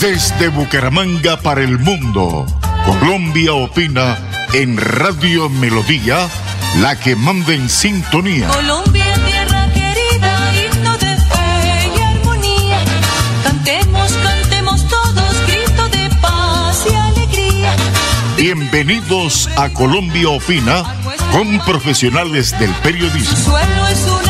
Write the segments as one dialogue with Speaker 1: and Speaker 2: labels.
Speaker 1: Desde Bucaramanga para el mundo, Colombia opina en Radio Melodía, la que manda en sintonía.
Speaker 2: Colombia, tierra querida, himno de fe y armonía. Cantemos, cantemos todos, grito de paz y alegría.
Speaker 1: Bienvenidos a Colombia opina con profesionales del
Speaker 2: Su
Speaker 1: periodismo.
Speaker 2: suelo es una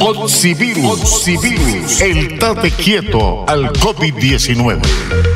Speaker 1: Oxivirus, el tate quieto al COVID-19.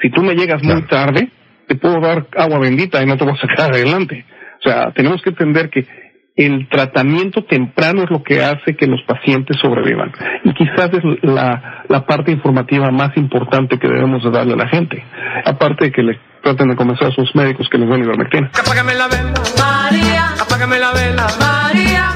Speaker 3: Si tú me llegas muy tarde, te puedo dar agua bendita y no te voy a sacar adelante. O sea, tenemos que entender que el tratamiento temprano es lo que hace que los pacientes sobrevivan. Y quizás es la, la parte informativa más importante que debemos de darle a la gente. Aparte de que le traten de convencer a sus médicos que les den ivermectina.
Speaker 4: Apágame la vela, María. Apágame la vela, María.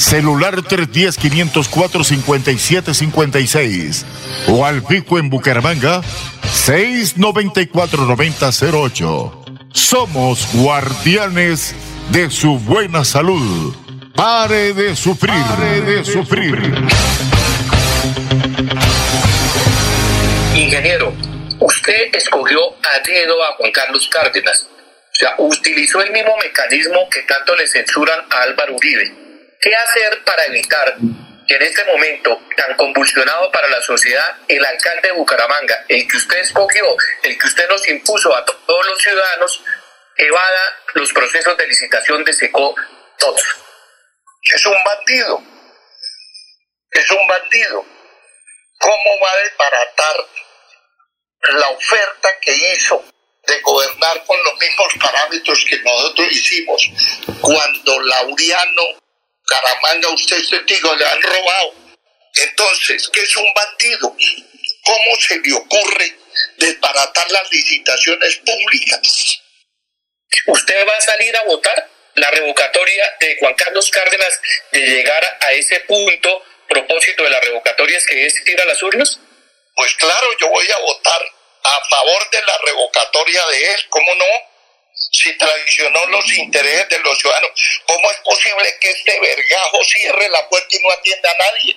Speaker 1: celular 310-504-5756 o al pico en Bucaramanga 694-9008. Somos guardianes de su buena salud. Pare de sufrir, pare de sufrir.
Speaker 5: Ingeniero, usted escogió a dedo a Juan Carlos Cárdenas. O sea, utilizó el mismo mecanismo que tanto le censuran a Álvaro Uribe ¿Qué hacer para evitar que en este momento tan convulsionado para la sociedad, el alcalde de Bucaramanga, el que usted escogió, el que usted nos impuso a todos los ciudadanos, evada los procesos de licitación de SECO todos?
Speaker 6: Es un bandido. Es un bandido. ¿Cómo va a desbaratar la oferta que hizo de gobernar con los mismos parámetros que nosotros hicimos cuando Lauriano Caramanga, usted es testigo, le han robado. Entonces, ¿qué es un bandido? ¿Cómo se le ocurre desbaratar las licitaciones públicas?
Speaker 5: ¿Usted va a salir a votar la revocatoria de Juan Carlos Cárdenas de llegar a ese punto propósito de la revocatoria es que es ir a las urnas?
Speaker 6: Pues claro, yo voy a votar a favor de la revocatoria de él, ¿cómo no? Si traicionó los intereses de los ciudadanos. ¿Cómo es posible que este vergajo cierre la puerta y no atienda a nadie?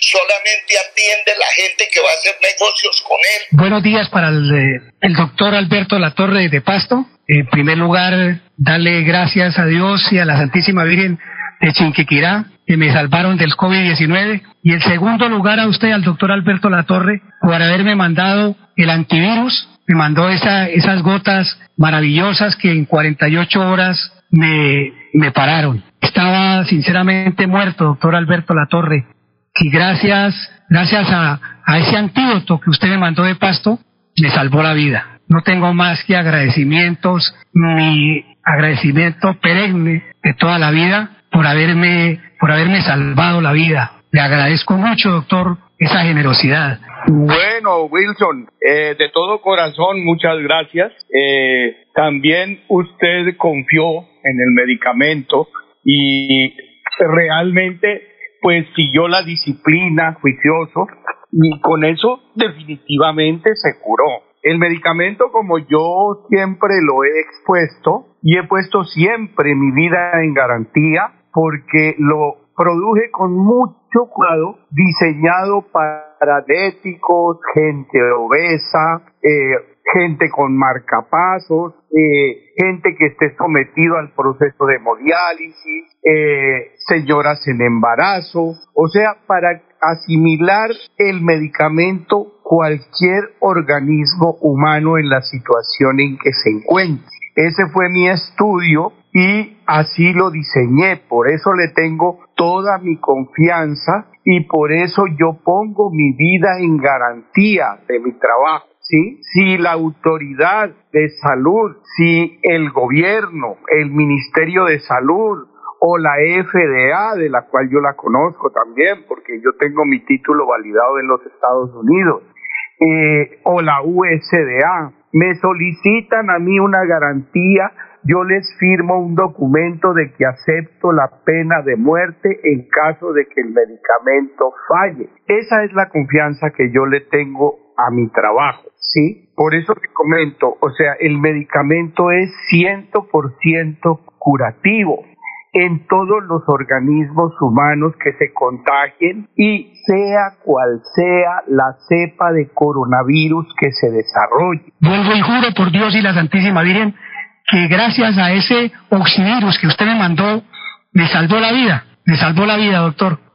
Speaker 6: Solamente atiende la gente que va a hacer negocios con él.
Speaker 7: Buenos días para el, eh, doctor Alberto Latorre de Pasto. En primer lugar, darle gracias a Dios y a la Santísima Virgen de Chinquiquirá que me salvaron del COVID-19. Y en segundo lugar a usted, al doctor Alberto Latorre, por haberme mandado el antivirus me mandó esa, esas gotas maravillosas que en 48 horas me, me pararon. Estaba sinceramente muerto, doctor Alberto Latorre, y gracias, gracias a, a ese antídoto que usted me mandó de pasto, me salvó la vida. No tengo más que agradecimientos, mi agradecimiento perenne de toda la vida por haberme, por haberme salvado la vida. Le agradezco mucho, doctor, esa generosidad.
Speaker 8: Bueno, Wilson, eh, de todo corazón, muchas gracias. Eh, también usted confió en el medicamento y realmente pues siguió la disciplina juicioso y con eso definitivamente se curó. El medicamento, como yo siempre lo he expuesto y he puesto siempre mi vida en garantía porque lo produje con mucho cuidado, diseñado para diabéticos, gente obesa, eh, gente con marcapasos, eh, gente que esté sometido al proceso de hemodiálisis, eh, señoras en embarazo, o sea, para asimilar el medicamento cualquier organismo humano en la situación en que se encuentre. Ese fue mi estudio y así lo diseñé, por eso le tengo toda mi confianza y por eso yo pongo mi vida en garantía de mi trabajo. ¿Sí? Si la autoridad de salud, si el gobierno, el Ministerio de Salud o la FDA, de la cual yo la conozco también, porque yo tengo mi título validado en los Estados Unidos, eh, o la USDA, me solicitan a mí una garantía yo les firmo un documento de que acepto la pena de muerte en caso de que el medicamento falle. Esa es la confianza que yo le tengo a mi trabajo, ¿sí? Por eso te comento, o sea, el medicamento es 100% curativo en todos los organismos humanos que se contagien y sea cual sea la cepa de coronavirus que se desarrolle.
Speaker 7: Vuelvo y juro por Dios y la Santísima Virgen que gracias a ese oxivirus que usted me mandó, me salvó la vida, me salvó la vida, doctor.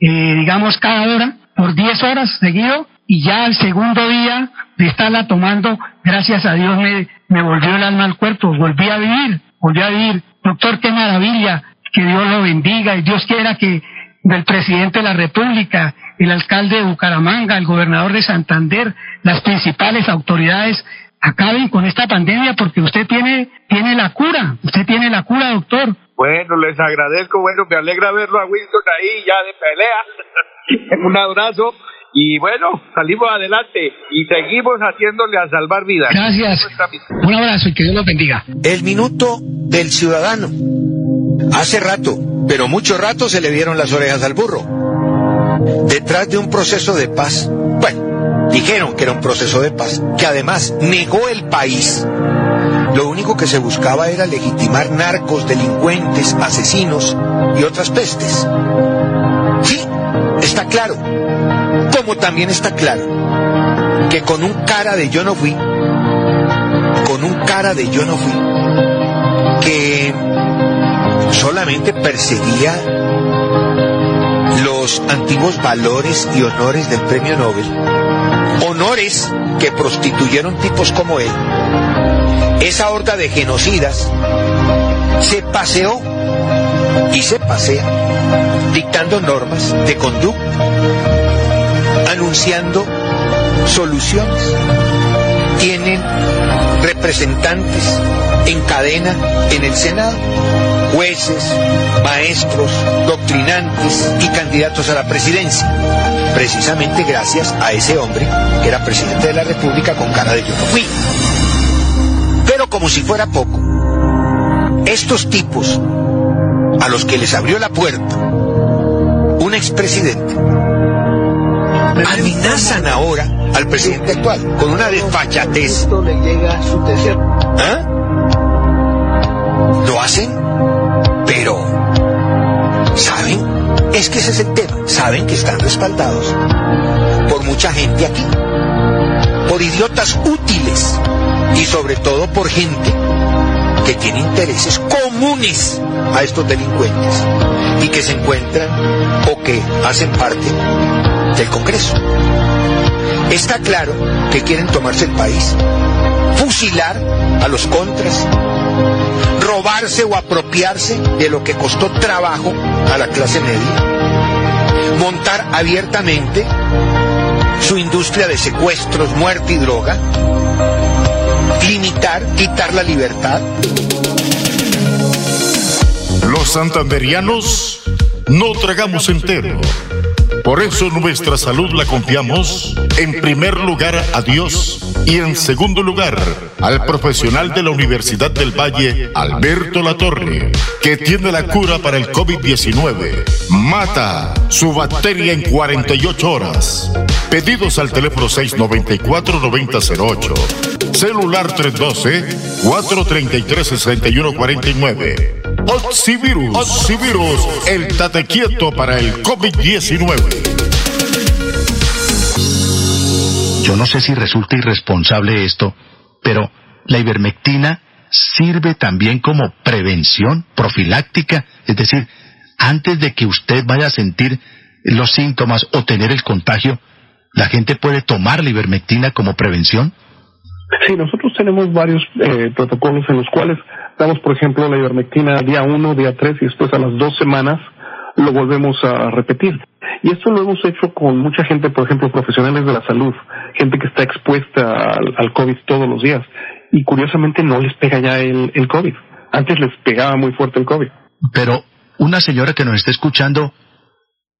Speaker 7: eh, digamos, cada hora, por 10 horas seguido, y ya al segundo día de estarla tomando, gracias a Dios me, me volvió el alma al cuerpo, volví a vivir, volví a vivir. Doctor, qué maravilla, que Dios lo bendiga y Dios quiera que del presidente de la República, el alcalde de Bucaramanga, el gobernador de Santander, las principales autoridades acaben con esta pandemia porque usted tiene, tiene la cura, usted tiene la cura, doctor.
Speaker 8: Bueno, les agradezco, bueno, me alegra verlo a Wilson ahí ya de pelea. Un abrazo y bueno, salimos adelante y seguimos haciéndole a salvar vidas.
Speaker 7: Gracias. Un abrazo y que Dios los bendiga.
Speaker 9: El minuto del ciudadano. Hace rato, pero mucho rato se le dieron las orejas al burro. Detrás de un proceso de paz. Bueno, dijeron que era un proceso de paz, que además negó el país. Lo único que se buscaba era legitimar narcos, delincuentes, asesinos y otras pestes. Sí, está claro. Como también está claro que con un cara de yo no fui, con un cara de yo no fui, que solamente perseguía los antiguos valores y honores del premio Nobel, honores que prostituyeron tipos como él, esa horda de genocidas se paseó y se pasea dictando normas de conducta, anunciando soluciones. Tienen representantes en cadena en el Senado jueces, maestros, doctrinantes y candidatos a la presidencia, precisamente gracias a ese hombre que era presidente de la República con cara de yo no fui. Como si fuera poco, estos tipos a los que les abrió la puerta un expresidente amenazan ahora al presidente actual con una desfachatez. ¿Ah? ¿Lo hacen? Pero, ¿saben? Es que ese es el tema. Saben que están respaldados por mucha gente aquí, por idiotas útiles y sobre todo por gente que tiene intereses comunes a estos delincuentes y que se encuentran o que hacen parte del Congreso. Está claro que quieren tomarse el país, fusilar a los contras, robarse o apropiarse de lo que costó trabajo a la clase media, montar abiertamente su industria de secuestros, muerte y droga, limitar, quitar la libertad.
Speaker 1: Los santanderianos no tragamos entero. Por eso nuestra salud la confiamos en primer lugar a Dios y en segundo lugar al profesional de la Universidad del Valle, Alberto Latorre, que tiene la cura para el COVID-19. Mata su bacteria en 48 horas. Pedidos al teléfono 694-9008. Celular 312-433-6149. Oxivirus. Oxivirus. El tate quieto para el COVID-19.
Speaker 10: Yo no sé si resulta irresponsable esto, pero la ivermectina sirve también como prevención profiláctica, es decir, antes de que usted vaya a sentir los síntomas o tener el contagio, la gente puede tomar la ivermectina como prevención.
Speaker 3: Sí, nosotros tenemos varios eh, protocolos en los cuales damos, por ejemplo, la ivermectina día 1, día 3 y después a las dos semanas lo volvemos a repetir. Y esto lo hemos hecho con mucha gente, por ejemplo, profesionales de la salud, gente que está expuesta al, COVID todos los días. Y curiosamente no les pega ya el, COVID. Antes les pegaba muy fuerte el COVID.
Speaker 10: Pero una señora que nos está escuchando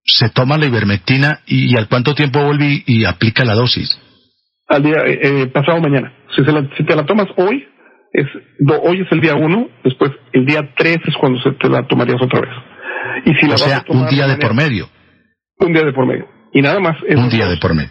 Speaker 10: se toma la ivermectina y, al cuánto tiempo vuelve y, aplica la dosis.
Speaker 3: Al día eh, eh, pasado mañana. Si, se la, si te la tomas hoy, es hoy es el día uno, después el día tres es cuando se te la tomarías otra vez.
Speaker 10: Y si o sea, un día de por medio.
Speaker 3: Un día de por medio. Y nada más.
Speaker 10: Un día de por medio.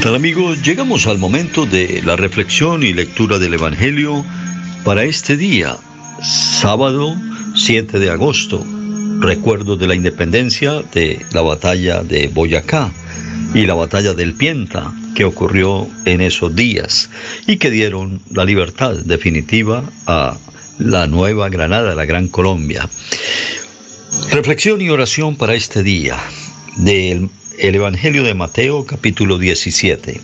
Speaker 11: ¿Qué tal amigos? Llegamos al momento de la reflexión y lectura del Evangelio para este día, sábado 7 de agosto, recuerdo de la independencia de la batalla de Boyacá y la batalla del Pienta que ocurrió en esos días y que dieron la libertad definitiva a la Nueva Granada, la Gran Colombia. Reflexión y oración para este día del Evangelio de Mateo capítulo 17.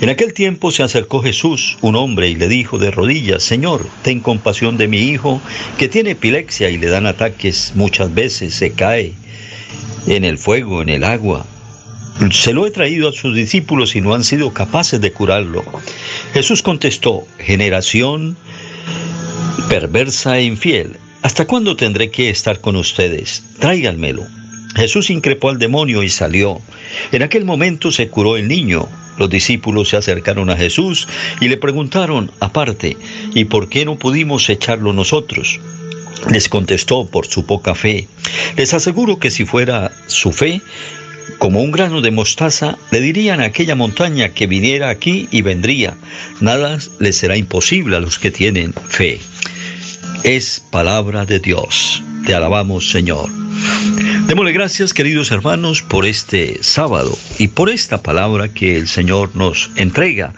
Speaker 11: En aquel tiempo se acercó Jesús, un hombre, y le dijo de rodillas, Señor, ten compasión de mi hijo, que tiene epilepsia y le dan ataques muchas veces, se cae en el fuego, en el agua. Se lo he traído a sus discípulos y no han sido capaces de curarlo. Jesús contestó, generación perversa e infiel, ¿hasta cuándo tendré que estar con ustedes? Tráiganmelo. Jesús increpó al demonio y salió. En aquel momento se curó el niño. Los discípulos se acercaron a Jesús y le preguntaron aparte, ¿y por qué no pudimos echarlo nosotros? Les contestó por su poca fe. Les aseguro que si fuera su fe, como un grano de mostaza, le dirían a aquella montaña que viniera aquí y vendría. Nada les será imposible a los que tienen fe. Es palabra de Dios. Te alabamos, Señor. Démosle gracias, queridos hermanos, por este sábado y por esta palabra que el Señor nos entrega,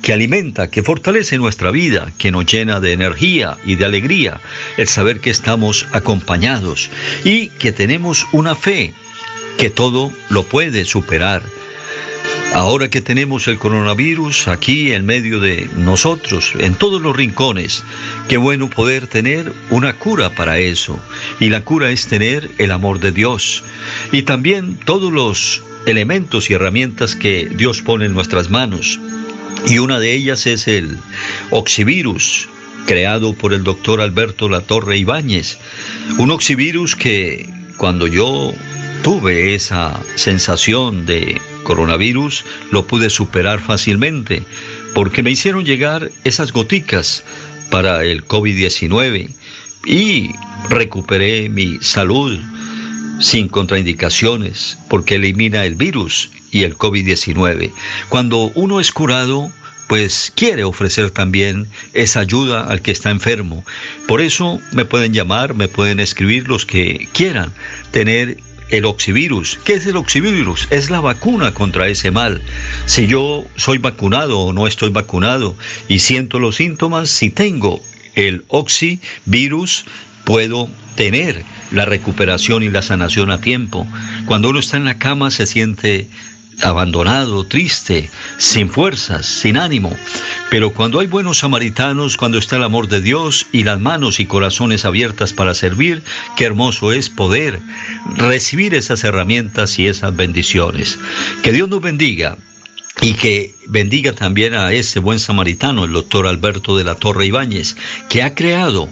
Speaker 11: que alimenta, que fortalece nuestra vida, que nos llena de energía y de alegría, el saber que estamos acompañados y que tenemos una fe que todo lo puede superar Ahora que tenemos el coronavirus aquí en medio de nosotros, en todos los rincones, qué bueno poder tener una cura para eso. Y la cura es tener el amor de Dios. Y también todos los elementos y herramientas que Dios pone en nuestras manos. Y una de ellas es el oxivirus, creado por el doctor Alberto Latorre Ibáñez. Un oxivirus que cuando yo tuve esa sensación de coronavirus, lo pude superar fácilmente, porque me hicieron llegar esas goticas para el COVID-19 y recuperé mi salud sin contraindicaciones, porque elimina el virus y el COVID-19. Cuando uno es curado, pues quiere ofrecer también esa ayuda al que está enfermo. Por eso me pueden llamar, me pueden escribir los que quieran tener el oxivirus. ¿Qué es el oxivirus? Es la vacuna contra ese mal. Si yo soy vacunado o no estoy vacunado y siento los síntomas, si tengo el oxivirus, puedo tener la recuperación y la sanación a tiempo. Cuando uno está en la cama se siente abandonado, triste, sin fuerzas, sin ánimo. Pero cuando hay buenos samaritanos, cuando está el amor de Dios y las manos y corazones abiertas para servir, qué hermoso es poder recibir esas herramientas y esas bendiciones. Que Dios nos bendiga y que bendiga también a ese buen samaritano, el doctor Alberto de la Torre Ibáñez, que ha creado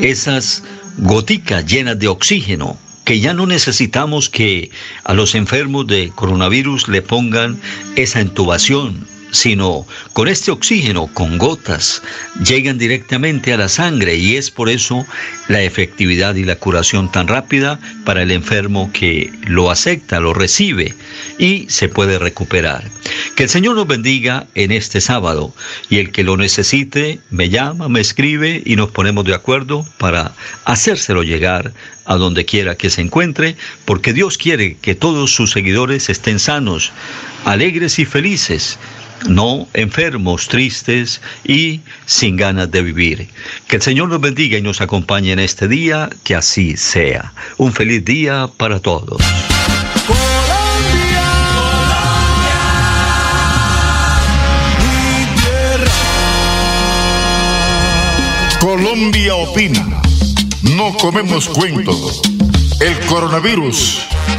Speaker 11: esas goticas llenas de oxígeno que ya no necesitamos que a los enfermos de coronavirus le pongan esa intubación, sino con este oxígeno, con gotas, llegan directamente a la sangre y es por eso la efectividad y la curación tan rápida para el enfermo que lo acepta, lo recibe y se puede recuperar. Que el Señor nos bendiga en este sábado y el que lo necesite me llama, me escribe y nos ponemos de acuerdo para hacérselo llegar a donde quiera que se encuentre, porque Dios quiere que todos sus seguidores estén sanos, alegres y felices no enfermos, tristes y sin ganas de vivir. Que el Señor nos bendiga y nos acompañe en este día, que así sea. Un feliz día para todos.
Speaker 12: Colombia opina. No comemos cuentos. El coronavirus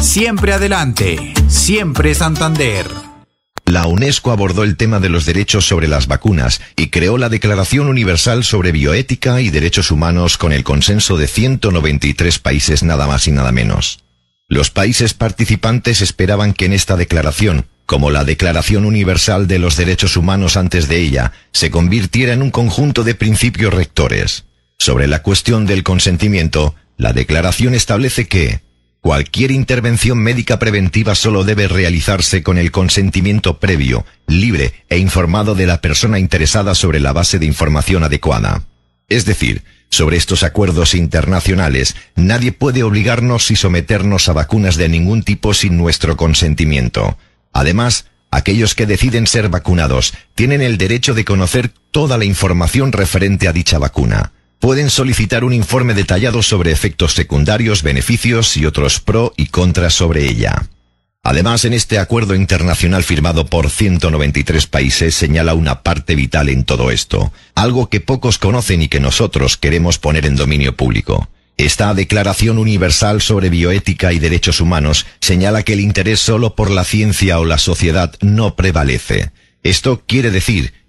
Speaker 13: Siempre adelante, siempre Santander.
Speaker 14: La UNESCO abordó el tema de los derechos sobre las vacunas y creó la Declaración Universal sobre Bioética y Derechos Humanos con el consenso de 193 países nada más y nada menos. Los países participantes esperaban que en esta declaración, como la Declaración Universal de los Derechos Humanos antes de ella, se convirtiera en un conjunto de principios rectores. Sobre la cuestión del consentimiento, la declaración establece que cualquier intervención médica preventiva solo debe realizarse con el consentimiento previo, libre e informado de la persona interesada sobre la base de información adecuada. Es decir, sobre estos acuerdos internacionales, nadie puede obligarnos y someternos a vacunas de ningún tipo sin nuestro consentimiento. Además, aquellos que deciden ser vacunados tienen el derecho de conocer toda la información referente a dicha vacuna. Pueden solicitar un informe detallado sobre efectos secundarios, beneficios y otros pro y contras sobre ella. Además, en este acuerdo internacional firmado por 193 países señala una parte vital en todo esto, algo que pocos conocen y que nosotros queremos poner en dominio público. Esta Declaración Universal sobre Bioética y Derechos Humanos señala que el interés solo por la ciencia o la sociedad no prevalece. Esto quiere decir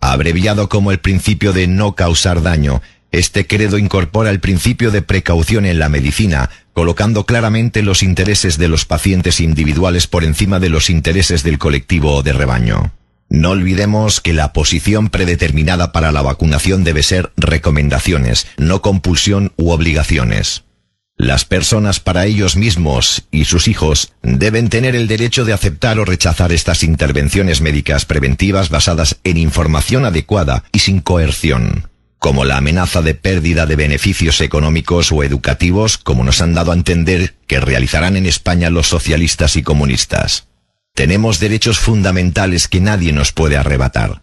Speaker 14: Abreviado como el principio de no causar daño, este credo incorpora el principio de precaución en la medicina, colocando claramente los intereses de los pacientes individuales por encima de los intereses del colectivo o de rebaño. No olvidemos que la posición predeterminada para la vacunación debe ser recomendaciones, no compulsión u obligaciones. Las personas para ellos mismos y sus hijos deben tener el derecho de aceptar o rechazar estas intervenciones médicas preventivas basadas en información adecuada y sin coerción como la amenaza de pérdida de beneficios económicos o educativos, como nos han dado a entender que realizarán en España los socialistas y comunistas. Tenemos derechos fundamentales que nadie nos puede arrebatar.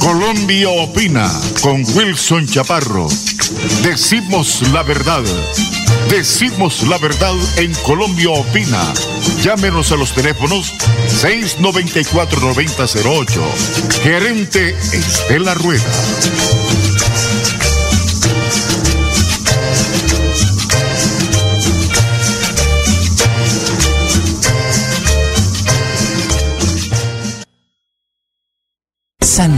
Speaker 12: Colombia opina con Wilson Chaparro. Decimos la verdad Decimos la verdad en Colombia Opina. Llámenos a los teléfonos 694-9008. Gerente Estela Rueda.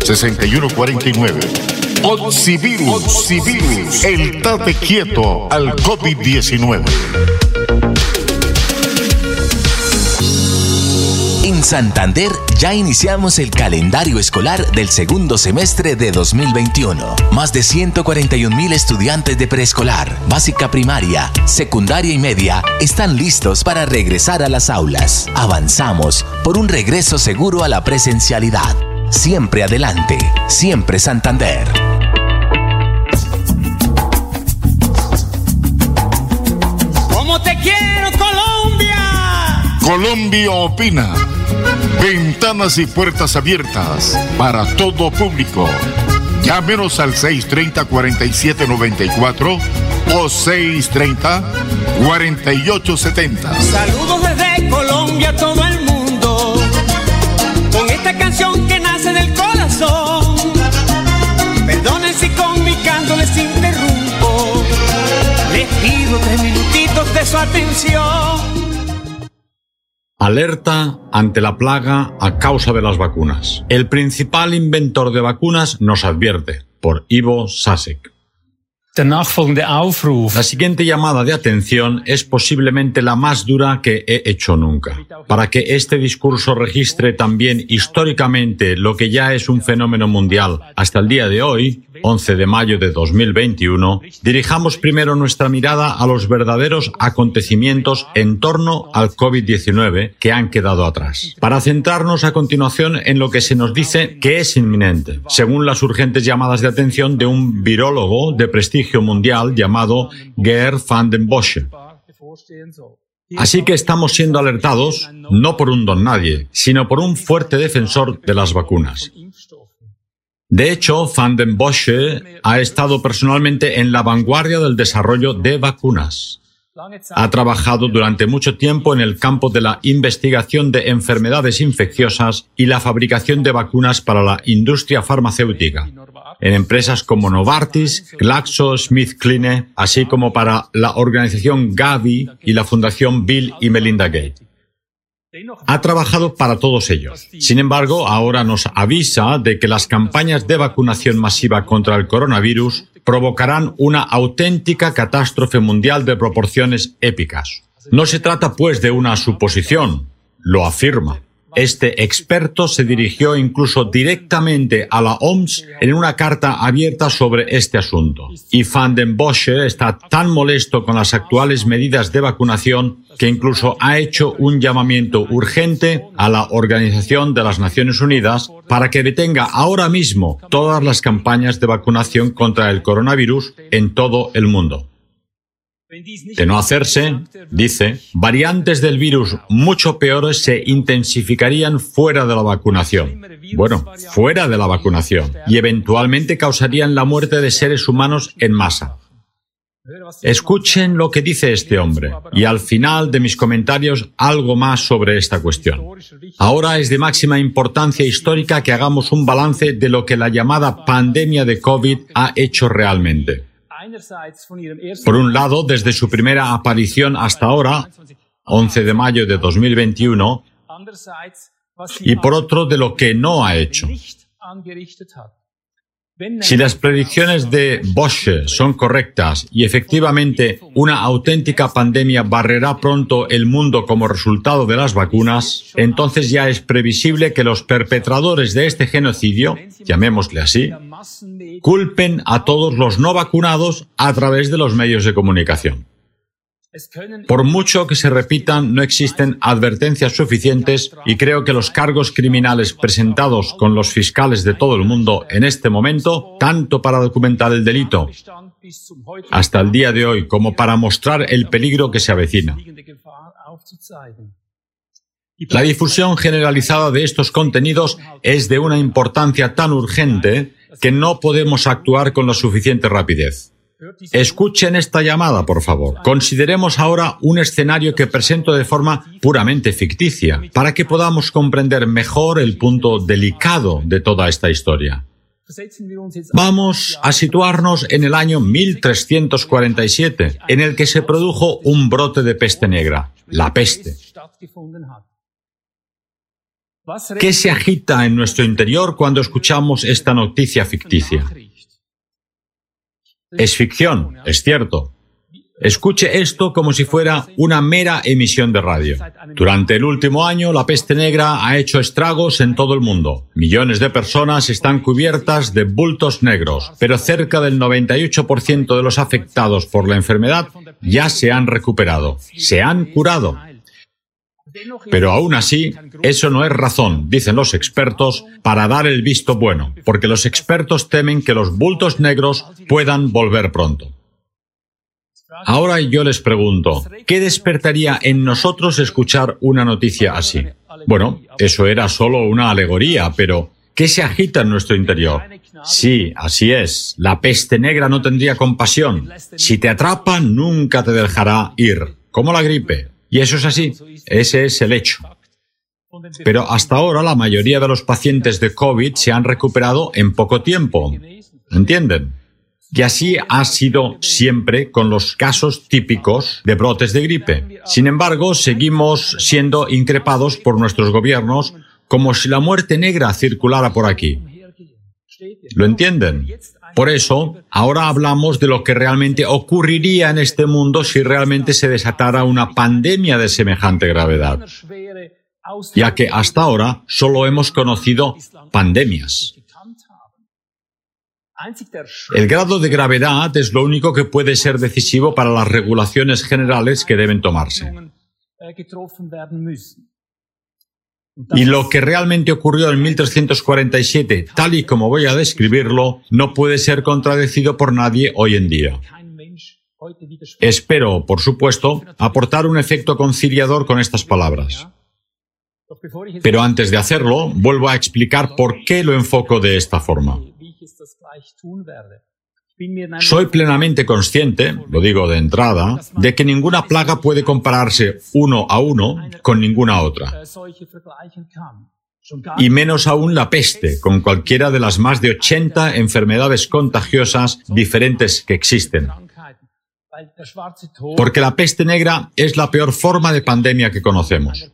Speaker 12: 312-433-6149. Oxivirus, Oxivirus, el tate quieto al COVID-19.
Speaker 15: En Santander ya iniciamos el calendario escolar del segundo semestre de 2021. Más de 141 mil estudiantes de preescolar, básica primaria, secundaria y media están listos para regresar a las aulas. Avanzamos por un regreso seguro a la presencialidad. Siempre adelante, siempre Santander.
Speaker 4: Como te quiero, Colombia.
Speaker 12: Colombia opina. Ventanas y puertas abiertas para todo público. Llámenos al 630-4794 o 630-4870.
Speaker 4: Saludos desde Colombia todo tres minutitos de su atención.
Speaker 16: Alerta ante la plaga a causa de las vacunas. El principal inventor de vacunas nos advierte, por Ivo Sasek. La siguiente llamada de atención es posiblemente la más dura que he hecho nunca. Para que este discurso registre también históricamente lo que ya es un fenómeno mundial. Hasta el día de hoy, 11 de mayo de 2021, dirijamos primero nuestra mirada a los verdaderos acontecimientos en torno al COVID-19 que han quedado atrás, para centrarnos a continuación en lo que se nos dice que es inminente, según las urgentes llamadas de atención de un virólogo de prestigio mundial llamado Gerd van den Bossche. Así que estamos siendo alertados no por un don nadie, sino por un fuerte defensor de las vacunas. De hecho, Van den Bossche ha estado personalmente en la vanguardia del desarrollo de vacunas. Ha trabajado durante mucho tiempo en el campo de la investigación de enfermedades infecciosas y la fabricación de vacunas para la industria farmacéutica, en empresas como Novartis, GlaxoSmithKline, así como para la organización Gavi y la Fundación Bill y Melinda Gates. Ha trabajado para todos ellos. Sin embargo, ahora nos avisa de que las campañas de vacunación masiva contra el coronavirus provocarán una auténtica catástrofe mundial de proporciones épicas. No se trata, pues, de una suposición, lo afirma. Este experto se dirigió incluso directamente a la OMS en una carta abierta sobre este asunto. Y Van den Bossche está tan molesto con las actuales medidas de vacunación que incluso ha hecho un llamamiento urgente a la Organización de las Naciones Unidas para que detenga ahora mismo todas las campañas de vacunación contra el coronavirus en todo el mundo. De no hacerse, dice, variantes del virus mucho peores se intensificarían fuera de la vacunación. Bueno, fuera de la vacunación. Y eventualmente causarían la muerte de seres humanos en masa. Escuchen lo que dice este hombre y al final de mis comentarios algo más sobre esta cuestión. Ahora es de máxima importancia histórica que hagamos un balance de lo que la llamada pandemia de COVID ha hecho realmente. Por un lado, desde su primera aparición hasta ahora, 11 de mayo de 2021, y por otro, de lo que no ha hecho. Si las predicciones de Bosch son correctas y efectivamente una auténtica pandemia barrerá pronto el mundo como resultado de las vacunas, entonces ya es previsible que los perpetradores de este genocidio, llamémosle así, culpen a todos los no vacunados a través de los medios de comunicación. Por mucho que se repitan, no existen advertencias suficientes y creo que los cargos criminales presentados con los fiscales de todo el mundo en este momento, tanto para documentar el delito hasta el día de hoy como para mostrar el peligro que se avecina. La difusión generalizada de estos contenidos es de una importancia tan urgente que no podemos actuar con la suficiente rapidez. Escuchen esta llamada, por favor. Consideremos ahora un escenario que presento de forma puramente ficticia, para que podamos comprender mejor el punto delicado de toda esta historia. Vamos a situarnos en el año 1347, en el que se produjo un brote de peste negra, la peste. ¿Qué se agita en nuestro interior cuando escuchamos esta noticia ficticia? Es ficción, es cierto. Escuche esto como si fuera una mera emisión de radio. Durante el último año, la peste negra ha hecho estragos en todo el mundo. Millones de personas están cubiertas de bultos negros, pero cerca del 98% de los afectados por la enfermedad ya se han recuperado, se han curado. Pero aún así, eso no es razón, dicen los expertos, para dar el visto bueno, porque los expertos temen que los bultos negros puedan volver pronto. Ahora yo les pregunto, ¿qué despertaría en nosotros escuchar una noticia así? Bueno, eso era solo una alegoría, pero ¿qué se agita en nuestro interior? Sí, así es. La peste negra no tendría compasión. Si te atrapa, nunca te dejará ir, como la gripe. Y eso es así, ese es el hecho. Pero hasta ahora la mayoría de los pacientes de COVID se han recuperado en poco tiempo. ¿Entienden? Y así ha sido siempre con los casos típicos de brotes de gripe. Sin embargo, seguimos siendo increpados por nuestros gobiernos como si la muerte negra circulara por aquí. ¿Lo entienden? Por eso, ahora hablamos de lo que realmente ocurriría en este mundo si realmente se desatara una pandemia de semejante gravedad, ya que hasta ahora solo hemos conocido pandemias. El grado de gravedad es lo único que puede ser decisivo para las regulaciones generales que deben tomarse. Y lo que realmente ocurrió en 1347, tal y como voy a describirlo, no puede ser contradecido por nadie hoy en día. Espero, por supuesto, aportar un efecto conciliador con estas palabras. Pero antes de hacerlo, vuelvo a explicar por qué lo enfoco de esta forma. Soy plenamente consciente, lo digo de entrada, de que ninguna plaga puede compararse uno a uno con ninguna otra. Y menos aún la peste, con cualquiera de las más de 80 enfermedades contagiosas diferentes que existen. Porque la peste negra es la peor forma de pandemia que conocemos.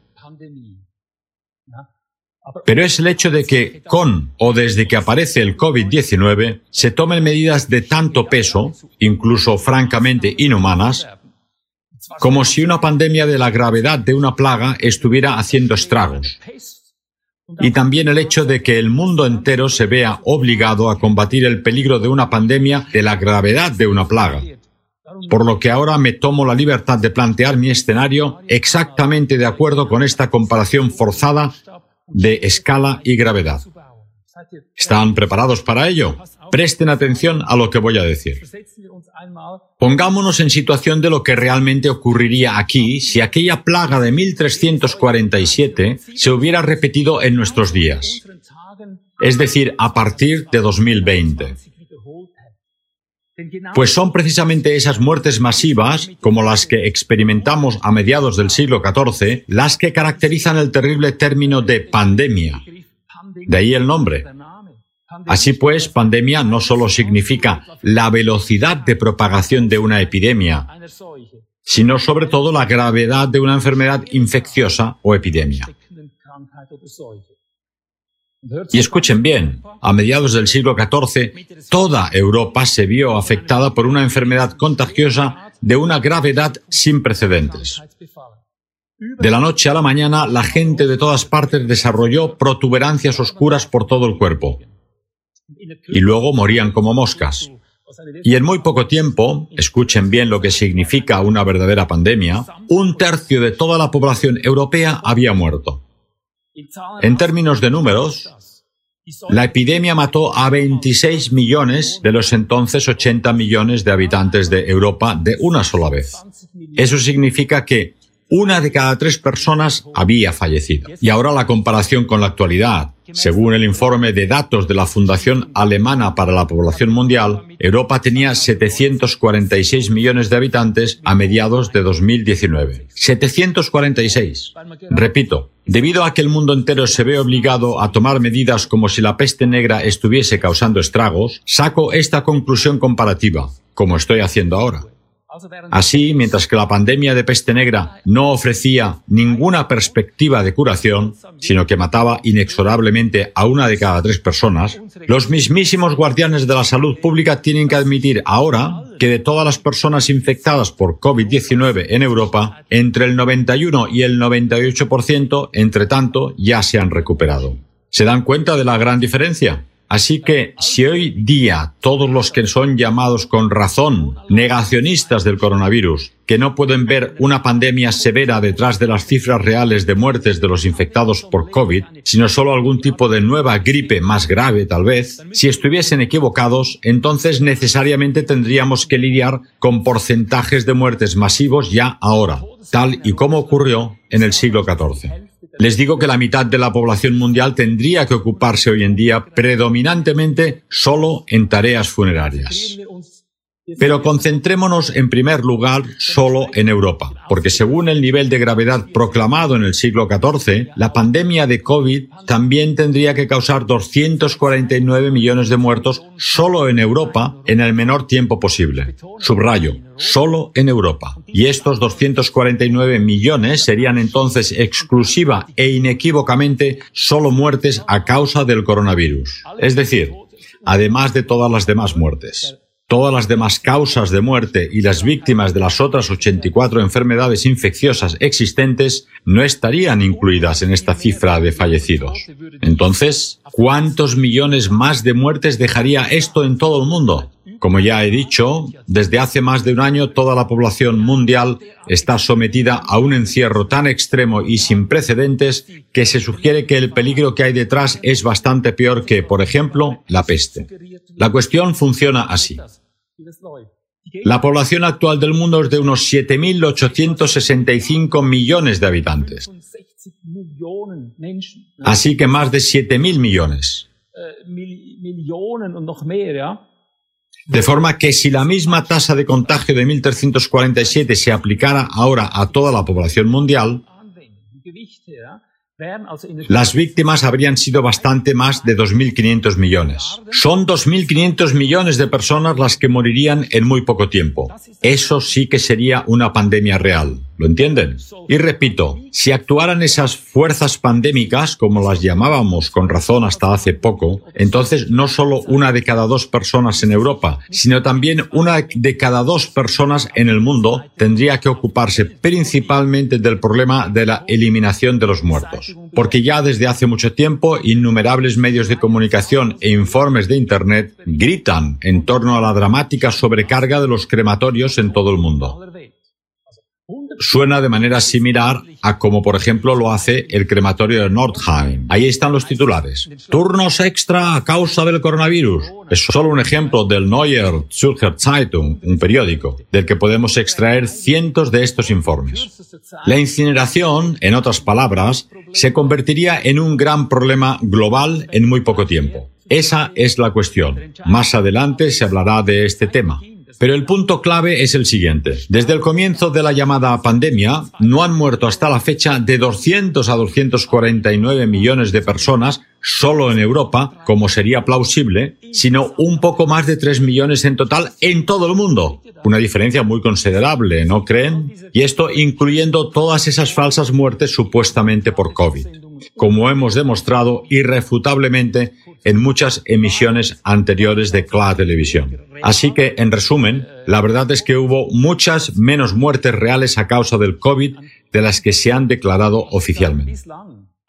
Speaker 16: Pero es el hecho de que con o desde que aparece el COVID-19 se tomen medidas de tanto peso, incluso francamente inhumanas, como si una pandemia de la gravedad de una plaga estuviera haciendo estragos. Y también el hecho de que el mundo entero se vea obligado a combatir el peligro de una pandemia de la gravedad de una plaga. Por lo que ahora me tomo la libertad de plantear mi escenario exactamente de acuerdo con esta comparación forzada de escala y gravedad. ¿Están preparados para ello? Presten atención a lo que voy a decir. Pongámonos en situación de lo que realmente ocurriría aquí si aquella plaga de 1347 se hubiera repetido en nuestros días, es decir, a partir de 2020. Pues son precisamente esas muertes masivas, como las que experimentamos a mediados del siglo XIV, las que caracterizan el terrible término de pandemia. De ahí el nombre. Así pues, pandemia no solo significa la velocidad de propagación de una epidemia, sino sobre todo la gravedad de una enfermedad infecciosa o epidemia. Y escuchen bien, a mediados del siglo XIV, toda Europa se vio afectada por una enfermedad contagiosa de una gravedad sin precedentes. De la noche a la mañana, la gente de todas partes desarrolló protuberancias oscuras por todo el cuerpo. Y luego morían como moscas. Y en muy poco tiempo, escuchen bien lo que significa una verdadera pandemia, un tercio de toda la población europea había muerto. En términos de números, la epidemia mató a 26 millones de los entonces 80 millones de habitantes de Europa de una sola vez. Eso significa que una de cada tres personas había fallecido. Y ahora la comparación con la actualidad. Según el informe de datos de la Fundación Alemana para la Población Mundial, Europa tenía 746 millones de habitantes a mediados de 2019. 746. Repito, debido a que el mundo entero se ve obligado a tomar medidas como si la peste negra estuviese causando estragos, saco esta conclusión comparativa, como estoy haciendo ahora. Así, mientras que la pandemia de peste negra no ofrecía ninguna perspectiva de curación, sino que mataba inexorablemente a una de cada tres personas, los mismísimos guardianes de la salud pública tienen que admitir ahora que de todas las personas infectadas por COVID-19 en Europa, entre el 91 y el 98%, entre tanto, ya se han recuperado. ¿Se dan cuenta de la gran diferencia? Así que si hoy día todos los que son llamados con razón negacionistas del coronavirus, que no pueden ver una pandemia severa detrás de las cifras reales de muertes de los infectados por COVID, sino solo algún tipo de nueva gripe más grave tal vez, si estuviesen equivocados, entonces necesariamente tendríamos que lidiar con porcentajes de muertes masivos ya ahora, tal y como ocurrió en el siglo XIV. Les digo que la mitad de la población mundial tendría que ocuparse hoy en día predominantemente solo en tareas funerarias. Pero concentrémonos en primer lugar solo en Europa, porque según el nivel de gravedad proclamado en el siglo XIV, la pandemia de COVID también tendría que causar 249 millones de muertos solo en Europa en el menor tiempo posible. Subrayo, solo en Europa. Y estos 249 millones serían entonces exclusiva e inequívocamente solo muertes a causa del coronavirus. Es decir, además de todas las demás muertes. Todas las demás causas de muerte y las víctimas de las otras 84 enfermedades infecciosas existentes no estarían incluidas en esta cifra de fallecidos. Entonces, ¿cuántos millones más de muertes dejaría esto en todo el mundo? Como ya he dicho, desde hace más de un año toda la población mundial está sometida a un encierro tan extremo y sin precedentes que se sugiere que el peligro que hay detrás es bastante peor que, por ejemplo, la peste. La cuestión funciona así. La población actual del mundo es de unos 7.865 millones de habitantes. Así que más de 7.000 millones. De forma que si la misma tasa de contagio de 1347 se aplicara ahora a toda la población mundial, las víctimas habrían sido bastante más de 2.500 millones. Son 2.500 millones de personas las que morirían en muy poco tiempo. Eso sí que sería una pandemia real. ¿Lo entienden? Y repito, si actuaran esas fuerzas pandémicas, como las llamábamos con razón hasta hace poco, entonces no solo una de cada dos personas en Europa, sino también una de cada dos personas en el mundo tendría que ocuparse principalmente del problema de la eliminación de los muertos. Porque ya desde hace mucho tiempo innumerables medios de comunicación e informes de Internet gritan en torno a la dramática sobrecarga de los crematorios en todo el mundo suena de manera similar a como por ejemplo lo hace el crematorio de Nordheim. Ahí están los titulares. Turnos extra a causa del coronavirus. Es solo un ejemplo del Neuer Zürcher Zeitung, un periódico, del que podemos extraer cientos de estos informes. La incineración, en otras palabras, se convertiría en un gran problema global en muy poco tiempo. Esa es la cuestión. Más adelante se hablará de este tema. Pero el punto clave es el siguiente. Desde el comienzo de la llamada pandemia, no han muerto hasta la fecha de 200 a 249 millones de personas solo en Europa, como sería plausible, sino un poco más de 3 millones en total en todo el mundo. Una diferencia muy considerable, ¿no creen? Y esto incluyendo todas esas falsas muertes supuestamente por COVID como hemos demostrado irrefutablemente en muchas emisiones anteriores de CLA Televisión. Así que, en resumen, la verdad es que hubo muchas menos muertes reales a causa del COVID de las que se han declarado oficialmente.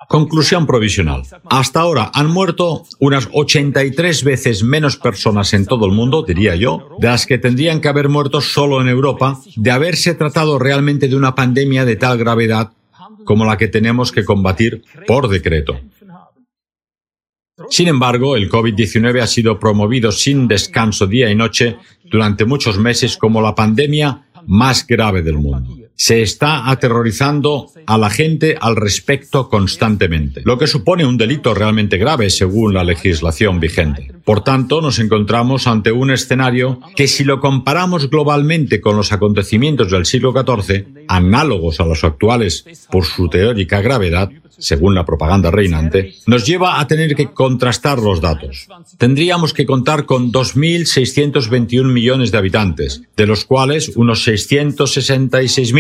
Speaker 16: Conclusión provisional. Hasta ahora han muerto unas 83 veces menos personas en todo el mundo, diría yo, de las que tendrían que haber muerto solo en Europa, de haberse tratado realmente de una pandemia de tal gravedad como la que tenemos que combatir por decreto. Sin embargo, el COVID-19 ha sido promovido sin descanso día y noche durante muchos meses como la pandemia más grave del mundo se está aterrorizando a la gente al respecto constantemente, lo que supone un delito realmente grave según la legislación vigente. Por tanto, nos encontramos ante un escenario que si lo comparamos globalmente con los acontecimientos del siglo XIV, análogos a los actuales por su teórica gravedad, según la propaganda reinante, nos lleva a tener que contrastar los datos. Tendríamos que contar con 2.621 millones de habitantes, de los cuales unos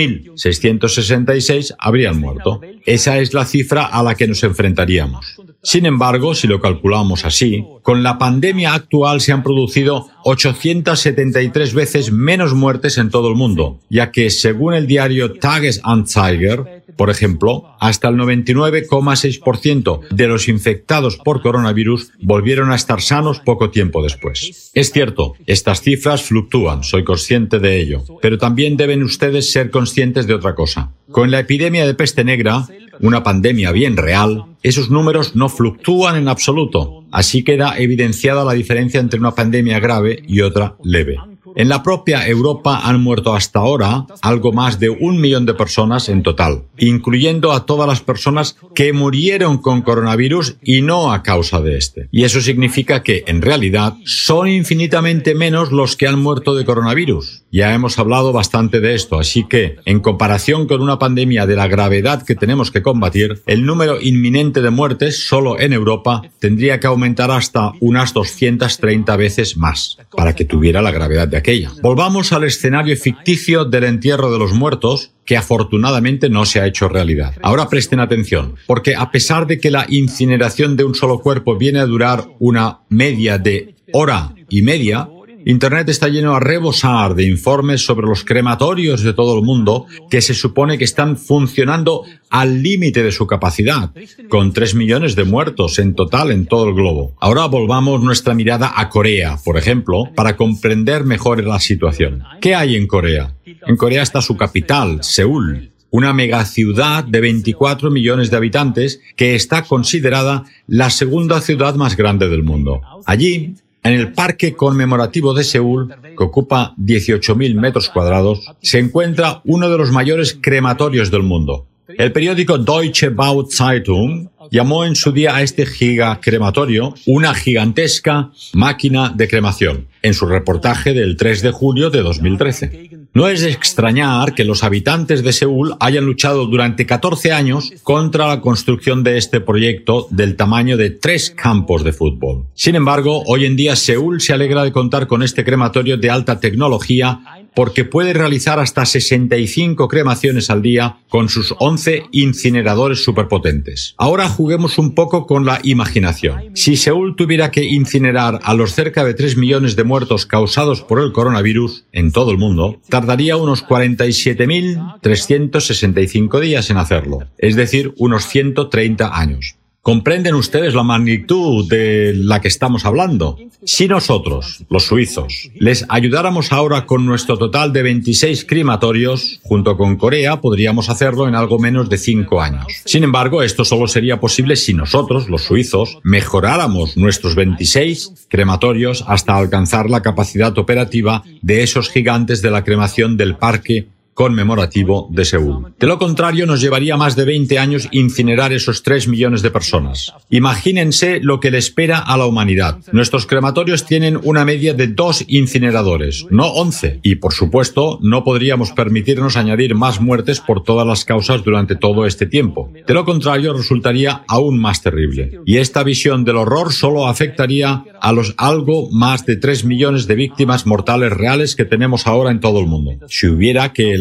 Speaker 16: 666.666 habrían muerto. Esa es la cifra a la que nos enfrentaríamos. Sin embargo, si lo calculamos así, con la pandemia actual se han producido 873 veces menos muertes en todo el mundo, ya que según el diario Tagesanzeiger, por ejemplo, hasta el 99,6% de los infectados por coronavirus volvieron a estar sanos poco tiempo después. Es cierto, estas cifras fluctúan, soy consciente de ello, pero también deben ustedes ser conscientes de otra cosa. Con la epidemia de peste negra, una pandemia bien real, esos números no fluctúan en absoluto. Así queda evidenciada la diferencia entre una pandemia grave y otra leve. En la propia Europa han muerto hasta ahora algo más de un millón de personas en total, incluyendo a todas las personas que murieron con coronavirus y no a causa de este. Y eso significa que, en realidad, son infinitamente menos los que han muerto de coronavirus. Ya hemos hablado bastante de esto, así que, en comparación con una pandemia de la gravedad que tenemos que combatir, el número inminente de muertes solo en Europa tendría que aumentar hasta unas 230 veces más para que tuviera la gravedad de Volvamos al escenario ficticio del entierro de los muertos, que afortunadamente no se ha hecho realidad. Ahora presten atención, porque a pesar de que la incineración de un solo cuerpo viene a durar una media de hora y media, Internet está lleno a rebosar de informes sobre los crematorios de todo el mundo que se supone que están funcionando al límite de su capacidad, con 3 millones de muertos en total en todo el globo. Ahora volvamos nuestra mirada a Corea, por ejemplo, para comprender mejor la situación. ¿Qué hay en Corea? En Corea está su capital, Seúl, una megaciudad de 24 millones de habitantes que está considerada la segunda ciudad más grande del mundo. Allí, en el Parque Conmemorativo de Seúl, que ocupa 18.000 metros cuadrados, se encuentra uno de los mayores crematorios del mundo. El periódico Deutsche Bauzeitung llamó en su día a este gigacrematorio una gigantesca máquina de cremación, en su reportaje del 3 de julio de 2013. No es de extrañar que los habitantes de Seúl hayan luchado durante 14 años contra la construcción de este proyecto del tamaño de tres campos de fútbol. Sin embargo, hoy en día Seúl se alegra de contar con este crematorio de alta tecnología porque puede realizar hasta 65 cremaciones al día con sus 11 incineradores superpotentes. Ahora juguemos un poco con la imaginación. Si Seúl tuviera que incinerar a los cerca de 3 millones de muertos causados por el coronavirus en todo el mundo, tardaría unos 47.365 días en hacerlo, es decir, unos 130 años. ¿Comprenden ustedes la magnitud de la que estamos hablando? Si nosotros, los suizos, les ayudáramos ahora con nuestro total de 26 crematorios, junto con Corea, podríamos hacerlo en algo menos de 5 años. Sin embargo, esto solo sería posible si nosotros, los suizos, mejoráramos nuestros 26 crematorios hasta alcanzar la capacidad operativa de esos gigantes de la cremación del parque conmemorativo de Seúl. De lo contrario, nos llevaría más de 20 años incinerar esos 3 millones de personas. Imagínense lo que le espera a la humanidad. Nuestros crematorios tienen una media de dos incineradores, no 11. Y, por supuesto, no podríamos permitirnos añadir más muertes por todas las causas durante todo este tiempo. De lo contrario, resultaría aún más terrible. Y esta visión del horror solo afectaría a los algo más de 3 millones de víctimas mortales reales que tenemos ahora en todo el mundo. Si hubiera que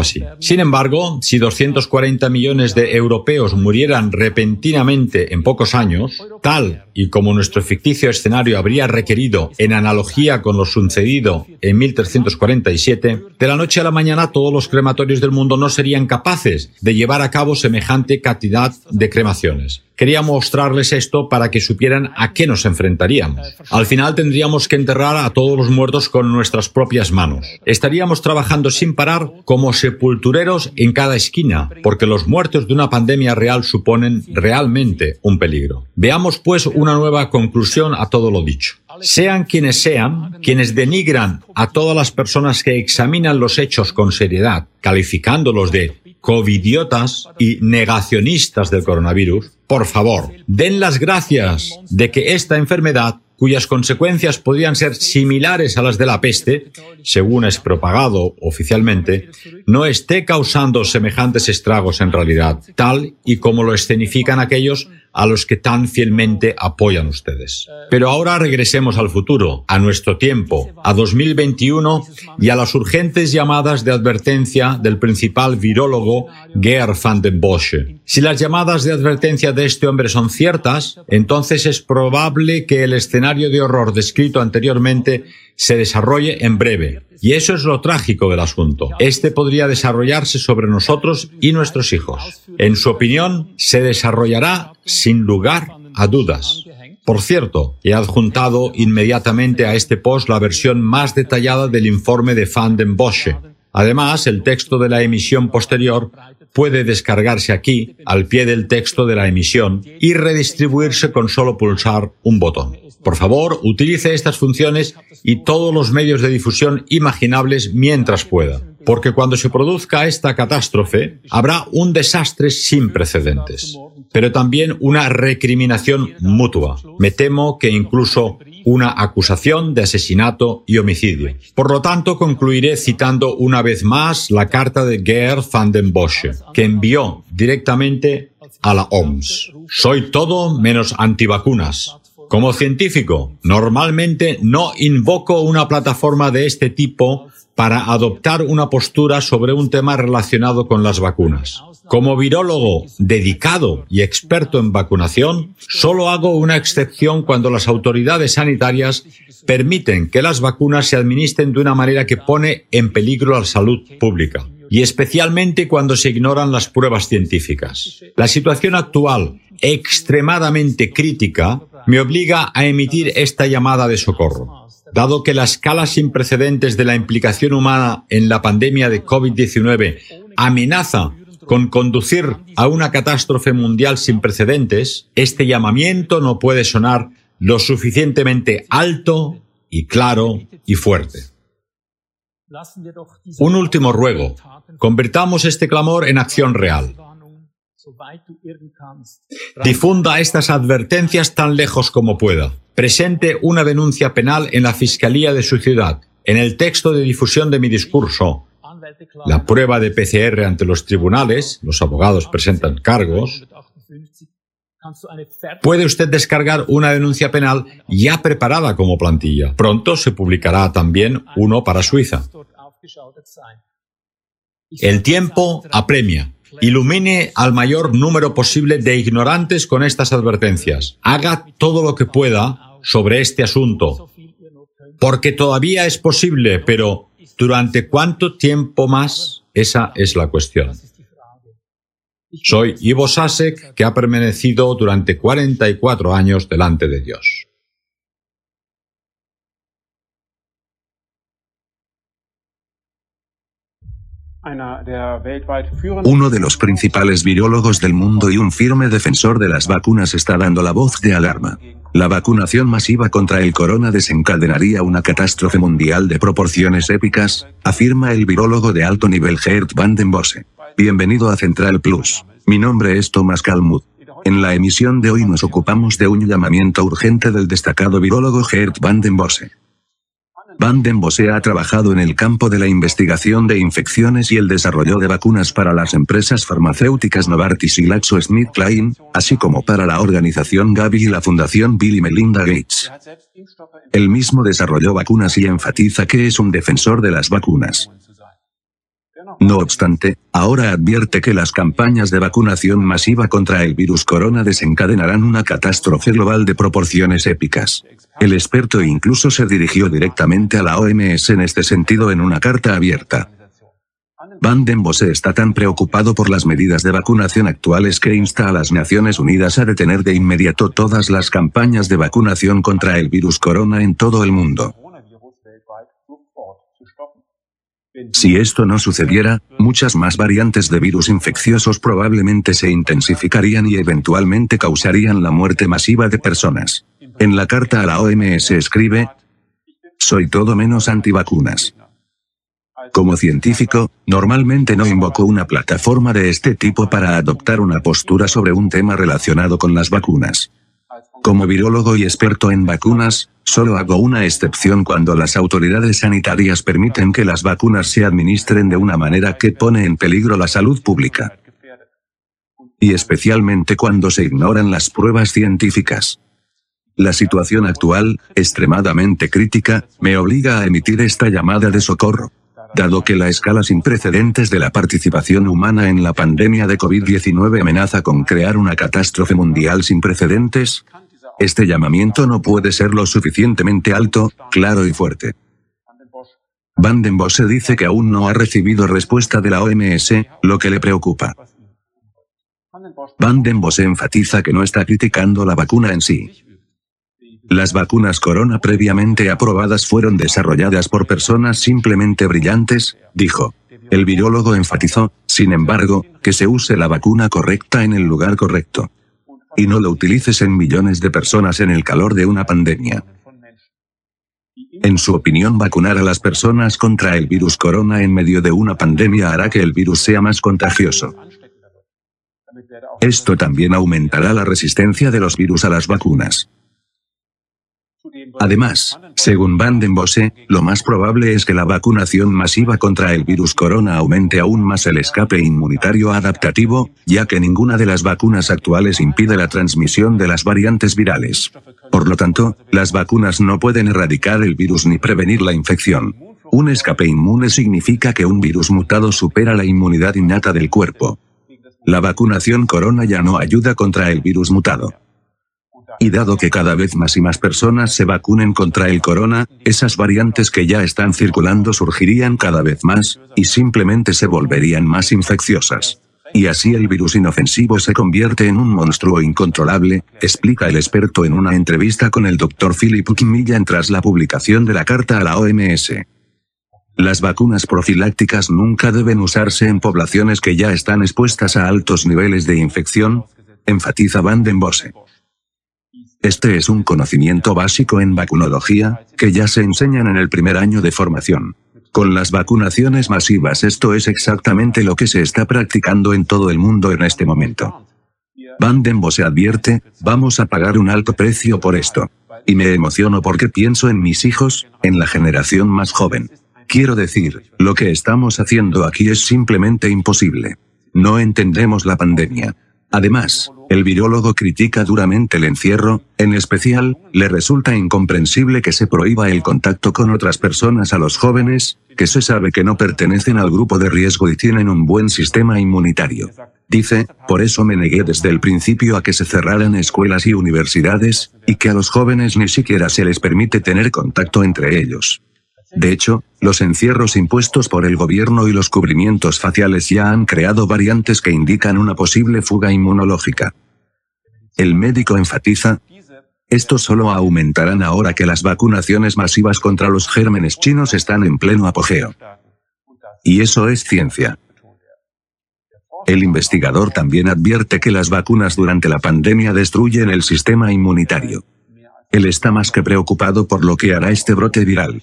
Speaker 16: así. Sin embargo, si 240 millones de europeos murieran repentinamente en pocos años, tal y como nuestro ficticio escenario habría requerido en analogía con lo sucedido en 1347, de la noche a la mañana todos los crematorios del mundo no serían capaces de llevar a cabo semejante cantidad de cremaciones. Quería mostrarles esto para que supieran a qué nos enfrentaríamos. Al final tendríamos que enterrar a todos los muertos con nuestras propias manos. Estaríamos trabajando sin parar como sepultureros en cada esquina, porque los muertos de una pandemia real suponen realmente un peligro. Veamos pues una nueva conclusión a todo lo dicho. Sean quienes sean, quienes denigran a todas las personas que examinan los hechos con seriedad, calificándolos de covidiotas y negacionistas del coronavirus, por favor, den las gracias de que esta enfermedad cuyas consecuencias podrían ser similares a las de la peste, según es propagado oficialmente, no esté causando semejantes estragos en realidad, tal y como lo escenifican aquellos a los que tan fielmente apoyan ustedes. Pero ahora regresemos al futuro, a nuestro tiempo, a 2021 y a las urgentes llamadas de advertencia del principal virólogo Geer van den Bosche. Si las llamadas de advertencia de este hombre son ciertas, entonces es probable que el escenario de horror descrito anteriormente se desarrolle en breve. Y eso es lo trágico del asunto. Este podría desarrollarse sobre nosotros y nuestros hijos. En su opinión, se desarrollará sin lugar a dudas. Por cierto, he adjuntado inmediatamente a este post la versión más detallada del informe de Van den Bosche. Además, el texto de la emisión posterior puede descargarse aquí, al pie del texto de la emisión, y redistribuirse con solo pulsar un botón. Por favor, utilice estas funciones y todos los medios de difusión imaginables mientras pueda, porque cuando se produzca esta catástrofe, habrá un desastre sin precedentes, pero también una recriminación mutua. Me temo que incluso una acusación de asesinato y homicidio. Por lo tanto, concluiré citando una vez más la carta de Geer van den Bosche, que envió directamente a la OMS. Soy todo menos antivacunas. Como científico, normalmente no invoco una plataforma de este tipo para adoptar una postura sobre un tema relacionado con las vacunas. Como virólogo dedicado y experto en vacunación, solo hago una excepción cuando las autoridades sanitarias permiten que las vacunas se administren de una manera que pone en peligro la salud pública, y especialmente cuando se ignoran las pruebas científicas. La situación actual, extremadamente crítica, me obliga a emitir esta llamada de socorro. Dado que la escala sin precedentes de la implicación humana en la pandemia de COVID-19 amenaza con conducir a una catástrofe mundial sin precedentes, este llamamiento no puede sonar lo suficientemente alto y claro y fuerte. Un último ruego. Convirtamos este clamor en acción real. Difunda estas advertencias tan lejos como pueda. Presente una denuncia penal en la Fiscalía de su ciudad. En el texto de difusión de mi discurso, la prueba de PCR ante los tribunales, los abogados presentan cargos, puede usted descargar una denuncia penal ya preparada como plantilla. Pronto se publicará también uno para Suiza. El tiempo apremia. Ilumine al mayor número posible de ignorantes con estas advertencias. Haga todo lo que pueda sobre este asunto, porque todavía es posible, pero ¿durante cuánto tiempo más? Esa es la cuestión. Soy Ivo Sasek, que ha permanecido durante 44 años delante de Dios.
Speaker 17: Uno de los principales virólogos del mundo y un firme defensor de las vacunas está dando la voz de alarma. La vacunación masiva contra el corona desencadenaría una catástrofe mundial de proporciones épicas, afirma el virólogo de alto nivel Gert van den Bosse. Bienvenido a Central Plus. Mi nombre es Thomas Kalmuth. En la emisión de hoy nos ocupamos de un llamamiento urgente del destacado virólogo Gert van den Bosse. Van den Bosse ha trabajado en el campo de la investigación de infecciones y el desarrollo de vacunas para las empresas farmacéuticas Novartis y GlaxoSmithKline, así como para la organización Gavi y la Fundación Bill y Melinda Gates. Él mismo desarrolló vacunas y enfatiza que es un defensor de las vacunas. No obstante, ahora advierte que las campañas de vacunación masiva contra el virus corona desencadenarán una catástrofe global de proporciones épicas. El experto incluso se dirigió directamente a la OMS en este sentido en una carta abierta. Van den Bosse está tan preocupado por las medidas de vacunación actuales que insta a las Naciones Unidas a detener de inmediato todas las campañas de vacunación contra el virus corona en todo el mundo. Si esto no sucediera, muchas más variantes de virus infecciosos probablemente se intensificarían y eventualmente causarían la muerte masiva de personas. En la carta a la OMS escribe, soy todo menos antivacunas. Como científico, normalmente no invoco una plataforma de este tipo para adoptar una postura sobre un tema relacionado con las vacunas. Como virólogo y experto en vacunas, solo hago una excepción cuando las autoridades sanitarias permiten que las vacunas se administren de una manera que pone en peligro la salud pública. Y especialmente cuando se ignoran las pruebas científicas. La situación actual, extremadamente crítica, me obliga a emitir esta llamada de socorro. Dado que la escala sin precedentes de la participación humana en la pandemia de COVID-19 amenaza con crear una catástrofe mundial sin precedentes, este llamamiento no puede ser lo suficientemente alto, claro y fuerte. Van den Bosse dice que aún no ha recibido respuesta de la OMS, lo que le preocupa. Van den Bosse enfatiza que no está criticando la vacuna en sí. Las vacunas corona previamente aprobadas fueron desarrolladas por personas simplemente brillantes, dijo. El virólogo enfatizó, sin embargo, que se use la vacuna correcta en el lugar correcto. Y no lo utilices en millones de personas en el calor de una pandemia. En su opinión, vacunar a las personas contra el virus corona en medio de una pandemia hará que el virus sea más contagioso. Esto también aumentará la resistencia de los virus a las vacunas. Además, según Van den Bosse, lo más probable es que la vacunación masiva contra el virus corona aumente aún más el escape inmunitario adaptativo, ya que ninguna de las vacunas actuales impide la transmisión de las variantes virales. Por lo tanto, las vacunas no pueden erradicar el virus ni prevenir la infección. Un escape inmune significa que un virus mutado supera la inmunidad innata del cuerpo. La vacunación corona ya no ayuda contra el virus mutado. Y dado que cada vez más y más personas se vacunen contra el corona, esas variantes que ya están circulando surgirían cada vez más, y simplemente se volverían más infecciosas. Y así el virus inofensivo se convierte en un monstruo incontrolable, explica el experto en una entrevista con el Dr. Philip Millan tras la publicación de la carta a la OMS. Las vacunas profilácticas nunca deben usarse en poblaciones que ya están expuestas a altos niveles de infección, enfatiza Van den Bosse. Este es un conocimiento básico en vacunología, que ya se enseñan en el primer año de formación. Con las vacunaciones masivas esto es exactamente lo que se está practicando en todo el mundo en este momento. Van den Bosse advierte, vamos a pagar un alto precio por esto. Y me emociono porque pienso en mis hijos, en la generación más joven. Quiero decir, lo que estamos haciendo aquí es simplemente imposible. No entendemos la pandemia. Además, el virólogo critica duramente el encierro, en especial, le resulta incomprensible que se prohíba el contacto con otras personas a los jóvenes, que se sabe que no pertenecen al grupo de riesgo y tienen un buen sistema inmunitario. Dice, por eso me negué desde el principio a que se cerraran escuelas y universidades, y que a los jóvenes ni siquiera se les permite tener contacto entre ellos. De hecho, los encierros impuestos por el gobierno y los cubrimientos faciales ya han creado variantes que indican una posible fuga inmunológica. El médico enfatiza, esto solo aumentarán ahora que las vacunaciones masivas contra los gérmenes chinos están en pleno apogeo. Y eso es ciencia. El investigador también advierte que las vacunas durante la pandemia destruyen el sistema inmunitario. Él está más que preocupado por lo que hará este brote viral.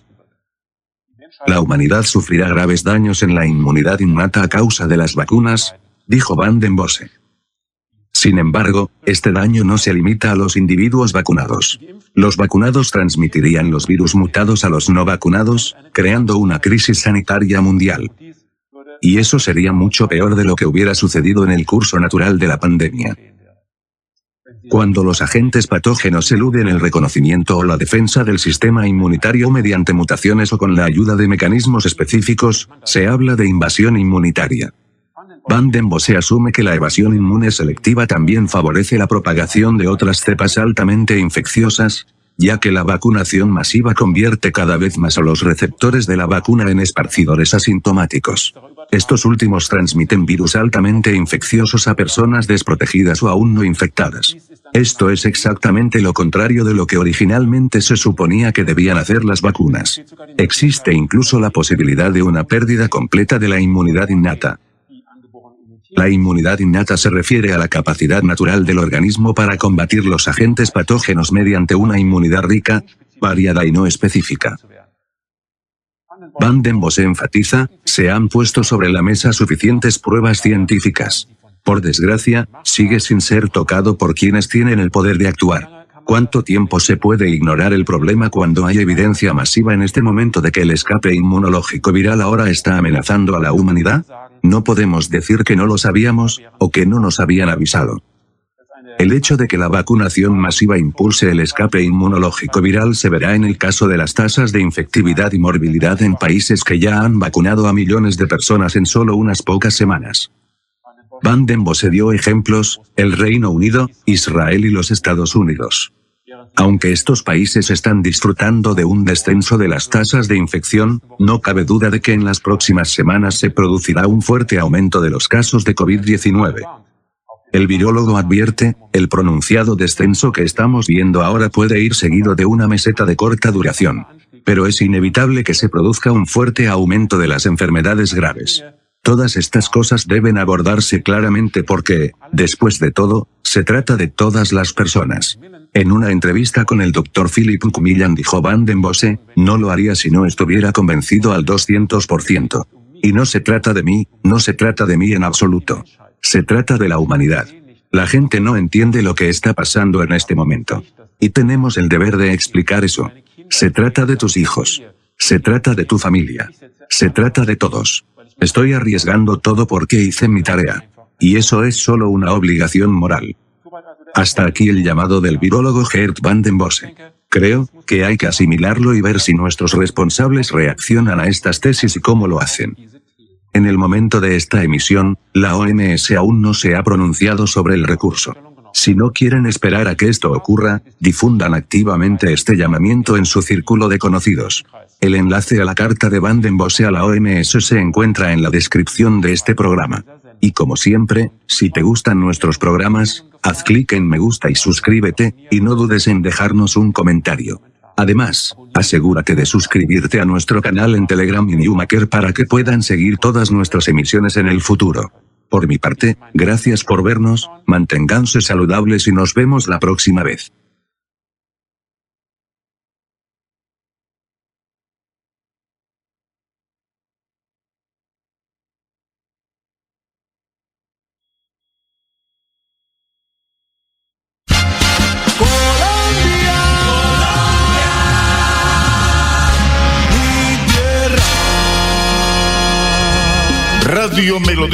Speaker 17: La humanidad sufrirá graves daños en la inmunidad innata a causa de las vacunas, dijo Van den Bosse. Sin embargo, este daño no se limita a los individuos vacunados. Los vacunados transmitirían los virus mutados a los no vacunados, creando una crisis sanitaria mundial. Y eso sería mucho peor de lo que hubiera sucedido en el curso natural de la pandemia. Cuando los agentes patógenos eluden el reconocimiento o la defensa del sistema inmunitario mediante mutaciones o con la ayuda de mecanismos específicos, se habla de invasión inmunitaria. Van den Bosse asume que la evasión inmune selectiva también favorece la propagación de otras cepas altamente infecciosas, ya que la vacunación masiva convierte cada vez más a los receptores de la vacuna en esparcidores asintomáticos. Estos últimos transmiten virus altamente infecciosos a personas desprotegidas o aún no infectadas. Esto es exactamente lo contrario de lo que originalmente se suponía que debían hacer las vacunas. Existe incluso la posibilidad de una pérdida completa de la inmunidad innata. La inmunidad innata se refiere a la capacidad natural del organismo para combatir los agentes patógenos mediante una inmunidad rica, variada y no específica. Van den Bosse enfatiza, se han puesto sobre la mesa suficientes pruebas científicas. Por desgracia, sigue sin ser tocado por quienes tienen el poder de actuar. ¿Cuánto tiempo se puede ignorar el problema cuando hay evidencia masiva en este momento de que el escape inmunológico viral ahora está amenazando a la humanidad? No podemos decir que no lo sabíamos, o que no nos habían avisado. El hecho de que la vacunación masiva impulse el escape inmunológico viral se verá en el caso de las tasas de infectividad y morbilidad en países que ya han vacunado a millones de personas en solo unas pocas semanas. Van den Bosse dio ejemplos, el Reino Unido, Israel y los Estados Unidos. Aunque estos países están disfrutando de un descenso de las tasas de infección, no cabe duda de que en las próximas semanas se producirá un fuerte aumento de los casos de COVID-19. El virólogo advierte, el pronunciado descenso que estamos viendo ahora puede ir seguido de una meseta de corta duración. Pero es inevitable que se produzca un fuerte aumento de las enfermedades graves. Todas estas cosas deben abordarse claramente porque, después de todo, se trata de todas las personas. En una entrevista con el Dr. Philip Kumillan dijo Van den Bosse, no lo haría si no estuviera convencido al 200%. Y no se trata de mí, no se trata de mí en absoluto. Se trata de la humanidad. La gente no entiende lo que está pasando en este momento. Y tenemos el deber de explicar eso. Se trata de tus hijos. Se trata de tu familia. Se trata de todos. Estoy arriesgando todo porque hice mi tarea. Y eso es solo una obligación moral. Hasta aquí el llamado del virólogo Gert van den Bosse. Creo que hay que asimilarlo y ver si nuestros responsables reaccionan a estas tesis y cómo lo hacen. En el momento de esta emisión, la OMS aún no se ha pronunciado sobre el recurso. Si no quieren esperar a que esto ocurra, difundan activamente este llamamiento en su círculo de conocidos. El enlace a la carta de Van den Bosse a la OMS se encuentra en la descripción de este programa. Y como siempre, si te gustan nuestros programas, haz clic en me gusta y suscríbete, y no dudes en dejarnos un comentario. Además, asegúrate de suscribirte a nuestro canal en Telegram y Newmaker para que puedan seguir todas nuestras emisiones en el futuro. Por mi parte, gracias por vernos, manténganse saludables y nos vemos la próxima vez.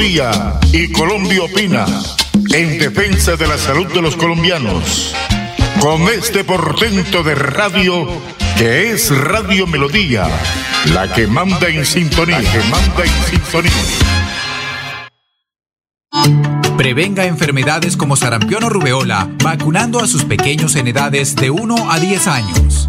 Speaker 12: Y Colombia Opina en defensa de la salud de los colombianos. Con este portento de radio que es Radio Melodía, la que manda en sintonía, que manda en sintonía.
Speaker 13: Prevenga enfermedades como sarampión o rubeola vacunando a sus pequeños en edades de 1 a 10 años.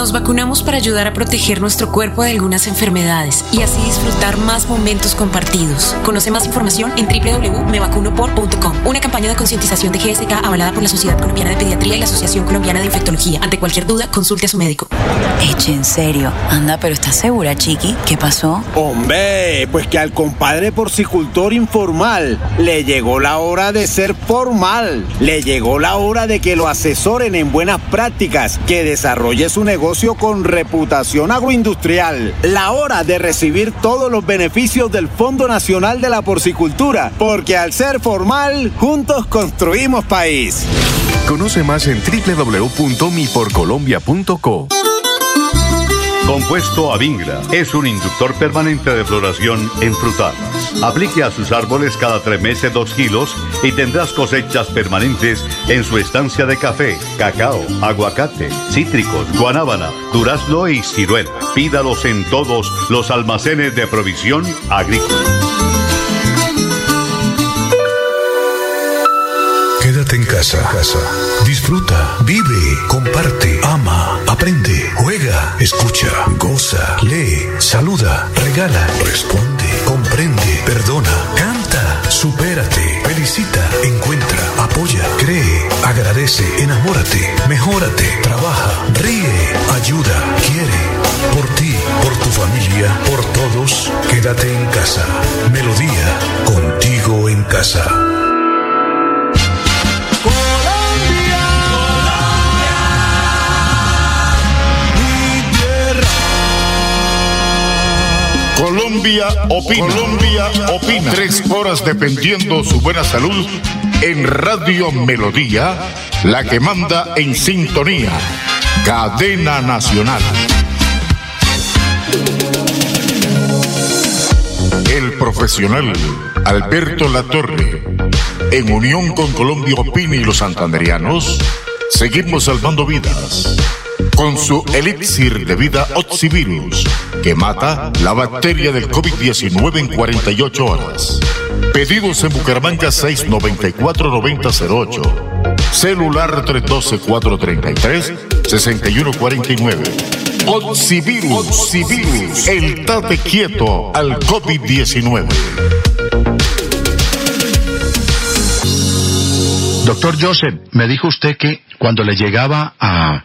Speaker 18: Nos vacunamos para ayudar a proteger nuestro cuerpo de algunas enfermedades y así disfrutar más momentos compartidos. Conoce más información en www.mevacunopor.com. Una campaña de concientización de GSK avalada por la Sociedad Colombiana de Pediatría y la Asociación Colombiana de Infectología. Ante cualquier duda, consulte a su médico.
Speaker 19: Eche, en serio. Anda, pero ¿estás segura, Chiqui? ¿Qué pasó?
Speaker 9: Hombre, pues que al compadre porcicultor informal le llegó la hora de ser formal. Le llegó la hora de que lo asesoren en buenas prácticas, que desarrolle su negocio con reputación agroindustrial. La hora de recibir todos los beneficios del Fondo Nacional de la Porcicultura, porque al ser formal, juntos construimos país.
Speaker 20: Conoce más en www.miporcolombia.co.
Speaker 21: Compuesto Avingla es un inductor permanente de floración en frutales. Aplique a sus árboles cada tres meses dos kilos y tendrás cosechas permanentes en su estancia de café, cacao, aguacate, cítricos, guanábana, durazno y ciruela. Pídalos en todos los almacenes de provisión agrícola.
Speaker 22: Quédate en casa. Disfruta, vive, comparte, ama, aprende, juega, escucha, goza, lee, saluda, regala, responde, perdona, canta, supérate, felicita, encuentra, apoya, cree, agradece, enamórate, mejórate, trabaja, ríe, ayuda, quiere. Por ti, por tu familia, por todos, quédate en casa. Melodía, contigo en casa.
Speaker 1: Colombia opina. Colombia opina. Tres horas dependiendo su buena salud en Radio Melodía, la que manda en sintonía. Cadena Nacional. El profesional Alberto Latorre, en unión con Colombia Opina y los santanderianos, seguimos salvando vidas con su elixir de vida Oxivirus, que mata la bacteria del COVID-19 en 48 horas. Pedidos en Bucaramanga 694-9008. Celular 312-433-6149. Oxivirus, Oxivirus, el tate quieto al COVID-19.
Speaker 10: Doctor Joseph, me dijo usted que cuando le llegaba a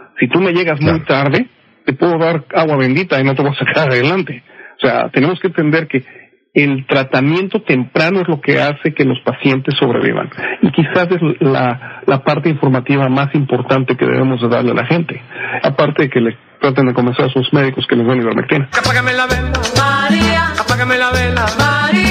Speaker 3: Si tú me llegas muy tarde, te puedo dar agua bendita y no te voy a sacar adelante. O sea, tenemos que entender que el tratamiento temprano es lo que hace que los pacientes sobrevivan. Y quizás es la, la parte informativa más importante que debemos de darle a la gente. Aparte de que le traten de convencer a sus médicos que les den ivermectina.
Speaker 4: Apágame la vela, María. Apágame la vela, María.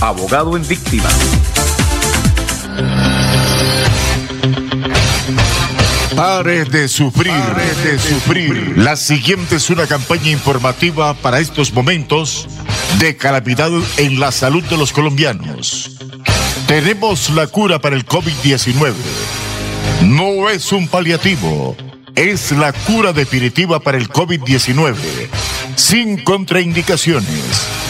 Speaker 23: abogado en víctima.
Speaker 1: Pare de sufrir, pare de sufrir. La siguiente es una campaña informativa para estos momentos de calamidad en la salud de los colombianos. Tenemos la cura para el COVID-19. No es un paliativo, es la cura definitiva para el COVID-19, sin contraindicaciones.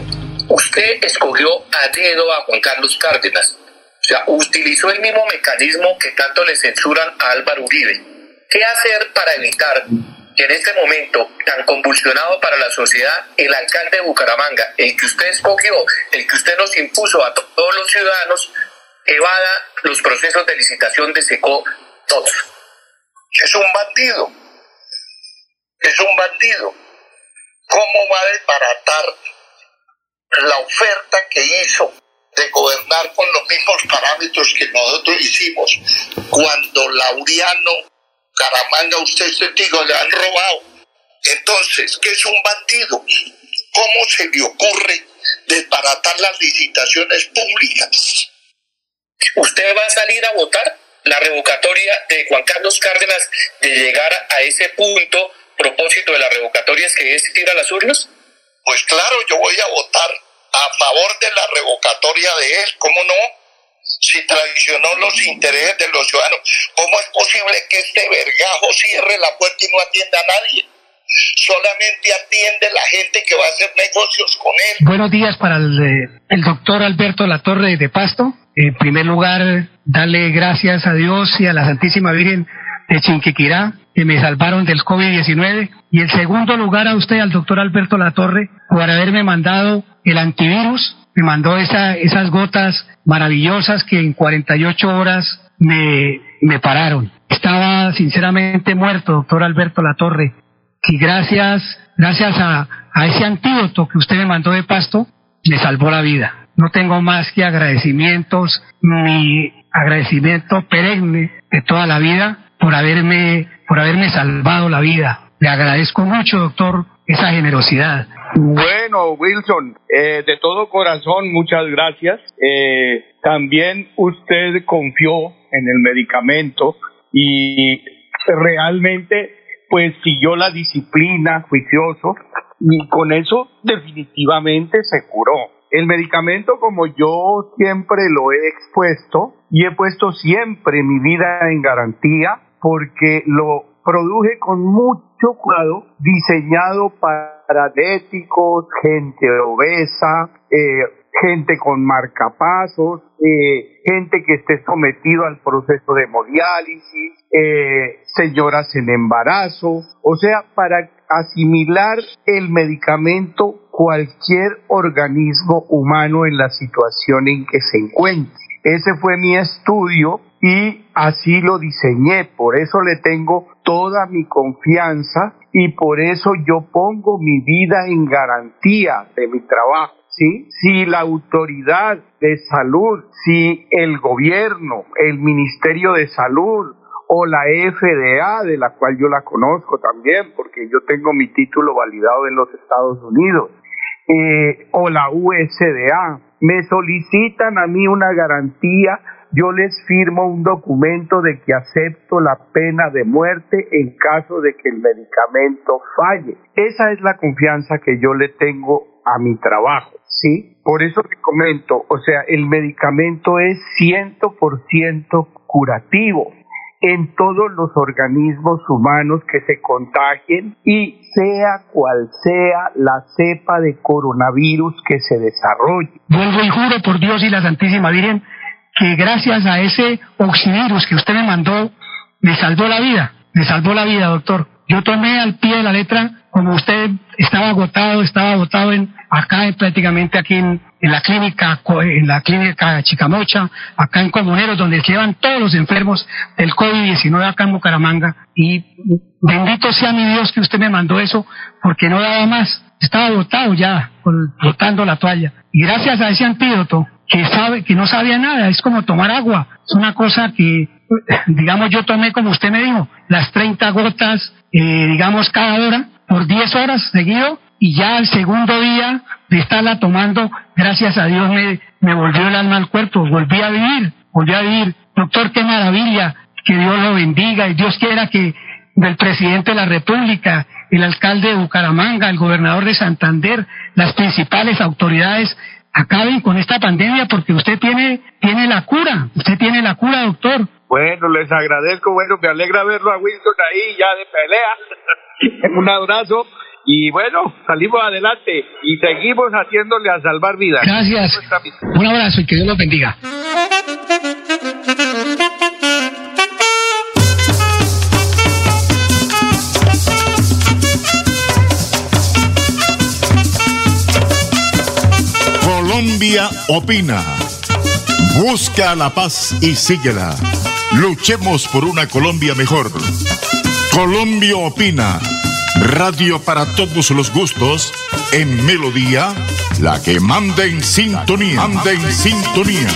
Speaker 5: usted escogió a dedo a Juan Carlos Cárdenas. O sea, utilizó el mismo mecanismo que tanto le censuran a Álvaro Uribe. ¿Qué hacer para evitar que en este momento tan convulsionado para la sociedad, el alcalde de Bucaramanga, el que usted escogió, el que usted nos impuso a todos los ciudadanos, evada los procesos de licitación de SECO todos?
Speaker 6: Es un bandido. Es un bandido. ¿Cómo va a desbaratar la oferta que hizo de gobernar con los mismos parámetros que nosotros hicimos cuando Lauriano Caramanga, usted es testigo, le han robado. Entonces, ¿qué es un bandido? ¿Cómo se le ocurre desbaratar las licitaciones públicas?
Speaker 5: ¿Usted va a salir a votar la revocatoria de Juan Carlos Cárdenas de llegar a ese punto, propósito de la revocatoria es que es ir a las urnas?
Speaker 6: Pues claro, yo voy a votar a favor de la revocatoria de él, ¿cómo no? si traicionó los intereses de los ciudadanos. ¿Cómo es posible que este vergajo cierre la puerta y no atienda a nadie? Solamente atiende la gente que va a hacer negocios con él.
Speaker 7: Buenos días para el, eh, doctor Alberto Latorre de Pasto. En primer lugar, darle gracias a Dios y a la Santísima Virgen de Chinquiquirá que me salvaron del COVID-19. Y en segundo lugar a usted, al doctor Alberto Latorre, por haberme mandado el antivirus me mandó esa, esas gotas maravillosas que en 48 horas me, me pararon. Estaba sinceramente muerto, doctor Alberto Latorre, y gracias, gracias a, ese antídoto que usted me mandó de pasto, me salvó la vida. No tengo más que agradecimientos, mi agradecimiento perenne de toda la vida por haberme, por haberme salvado la vida. Le agradezco mucho, doctor, esa generosidad.
Speaker 8: Bueno, Wilson, eh, de todo corazón, muchas gracias. Eh, también usted confió en el medicamento y realmente pues siguió la disciplina juicioso y con eso definitivamente se curó. El medicamento, como yo siempre lo he expuesto y he puesto siempre mi vida en garantía porque lo produje con mucho diseñado para diabéticos, gente obesa, eh, gente con marcapasos, eh, gente que esté sometido al proceso de hemodiálisis, eh, señoras en embarazo, o sea, para asimilar el medicamento cualquier organismo humano en la situación en que se encuentre. Ese fue mi estudio y así lo diseñé, por eso le tengo toda mi confianza y por eso yo pongo mi vida en garantía de mi trabajo. ¿Sí? Si la autoridad de salud, si el gobierno, el Ministerio de Salud o la FDA, de la cual yo la conozco también, porque yo tengo mi título validado en los Estados Unidos, eh, o la USDA, me solicitan a mí una garantía yo les firmo un documento de que acepto la pena de muerte en caso de que el medicamento falle. Esa es la confianza que yo le tengo a mi trabajo, ¿sí? Por eso te comento, o sea, el medicamento es 100% curativo en todos los organismos humanos que se contagien y sea cual sea la cepa de coronavirus que se desarrolle.
Speaker 7: Vuelvo y juro por Dios y la Santísima Virgen que gracias a ese oxivirus que usted me mandó, me salvó la vida, me salvó la vida, doctor. Yo tomé al pie de la letra, como usted estaba agotado, estaba agotado en, acá prácticamente aquí en, la clínica, en la clínica Chicamocha, acá en Comuneros, donde llevan todos los enfermos del COVID-19 acá en Bucaramanga. Y bendito sea mi Dios que usted me mandó eso, porque no daba más. Estaba agotado ya, botando la toalla. Y gracias a ese antídoto, que sabe, que no sabía nada, es como tomar agua. Es una cosa que, digamos, yo tomé como usted me dijo, las 30 gotas eh, digamos, cada hora, por 10 horas seguido, y ya al segundo día de estarla tomando, gracias a Dios me, me volvió el alma al cuerpo, volví a vivir, volví a vivir. Doctor, qué maravilla, que Dios lo bendiga y Dios quiera que del presidente de la República, el alcalde de Bucaramanga, el gobernador de Santander, las principales autoridades acaben con esta pandemia porque usted tiene, tiene la cura, usted tiene la cura, doctor.
Speaker 8: Bueno, les agradezco, bueno, me alegra verlo a Wilson ahí ya de pelea. Un abrazo y bueno, salimos adelante y seguimos haciéndole a salvar vidas.
Speaker 7: Gracias. Un abrazo y que Dios los bendiga.
Speaker 1: Colombia opina. Busca la paz y síguela. Luchemos por una Colombia mejor. Colombia opina. Radio para todos los gustos. En Melodía, la que manda en sintonía. Manda en sintonía.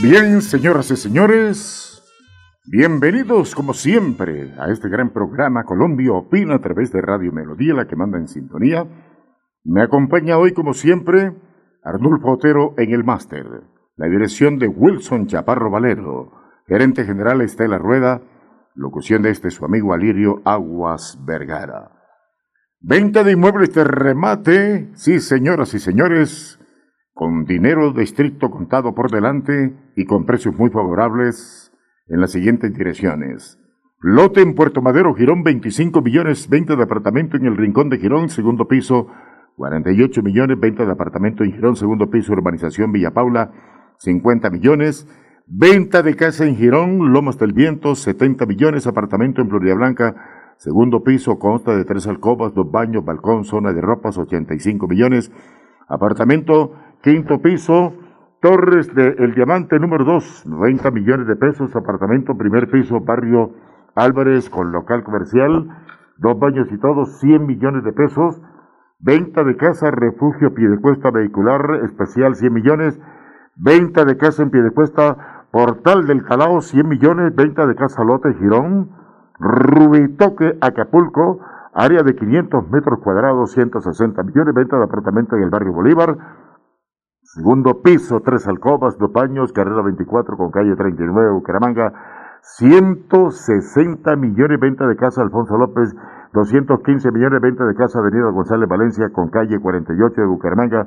Speaker 1: Bien, señoras y señores. Bienvenidos, como siempre, a este gran programa Colombia Opina a través de Radio Melodía, la que manda en sintonía. Me acompaña hoy, como siempre, Arnulfo Otero en el máster, la dirección de Wilson Chaparro Valero, gerente general Estela Rueda, locución de este su amigo Alirio Aguas Vergara. Venta de inmuebles de remate, sí, señoras y señores, con dinero de estricto contado por delante y con precios muy favorables en las siguientes direcciones. Lote en Puerto Madero, Girón, 25 millones, venta de apartamento en el Rincón de Girón, segundo piso, 48 millones, venta de apartamento en Girón, segundo piso, urbanización Villa Paula, 50 millones, venta de casa en Girón, Lomas del Viento, 70 millones, apartamento en Florida Blanca, segundo piso, consta de tres alcobas, dos baños, balcón, zona de ropas, 85 millones, apartamento, quinto piso, Torres de El Diamante número 2, 90 millones de pesos, apartamento, primer piso, barrio Álvarez con local comercial, dos baños y todo, 100 millones de pesos. Venta de casa, refugio, piedecuesta vehicular, especial, 100 millones. Venta de casa en piedecuesta, portal del Calao, 100 millones. Venta de casa lote, Girón. Rubitoque, Acapulco, área de 500 metros cuadrados, 160 millones. Venta de apartamento en el barrio Bolívar Segundo piso, tres alcobas, dos baños, carrera 24 con calle 39, Bucaramanga. 160 millones de venta de casa Alfonso López, 215 millones de venta de casa Avenida González Valencia con calle 48 de Bucaramanga.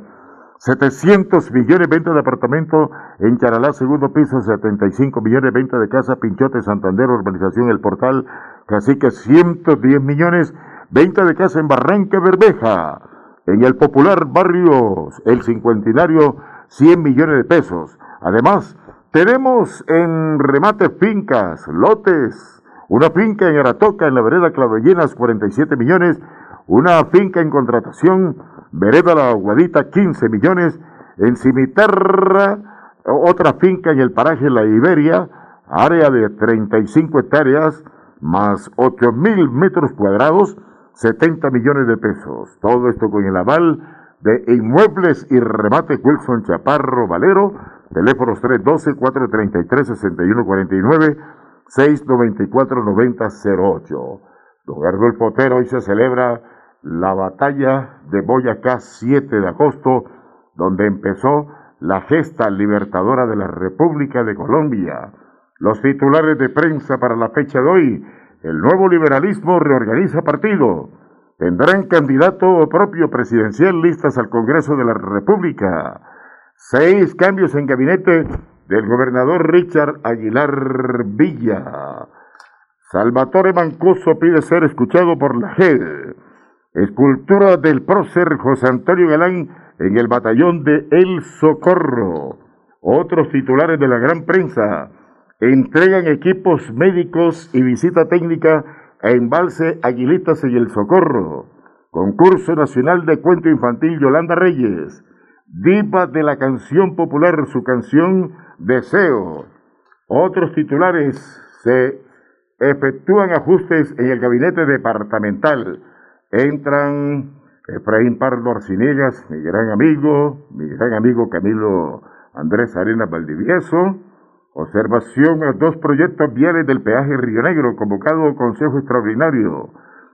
Speaker 1: 700 millones de venta de apartamento en Charalá, segundo piso, 75 millones de venta de casa Pinchote, Santander, Urbanización El Portal, Cacique, 110 millones, venta de casa en Barranca Bermeja en el popular barrio El Cincuentenario 100 millones de pesos. Además, tenemos en remate fincas, lotes, una finca en Aratoca, en la vereda Clavellenas, 47 millones, una finca en contratación, vereda La Aguadita, 15 millones, en Cimitarra, otra finca en el paraje La Iberia, área de 35 hectáreas, más 8 mil metros cuadrados, 70 millones de pesos. Todo esto con el aval de Inmuebles y Remate Wilson Chaparro Valero, teléfonos 312-433-6149, 694-9008. Don Arnulfo Potero hoy se celebra la batalla de Boyacá 7 de agosto, donde empezó la gesta libertadora de la República de Colombia. Los titulares de prensa para la fecha de hoy, el nuevo liberalismo reorganiza partido. Tendrán candidato propio presidencial listas al Congreso de la República. Seis cambios en gabinete del gobernador Richard Aguilar Villa. Salvatore Mancuso pide ser escuchado por la JED. Escultura del prócer José Antonio Galán en el batallón de El Socorro. Otros titulares de la gran prensa entregan equipos médicos y visita técnica a Embalse Aguilitas y El Socorro. Concurso Nacional de Cuento Infantil Yolanda Reyes. Diva de la canción popular, su canción Deseo. Otros titulares se efectúan ajustes en el gabinete departamental. Entran Efraín Pardo Arciniegas, mi gran amigo, mi gran amigo Camilo Andrés Arena Valdivieso. Observación a dos proyectos viales del peaje Río Negro, convocado Consejo Extraordinario.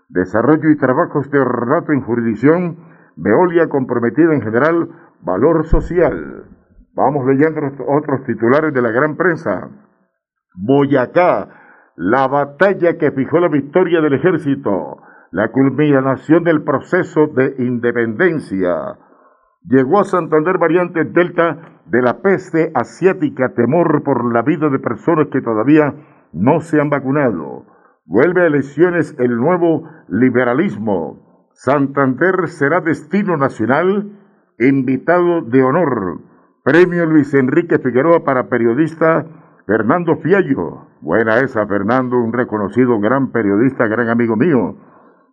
Speaker 1: Desarrollo y trabajos de ornato en jurisdicción. Veolia comprometida en general. Valor social. Vamos leyendo otros titulares de la gran prensa. Boyacá, la batalla que fijó la victoria del ejército, la culminación del proceso de independencia. Llegó a Santander variante Delta de la peste asiática, temor por la vida de personas que todavía no se han vacunado. Vuelve a elecciones el nuevo liberalismo. Santander será destino nacional, invitado de honor. Premio Luis Enrique Figueroa para periodista Fernando Fiallo. Buena esa, Fernando, un reconocido gran periodista, gran amigo mío.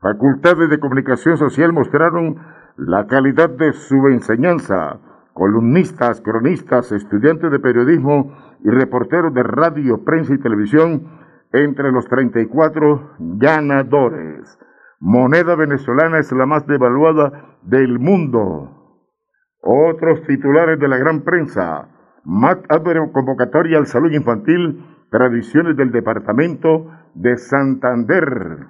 Speaker 1: Facultades de Comunicación Social mostraron la calidad de su enseñanza. Columnistas, cronistas, estudiantes de periodismo y reporteros de radio, prensa y televisión entre los 34 ganadores. Moneda venezolana es la más devaluada del mundo. Otros titulares de la gran prensa. Matt abre convocatoria al salud infantil, tradiciones del departamento de Santander.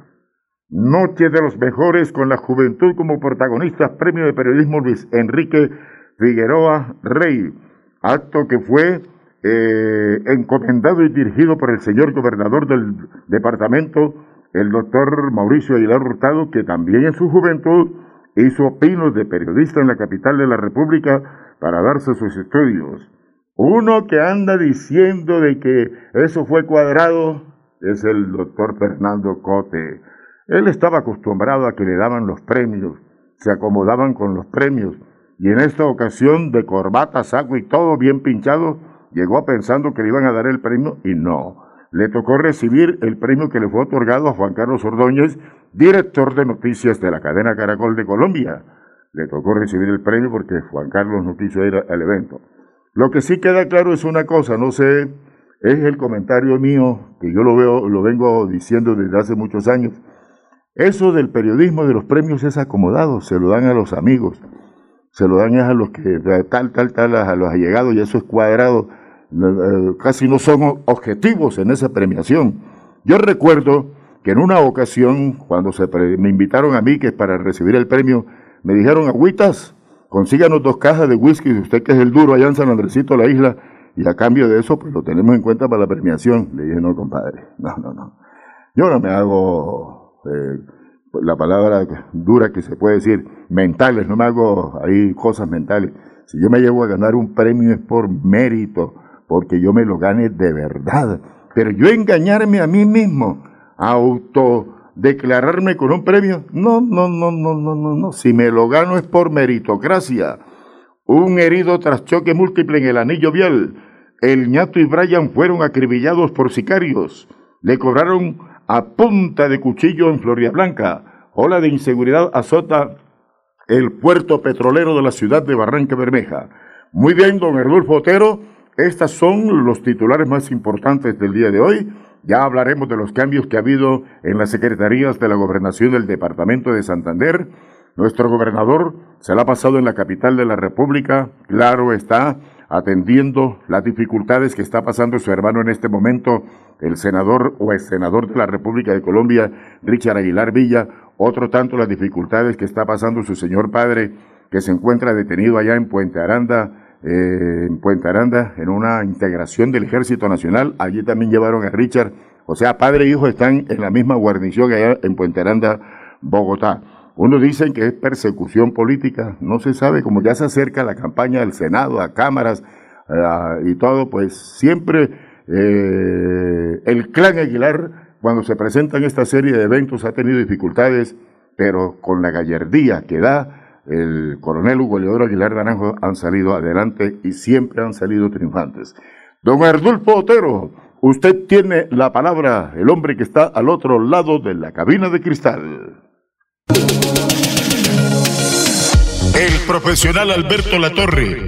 Speaker 1: Noche de los mejores con la juventud como protagonistas, premio de periodismo Luis Enrique Figueroa Rey. Acto que fue eh, encomendado y dirigido por el señor gobernador del departamento, el doctor Mauricio Aguilar Hurtado, que también en su juventud hizo pinos de periodista en la capital de la República para darse sus estudios. Uno que anda diciendo de que eso fue cuadrado es el doctor Fernando Cote. Él estaba acostumbrado a que le daban los premios, se acomodaban con los premios, y en esta ocasión de corbata, saco y todo bien pinchado, llegó pensando que le iban a dar el premio y no. Le tocó recibir el premio que le fue otorgado a Juan Carlos Ordóñez director de noticias de la cadena Caracol de Colombia. Le tocó recibir el premio porque Juan Carlos no quiso ir al evento. Lo que sí queda claro es una cosa, no sé, es el comentario mío, que yo lo veo, lo vengo diciendo desde hace muchos años. Eso del periodismo de los premios es acomodado, se lo dan a los amigos, se lo dan a los que tal, tal, tal, a los allegados, y eso es cuadrado, eh, casi no son objetivos en esa premiación. Yo recuerdo que en una ocasión, cuando se me invitaron a mí, que para recibir el premio, me dijeron, agüitas, consíganos dos cajas de whisky, usted que es el duro allá en San Andresito, la isla, y a cambio de eso, pues lo tenemos en cuenta para la premiación. Le dije, no, compadre, no, no, no. Yo no me hago eh, la palabra dura que se puede decir, mentales, no me hago ahí cosas mentales. Si yo me llevo a ganar un premio es por mérito, porque yo me lo gane de verdad. Pero yo engañarme a mí mismo, autodeclararme con un premio. No, no, no, no, no, no, no. Si me lo gano es por meritocracia. Un herido tras choque múltiple en el anillo vial. El ñato y Brian fueron acribillados por sicarios. Le cobraron a punta de cuchillo en Floria Blanca. Ola de inseguridad azota el puerto petrolero de la ciudad de Barranca Bermeja. Muy bien, don Erdulfo Otero. Estos son los titulares más importantes del día de hoy. Ya hablaremos de los cambios que ha habido en las secretarías de la gobernación del departamento de Santander. Nuestro gobernador se la ha pasado en la capital de la República, claro está, atendiendo las dificultades que está pasando su hermano en este momento, el senador o ex senador de la República de Colombia, Richard Aguilar Villa, otro tanto las dificultades que está pasando su señor padre, que se encuentra detenido allá en Puente Aranda, eh, en Puente Aranda, en una integración del Ejército Nacional. Allí también llevaron a Richard. O sea, padre e hijo están en la misma guarnición allá en Puente Aranda, Bogotá. Uno dicen que es persecución política, no se sabe, como ya se acerca la campaña del Senado, a cámaras y todo, pues siempre eh, el clan Aguilar, cuando se presentan esta serie de eventos, ha tenido dificultades, pero con la gallardía que da el coronel Hugo Leodoro Aguilar Naranjo han salido adelante y siempre han salido triunfantes. Don Ardulfo Otero, usted tiene la palabra, el hombre que está al otro lado de la cabina de cristal.
Speaker 12: El profesional Alberto Latorre,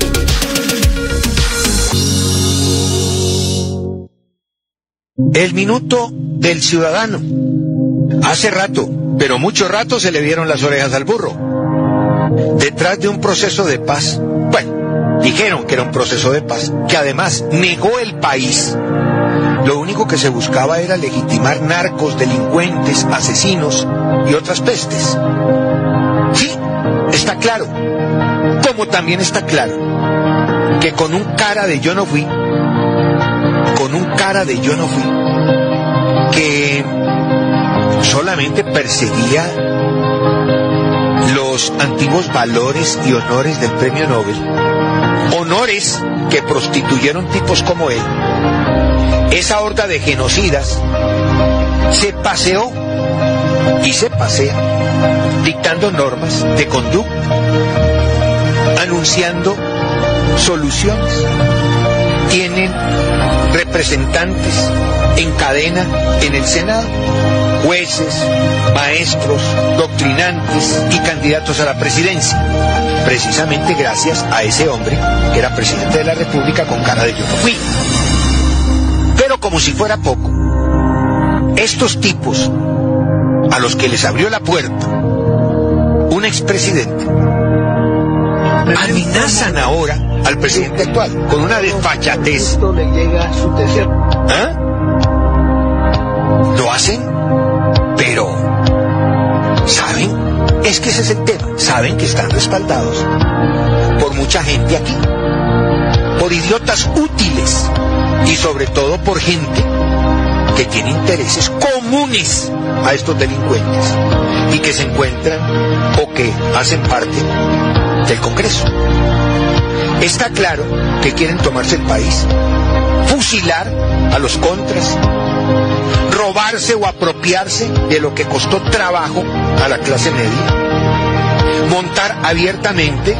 Speaker 9: El minuto del ciudadano. Hace rato, pero mucho rato se le dieron las orejas al burro. Detrás de un proceso de paz. Bueno, dijeron que era un proceso de paz, que además negó el país. Lo único que se buscaba era legitimar narcos, delincuentes, asesinos y otras pestes. Sí, está claro. Como también está claro que con un cara de yo no fui, un cara de yo no fui, que solamente perseguía los antiguos valores y honores del premio Nobel, honores que prostituyeron tipos como él, esa horda de genocidas se paseó y se pasea dictando normas de conducta, anunciando soluciones. Tienen representantes en cadena en el Senado, jueces, maestros, doctrinantes y candidatos a la presidencia, precisamente gracias a ese hombre que era presidente de la República con cara de yo no fui. Pero como si fuera poco, estos tipos a los que les abrió la puerta un expresidente amenazan ahora al presidente actual con una desfachatez. ¿Ah? Lo hacen, pero ¿saben? Es que ese es el tema. Saben que están respaldados por mucha gente aquí, por idiotas útiles y sobre todo por gente que tiene intereses comunes a estos delincuentes y que se encuentran o que hacen parte del Congreso. Está claro que quieren tomarse el país, fusilar a los contras, robarse o apropiarse de lo que costó trabajo a la clase media, montar abiertamente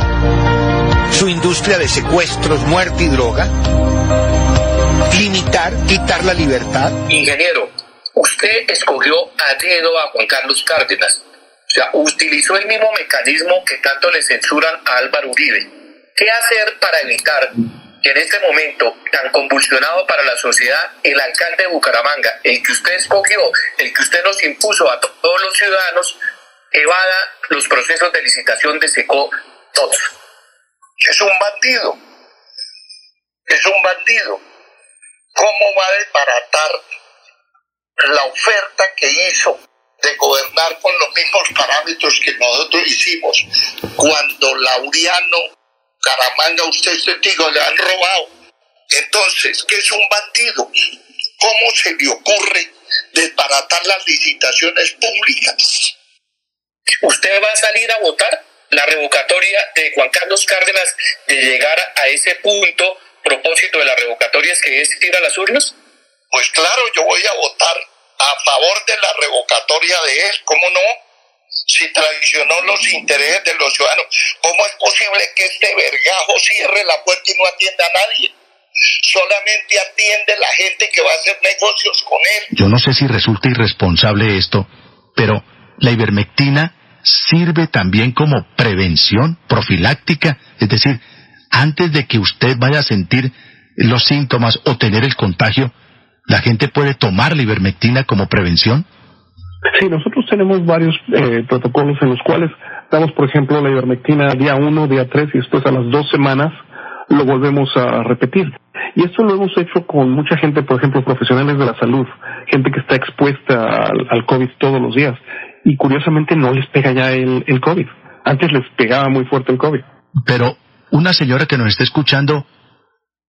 Speaker 9: su industria de secuestros, muerte y droga, limitar, quitar la libertad.
Speaker 5: Ingeniero, usted escogió a dedo a Juan Carlos Cárdenas. O sea, utilizó el mismo mecanismo que tanto le censuran a Álvaro Uribe. ¿Qué hacer para evitar que en este momento tan convulsionado para la sociedad, el alcalde de Bucaramanga, el que usted escogió, el que usted nos impuso a todos los ciudadanos, evada los procesos de licitación de SECO todos?
Speaker 6: Es un bandido. Es un bandido. ¿Cómo va a desbaratar la oferta que hizo de gobernar con los mismos parámetros que nosotros hicimos cuando Laureano Caramanga, usted es testigo, le han robado. Entonces, ¿qué es un bandido? ¿Cómo se le ocurre desbaratar las licitaciones públicas?
Speaker 5: ¿Usted va a salir a votar la revocatoria de Juan Carlos Cárdenas de llegar a ese punto? Propósito de la revocatoria es que es ir a las urnas.
Speaker 6: Pues claro, yo voy a votar a favor de la revocatoria de él, ¿cómo no? Si traicionó los intereses de los ciudadanos, ¿cómo es posible que este vergajo cierre la puerta y no atienda a nadie? Solamente atiende la gente que va a hacer negocios con él.
Speaker 10: Yo no sé si resulta irresponsable esto, pero la ivermectina sirve también como prevención profiláctica, es decir, antes de que usted vaya a sentir los síntomas o tener el contagio, la gente puede tomar la ivermectina como prevención?
Speaker 3: Sí, nosotros tenemos varios eh, protocolos en los cuales damos, por ejemplo, la ivermectina día 1, día 3 y después a las dos semanas lo volvemos a repetir. Y esto lo hemos hecho con mucha gente, por ejemplo, profesionales de la salud, gente que está expuesta al, COVID todos los días. Y curiosamente no les pega ya el, el COVID. Antes les pegaba muy fuerte el COVID.
Speaker 10: Pero una señora que nos está escuchando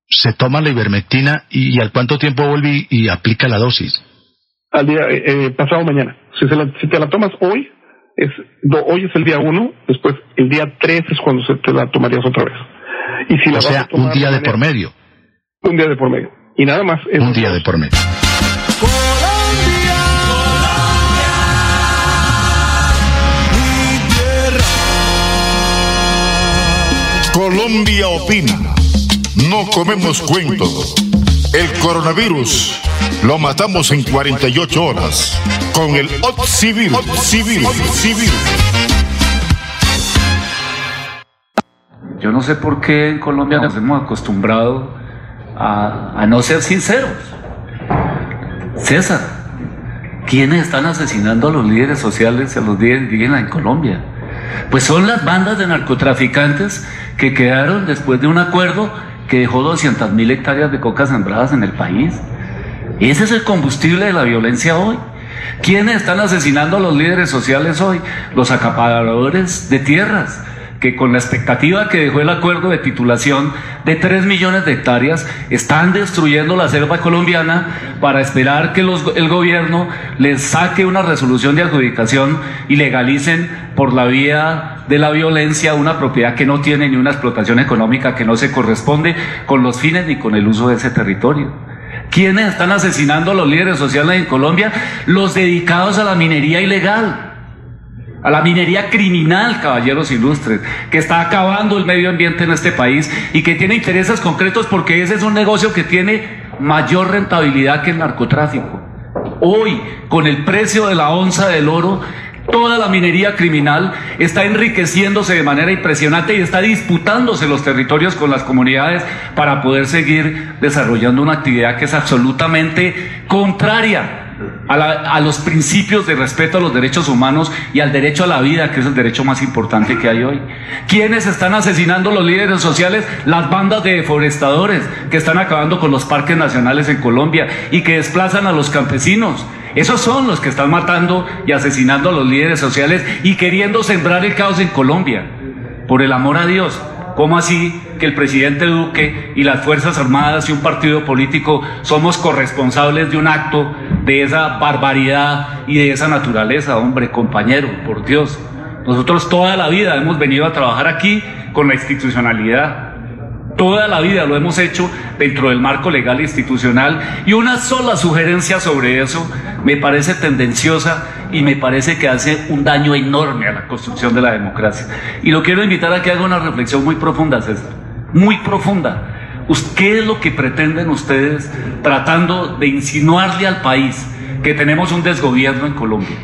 Speaker 10: se toma la ivermectina y, al cuánto tiempo vuelve y, aplica la dosis.
Speaker 3: Al día eh, eh, pasado mañana. Si, si te la tomas hoy, es hoy es el día uno, después el día tres es cuando se te la tomarías otra vez.
Speaker 10: Y si o sea, un día de por medio.
Speaker 3: Un día de por medio. Y nada más.
Speaker 10: Un día de por medio.
Speaker 12: Colombia opina. No comemos cuentos. El coronavirus lo matamos en 48 horas con el civil civil civil.
Speaker 24: Yo no sé por qué en Colombia nos hemos acostumbrado a, no ser sinceros. César, ¿quiénes están asesinando a los líderes sociales y a los líderes indígenas en Colombia? Pues son las bandas de narcotraficantes que quedaron después de un acuerdo que dejó 200 mil hectáreas de coca sembradas en el país. Ese es el combustible de la violencia hoy. ¿Quiénes están asesinando a los líderes sociales hoy? Los acaparadores de tierras, que con la expectativa que dejó el acuerdo de titulación de 3 millones de hectáreas, están destruyendo la selva colombiana para esperar que el gobierno les saque una resolución de adjudicación y legalicen por la vía de la violencia una propiedad que no tiene ni una explotación económica que no se corresponde con los fines ni con el uso de ese territorio. ¿Quiénes están asesinando a los líderes sociales en Colombia? Los dedicados a la minería ilegal a la minería criminal, caballeros ilustres, que está acabando el medio ambiente en este país y que tiene intereses concretos porque ese es un negocio que tiene mayor rentabilidad que el narcotráfico. Hoy, con el precio de la onza del oro, toda la minería criminal está enriqueciéndose de manera impresionante y está disputándose los territorios con las comunidades para poder seguir desarrollando una actividad que es absolutamente contraria a, los principios de respeto a los derechos humanos y al derecho a la vida, que es el derecho más importante que hay hoy. ¿Quiénes están asesinando los líderes sociales? Las bandas de deforestadores que están acabando con los parques nacionales en Colombia y que desplazan a los campesinos. Esos son los que están matando y asesinando a los líderes sociales y queriendo sembrar el caos en Colombia. Por el amor a Dios, ¿Cómo así que el presidente Duque y las Fuerzas Armadas y un partido político somos corresponsables de un acto de esa barbaridad y de esa naturaleza? Hombre, compañero, por Dios. Nosotros toda la vida hemos venido a trabajar aquí con la institucionalidad. Toda la vida lo hemos hecho dentro del marco legal e institucional y una sola sugerencia sobre eso me parece tendenciosa y me parece que hace un daño enorme a la construcción de la democracia. Y lo quiero invitar a que haga una reflexión muy profunda, César, muy profunda. ¿Qué es lo que pretenden ustedes tratando de insinuarle al país que tenemos un desgobierno en Colombia?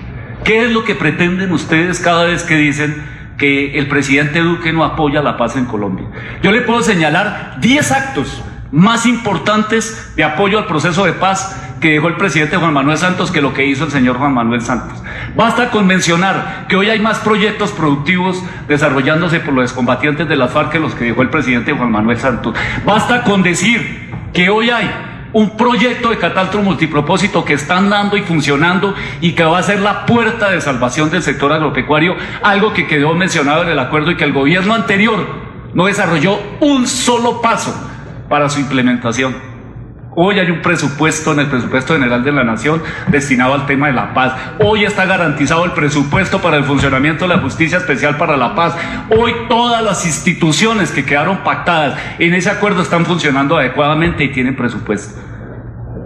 Speaker 24: ¿Qué es lo que pretenden ustedes cada vez que dicen que el presidente Duque no apoya la paz en Colombia. Yo le puedo señalar 10 actos más importantes de apoyo al proceso de paz que dejó el presidente Juan Manuel Santos que lo que hizo el señor Juan Manuel Santos. Basta con mencionar que hoy hay más proyectos productivos desarrollándose por los combatientes de la FARC que los que dejó el presidente Juan Manuel Santos. Basta con decir que hoy hay un proyecto de catastro multipropósito que está andando y funcionando y que va a ser la puerta de salvación del sector agropecuario, algo que quedó mencionado en el acuerdo y que el gobierno anterior no desarrolló un solo paso para su implementación. Hoy hay un presupuesto en el presupuesto general de la Nación destinado al tema de la paz. Hoy está garantizado el presupuesto para el funcionamiento de la Justicia Especial para la Paz. Hoy todas las instituciones que quedaron pactadas en ese acuerdo están funcionando adecuadamente y tienen presupuesto.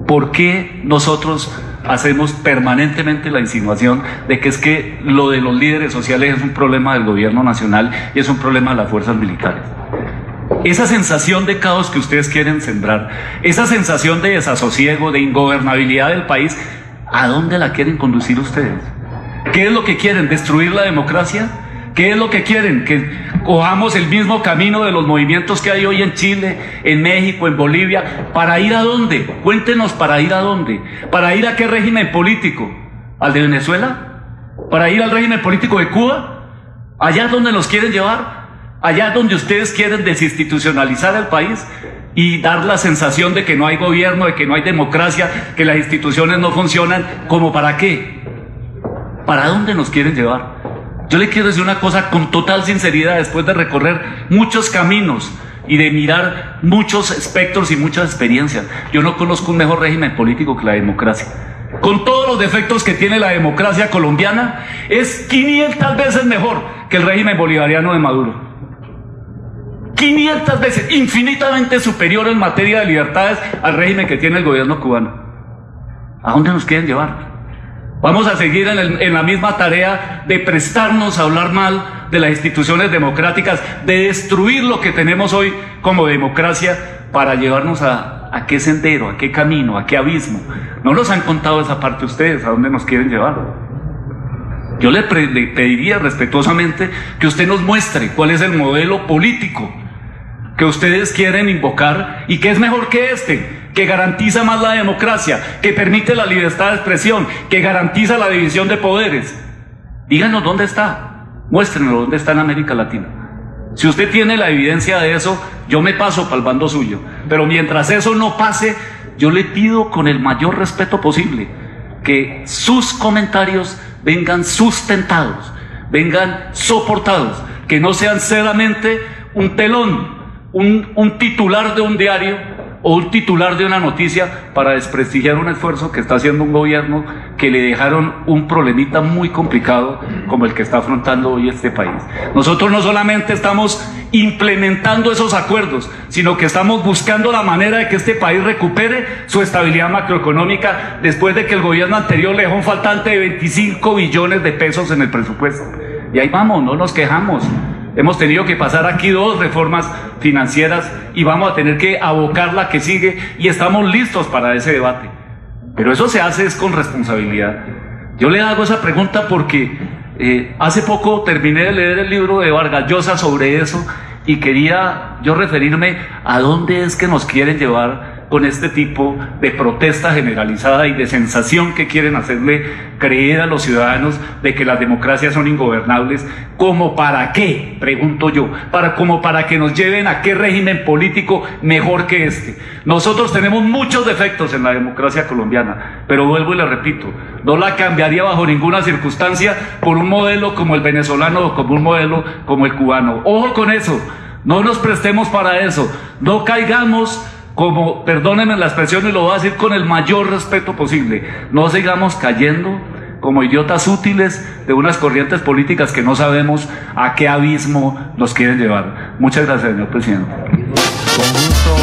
Speaker 24: ¿Por qué nosotros hacemos permanentemente la insinuación de que es que lo de los líderes sociales es un problema del gobierno nacional y es un problema de las fuerzas militares? Esa sensación de caos que ustedes quieren sembrar, esa sensación de desasosiego, de ingobernabilidad del país, ¿a dónde la quieren conducir ustedes? ¿Qué es lo que quieren? ¿Destruir la democracia? ¿Qué es lo que quieren? Que cojamos el mismo camino de los movimientos que hay hoy en Chile, en México, en Bolivia. ¿Para ir a dónde? Cuéntenos para ir a dónde. ¿Para ir a qué régimen político? ¿Al de Venezuela? ¿Para ir al régimen político de Cuba? ¿Allá donde nos quieren llevar? ¿Allá donde ustedes quieren desinstitucionalizar el país? y dar la sensación de que no hay gobierno, de que no hay democracia, que las instituciones no funcionan, ¿como para qué? ¿Para dónde nos quieren llevar? Yo le quiero decir una cosa con total sinceridad, después de recorrer muchos caminos y de mirar muchos espectros y muchas experiencias, yo no conozco un mejor régimen político que la democracia. Con todos los defectos que tiene la democracia colombiana, es 500 veces mejor que el régimen bolivariano de Maduro. 500 veces, infinitamente superior en materia de libertades al régimen que tiene el gobierno cubano. ¿A dónde nos quieren llevar? Vamos a seguir en, la misma tarea de prestarnos a hablar mal de las instituciones democráticas, de destruir lo que tenemos hoy como democracia para llevarnos a, qué sendero, a qué camino, a qué abismo. No nos han contado esa parte ustedes, a dónde nos quieren llevar. Yo le pediría respetuosamente que usted nos muestre cuál es el modelo político que ustedes quieren invocar y que es mejor que este, que garantiza más la democracia, que permite la libertad de expresión, que garantiza la división de poderes. Díganos dónde está, muéstrenos dónde está en América Latina. Si usted tiene la evidencia de eso, yo me paso para el bando suyo. Pero mientras eso no pase, yo le pido con el mayor respeto posible que sus comentarios vengan sustentados, vengan soportados, que no sean solamente un telón, un, titular de un diario o un titular de una noticia para desprestigiar un esfuerzo que está haciendo un gobierno que le dejaron un problemita muy complicado como el que está afrontando hoy este país. Nosotros no solamente estamos implementando esos acuerdos, sino que estamos buscando la manera de que este país recupere su estabilidad macroeconómica después de que el gobierno anterior le dejó un faltante de 25 billones de pesos en el presupuesto. Y ahí vamos, no nos quejamos. Hemos tenido que pasar aquí dos reformas financieras y vamos a tener que abocar la que sigue y estamos listos para ese debate. Pero eso se hace es con responsabilidad. Yo le hago esa pregunta porque eh, hace poco terminé de leer el libro de Vargas Llosa sobre eso y quería yo referirme a dónde es que nos quieren llevar con este tipo de protesta generalizada y de sensación que quieren hacerle creer a los ciudadanos de que las democracias son ingobernables, como para qué, pregunto yo, para como para que nos lleven a qué régimen político mejor que este. Nosotros tenemos muchos defectos en la democracia colombiana, pero vuelvo y le repito, no la cambiaría bajo ninguna circunstancia por un modelo como el venezolano o como un modelo como el cubano. Ojo con eso, no nos prestemos para eso, no caigamos como, perdónenme la expresión y lo voy a decir con el mayor respeto posible, no sigamos cayendo como idiotas útiles de unas corrientes políticas que no sabemos a qué abismo nos quieren llevar. Muchas gracias, señor presidente. Con gusto,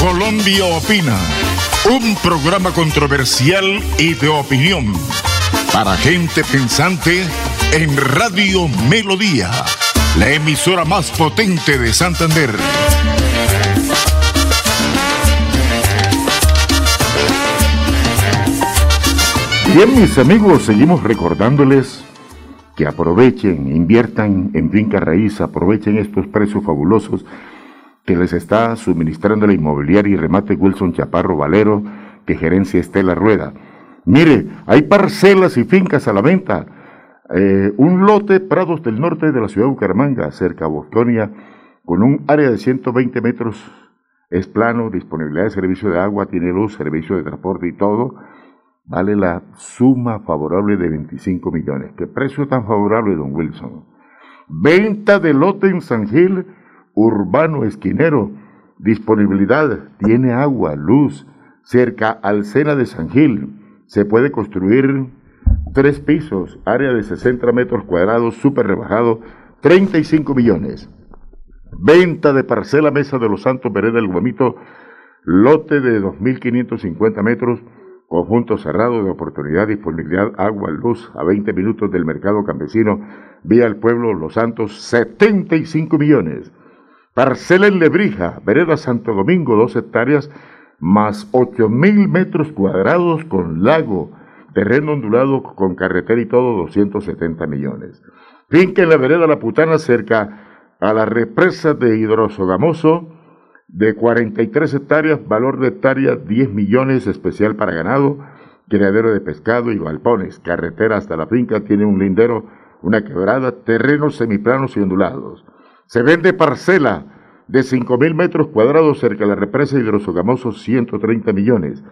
Speaker 12: Colombia Opina, un programa controversial y de opinión para gente pensante en Radio Melodía, la emisora más potente de Santander.
Speaker 1: Bien, mis amigos, seguimos recordándoles que aprovechen, inviertan en finca raíz, aprovechen estos precios fabulosos que les está suministrando la inmobiliaria y remate Wilson Chaparro Valero, que gerencia Estela Rueda. Mire, hay parcelas y fincas a la venta. Eh, un lote Prados del Norte de la ciudad de Bucaramanga, cerca a Bosconia, con un área de 120 metros, es plano, disponibilidad de servicio de agua, tiene luz, servicio de transporte y todo, vale la suma favorable de 25 millones. ¿Qué precio tan favorable, don Wilson? Venta de lote en San Gil, urbano, esquinero, disponibilidad, tiene agua, luz, cerca al Sena de San Gil se puede construir tres pisos, área de 60 metros cuadrados, súper rebajado, 35 millones. Venta de parcela Mesa de los Santos Vereda del Guamito, lote de 2.550 metros, conjunto cerrado de oportunidad, disponibilidad, agua, luz, a 20 minutos del mercado campesino, vía el pueblo Los Santos, 75 millones. Parcela en Lebrija, Vereda Santo Domingo, dos hectáreas, más ocho mil metros cuadrados con lago, terreno ondulado con carretera y todo, 270 millones. Finca en la vereda La Putana, cerca a la represa de Hidrosogamoso, de 43 hectáreas, valor de hectárea 10 millones, especial para ganado, criadero de pescado y galpones. Carretera hasta la finca tiene un lindero, una quebrada, terrenos semiplanos y ondulados. Se vende parcela de 5.000 metros cuadrados cerca de la represa Hidrosogamoso, 130 millones.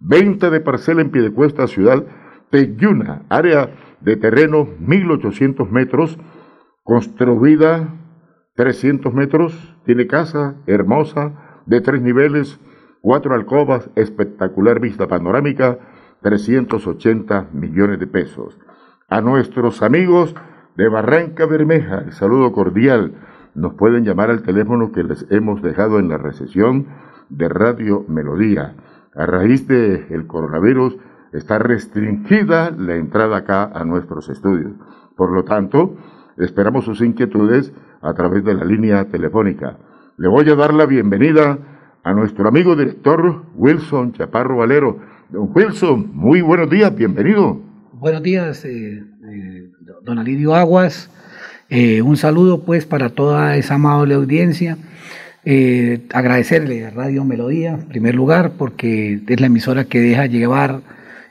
Speaker 1: Venta de parcela en Piedecuesta, ciudad Teyuna, área de terreno 1.800 metros, construida 300 metros, tiene casa hermosa, de tres niveles, cuatro alcobas, espectacular vista panorámica, 380 millones de pesos. A nuestros amigos de Barranca Bermeja, el saludo cordial. Nos pueden llamar al teléfono que les hemos dejado en la recesión de Radio Melodía. A raíz del el coronavirus está restringida la entrada acá a nuestros estudios. Por lo tanto, esperamos sus inquietudes a través de la línea telefónica. Le voy a dar la bienvenida a nuestro amigo director Wilson Chaparro Valero. Don Wilson, muy buenos días, bienvenido.
Speaker 25: Buenos días, eh, eh, don Alidio Aguas. Eh, un saludo pues para toda esa amable audiencia. agradecerle a Radio Melodía, en primer lugar, porque es la emisora que deja llevar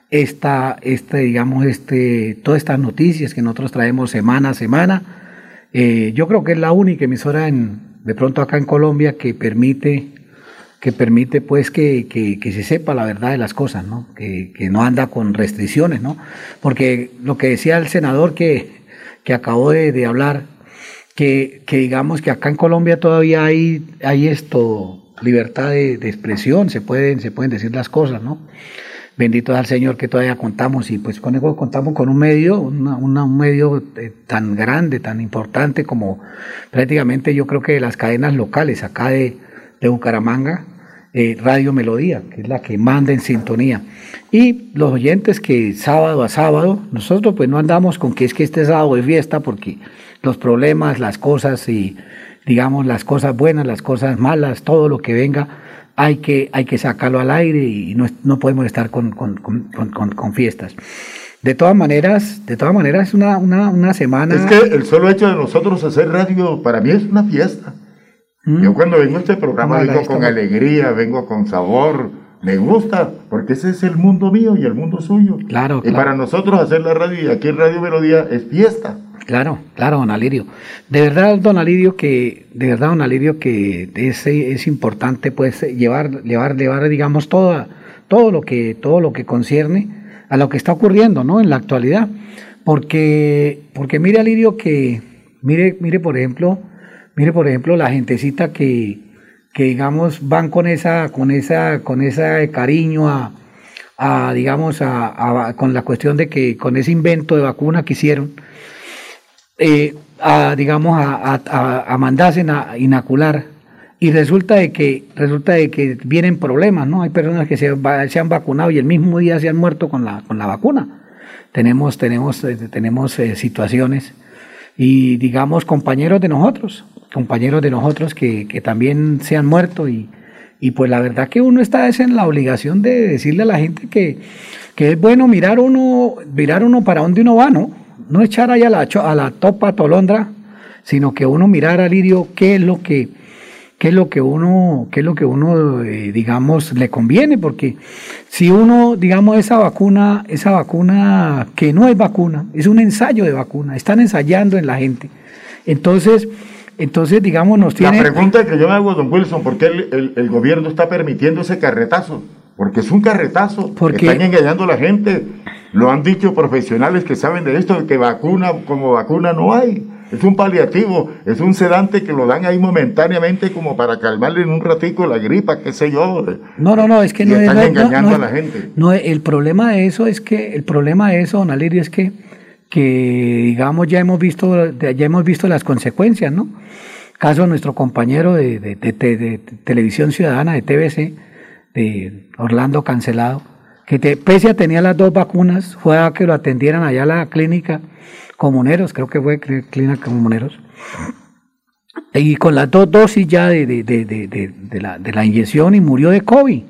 Speaker 25: esta, este, digamos, este, todas estas noticias que nosotros traemos semana a semana. yo creo que es la única emisora en, de pronto acá en Colombia que permite que permite pues que, que, se sepa la verdad de las cosas, ¿no? Que, que, no anda con restricciones, ¿no? Porque lo que decía el senador que, que acabó de, de hablar, que, que, digamos que acá en Colombia todavía hay, hay esto, libertad de, expresión, se pueden, se pueden decir las cosas, ¿no? Bendito sea el Señor que todavía contamos y pues con eso contamos con un medio, un medio eh, tan grande, tan importante como prácticamente yo creo que las cadenas locales acá de, de Bucaramanga, eh, Radio Melodía, que es la que manda en sintonía. Y los oyentes que sábado a sábado, nosotros pues no andamos con que es que este sábado es fiesta, porque los problemas, las cosas y digamos las cosas buenas, las cosas malas, todo lo que venga, hay que, hay que sacarlo al aire y no, no podemos estar con, con, con, con, fiestas. De todas maneras, de todas maneras es una, una, una semana.
Speaker 1: Es que el solo hecho de nosotros hacer radio para mí es una fiesta. Mm. Yo cuando vengo a este programa vengo con alegría, vengo con sabor, me gusta, porque ese es el mundo mío y el mundo suyo.
Speaker 25: Claro,
Speaker 1: Y para nosotros hacer la radio y aquí en Radio Melodía es fiesta.
Speaker 25: Claro, claro, don Alirio. De verdad, don Alirio, que, de verdad, don Alirio, que es, es importante pues llevar, llevar, llevar, digamos, todo, todo lo que, todo lo que concierne a lo que está ocurriendo, ¿no? En la actualidad. Porque, porque mire, Alirio, que, mire, mire, por ejemplo, Mire, por ejemplo, la gentecita que, que digamos, van con esa, con esa, con ese cariño a, digamos, a, con la cuestión de que con ese invento de vacuna que hicieron, eh, a, digamos, a, a, mandarse a inocular. Y resulta de que, resulta de que vienen problemas, ¿no? Hay personas que se, se han vacunado y el mismo día se han muerto con la, con la vacuna. Tenemos, tenemos, eh, tenemos eh, situaciones y digamos compañeros de nosotros, compañeros de nosotros que, que también se han muerto y, y, pues la verdad que uno está es en la obligación de decirle a la gente que, que es bueno mirar uno, mirar uno para dónde uno va, ¿no? No echar ahí a la, a la topa tolondra, sino que uno mirar al lirio qué es lo que qué es lo que uno, qué es lo que uno, eh, digamos, le conviene, porque si uno, digamos, esa vacuna, esa vacuna que no es vacuna, es un ensayo de vacuna, están ensayando en la gente. Entonces, entonces, digamos, nos tiene...
Speaker 1: La pregunta que yo me hago, don Wilson, ¿por qué el, gobierno está permitiendo ese carretazo? Porque es un carretazo. Porque están engañando a la gente. Lo han dicho profesionales que saben de esto, que vacuna como vacuna no hay. Es un paliativo, es un sedante que lo dan ahí momentáneamente como para calmarle en un ratico la gripa, qué sé yo.
Speaker 25: No, no, no, es que no
Speaker 1: están engañando a la gente.
Speaker 25: No, el problema de eso es que, el problema de eso, don Alirio, es que que digamos ya hemos visto, ya hemos visto las consecuencias, ¿no? Caso de nuestro compañero de, Televisión Ciudadana, de TBC, de Orlando Cancelado, que te, pese a tenía las dos vacunas, fue a que lo atendieran allá a la clínica Comuneros, creo que fue clínica Comuneros. y con las dos dosis ya de, de, de, de, la, de la inyección y murió de COVID.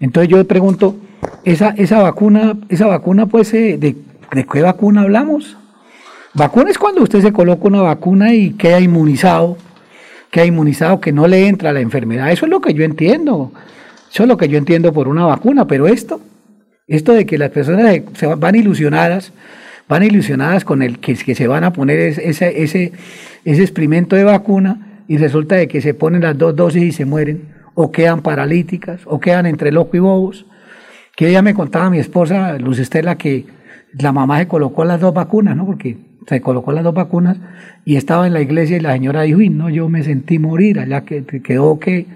Speaker 25: Entonces yo le pregunto, esa, esa vacuna, esa vacuna pues, eh, ¿de, ¿de qué vacuna hablamos? Vacuna es cuando usted se coloca una vacuna y queda inmunizado, queda inmunizado, que no le entra la enfermedad. Eso es lo que yo entiendo. Eso es lo que yo entiendo por una vacuna. Pero esto, esto de que las personas se van ilusionadas, van ilusionadas con el que, se van a poner ese, ese, ese experimento de vacuna y resulta de que se ponen las dos dosis y se mueren, o quedan paralíticas, o quedan entre loco y bobos. Que ella me contaba mi esposa, Luz Estela, que la mamá se colocó las dos vacunas, ¿no? Porque se colocó las dos vacunas y estaba en la iglesia y la señora dijo, y no, yo me sentí morir, allá que quedó que,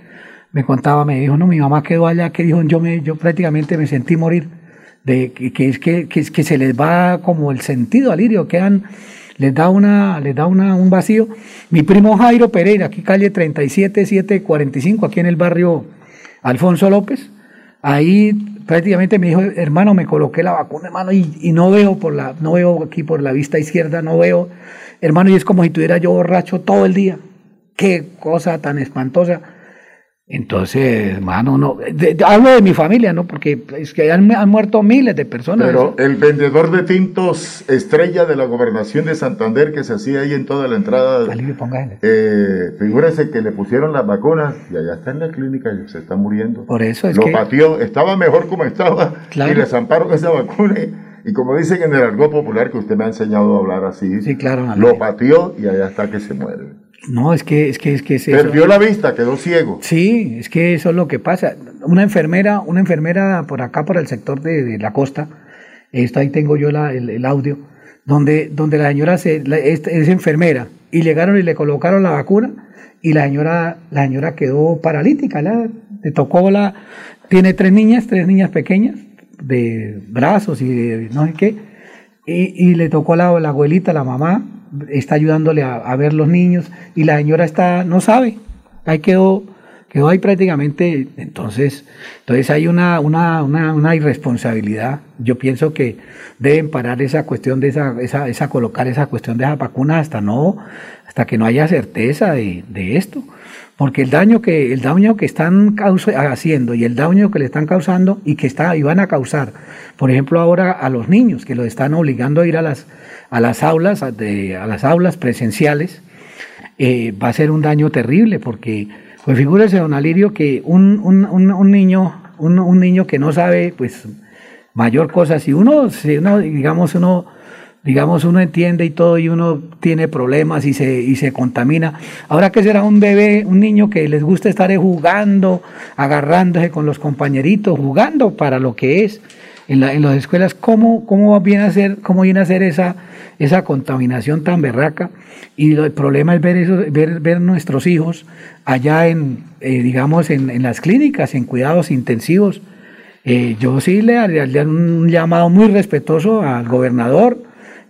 Speaker 25: me contaba, me dijo, no, mi mamá quedó allá, que dijo, yo, me, yo prácticamente me sentí morir, de que, es que, que, que se les va como el sentido al lirio, quedan, les da, una, les da una, un vacío. Mi primo Jairo Pereira, aquí calle 37745, aquí en el barrio Alfonso López, ahí prácticamente me dijo, hermano, me coloqué la vacuna, hermano, y, no veo por la, no veo aquí por la vista izquierda, no veo, hermano, y es como si tuviera yo borracho todo el día. Qué cosa tan espantosa. Entonces, hermano, no, hablo de mi familia, ¿no? Porque es que han, han muerto miles de personas.
Speaker 1: Pero el vendedor de tintos estrella de la gobernación de Santander que se hacía ahí en toda la entrada, eh, figúrese que le pusieron las vacunas y allá está en la clínica y se está muriendo.
Speaker 25: Por eso es
Speaker 1: Lo
Speaker 25: que...
Speaker 1: pateó, estaba mejor como estaba y le zamparon esa vacuna. Y, como dicen en el argot popular que usted me ha enseñado a hablar así,
Speaker 25: sí, claro,
Speaker 1: lo pateó y allá está que se muere.
Speaker 25: No, es que es que es que
Speaker 1: perdió la vista, quedó ciego.
Speaker 25: Sí, es que eso es lo que pasa. Una enfermera, una enfermera por acá por el sector de, la costa, esto ahí tengo yo el, audio, donde donde la señora se, es, enfermera y llegaron y le colocaron la vacuna y la señora la señora quedó paralítica, le tocó la tiene tres niñas, tres niñas pequeñas de brazos y de no sé qué y, le tocó la, la abuelita, la mamá está ayudándole a, ver los niños y la señora está, no sabe, ahí quedó, quedó ahí prácticamente, entonces, entonces hay una, una, una, una irresponsabilidad. Yo pienso que deben parar esa cuestión de esa, esa, esa colocar esa cuestión de esa vacuna hasta no, hasta que no haya certeza de, de esto porque el daño que el daño que están haciendo y el daño que le están causando y que está y van a causar, por ejemplo ahora a los niños que los están obligando a ir a las a las aulas a las aulas presenciales, eh, va a ser un daño terrible porque pues figúrese don Alirio que un, un, un, niño un, niño que no sabe pues mayor cosa si uno si uno digamos uno digamos, uno entiende y todo y uno tiene problemas y se, y se contamina. Ahora que será un bebé, un niño que les gusta estar jugando, agarrándose con los compañeritos, jugando para lo que es en, la, las escuelas, ¿cómo, cómo viene a ser, cómo viene a esa, esa contaminación tan berraca? Y el problema es ver, eso, ver, ver nuestros hijos allá en, eh, digamos, en, las clínicas, en cuidados intensivos. Eh, yo sí le haría un llamado muy respetuoso al gobernador,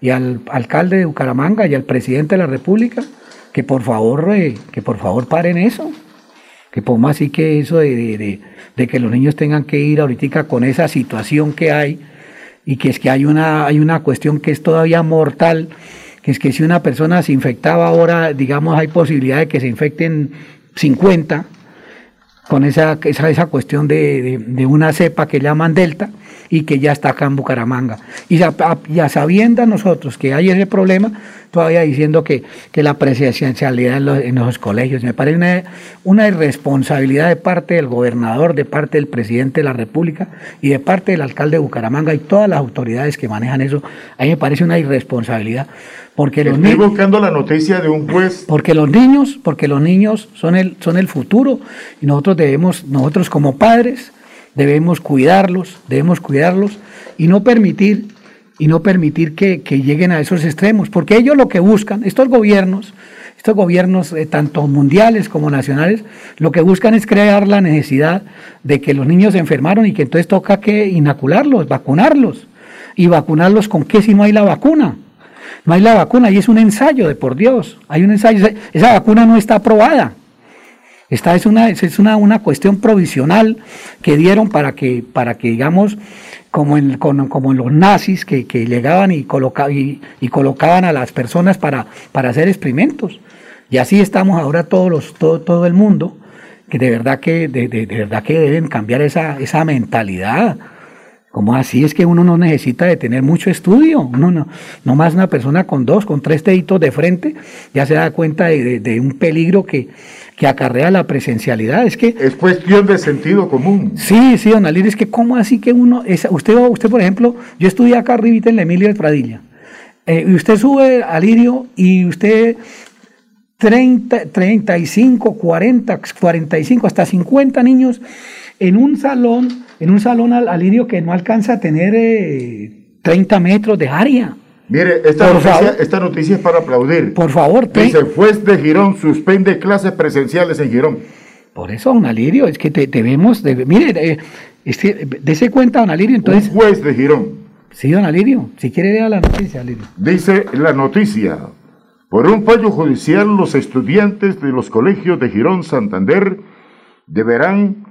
Speaker 25: y al alcalde de Bucaramanga y al presidente de la República que por favor, eh, que por favor paren eso. Que por más así que eso de, de, que los niños tengan que ir ahorita con esa situación que hay y que es que hay una, hay una cuestión que es todavía mortal, que es que si una persona se infectaba ahora, digamos, hay posibilidad de que se infecten 50 con esa, esa, esa cuestión de, de, una cepa que llaman Delta y que ya está acá en Bucaramanga. Y ya, sabiendo nosotros que hay ese problema, todavía diciendo que, que la presencialidad en los, en los, colegios, me parece una, una irresponsabilidad de parte del gobernador, de parte del presidente de la República y de parte del alcalde de Bucaramanga y todas las autoridades que manejan eso, a mí me parece una irresponsabilidad. Porque
Speaker 1: los Estoy buscando la noticia de un juez.
Speaker 25: Porque los niños, porque los niños son el, son el futuro y nosotros debemos, nosotros como padres, debemos cuidarlos, debemos cuidarlos y no permitir y no permitir que, lleguen a esos extremos, porque ellos lo que buscan, estos gobiernos, estos gobiernos eh, tanto mundiales como nacionales, lo que buscan es crear la necesidad de que los niños se enfermaron y que entonces toca que inocularlos, vacunarlos. ¿Y vacunarlos con qué si no hay la vacuna? No hay la vacuna y es un ensayo de por Dios. Hay un ensayo, esa vacuna no está aprobada. Esta es una, es una, una cuestión provisional que dieron para que, para que digamos, como en, como en los nazis que, que llegaban y, coloca, y, colocaban a las personas para, para hacer experimentos. Y así estamos ahora todos los, todo, todo el mundo, que de verdad que, de- de verdad que deben cambiar esa, esa mentalidad. Como así es que uno no necesita de tener mucho estudio, uno no, no más una persona con dos, con tres deditos de frente, ya se da cuenta de, de- de un peligro que, que acarrea la presencialidad. Es que
Speaker 1: es cuestión de sentido común.
Speaker 25: Sí, sí, don Alir, es que cómo así que uno, es, usted, usted por ejemplo, yo estudié acá arribita en la Emilia de Pradilla, eh, y usted sube a Lirio y usted 30, 35, 40, 45, hasta 50 niños en un salón, en un salón al, al Lirio que no alcanza a tener eh, 30 metros de área.
Speaker 1: Mire, esta noticia,
Speaker 25: favor.
Speaker 1: esta noticia es para aplaudir.
Speaker 25: Por favor, te-
Speaker 1: Dice, juez de Girón suspende clases presenciales en Girón.
Speaker 25: Por eso, don Alirio, es que te- debemos, de, mire, eh, es que, dese cuenta, don Alirio, entonces...
Speaker 1: Un juez de Girón.
Speaker 25: Sí, don Alirio, si quiere vea la noticia, Alirio.
Speaker 1: Dice la noticia, por un fallo judicial los estudiantes de los colegios de Girón Santander deberán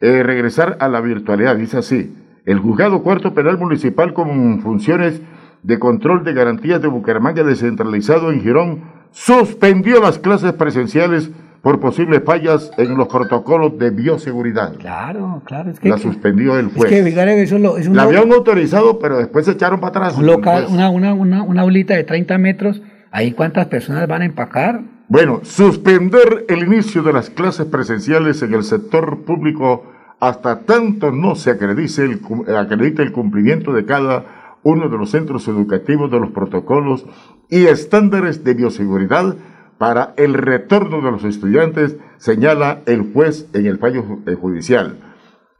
Speaker 1: eh, regresar a la virtualidad. Dice así, el juzgado cuarto penal municipal con funciones de control de garantías de Bucaramanga descentralizado en Girón suspendió las clases presenciales por posibles fallas en los protocolos de bioseguridad.
Speaker 25: Claro, claro, es que...
Speaker 1: La suspendió el
Speaker 25: Es
Speaker 1: juez.
Speaker 25: que, fíjate, eso es lo- es un
Speaker 1: la habían autorizado, pero después se echaron para atrás.
Speaker 25: un local,
Speaker 1: Pues,
Speaker 25: una, una, una, una aulita de 30 metros, ahí cuántas personas van a empacar.
Speaker 1: Bueno, suspender el inicio de las clases presenciales en el sector público hasta tanto no se acredite el, el cumplimiento de cada uno de los centros educativos de los protocolos y estándares de bioseguridad para el retorno de los estudiantes, señala el juez en el fallo eh, judicial.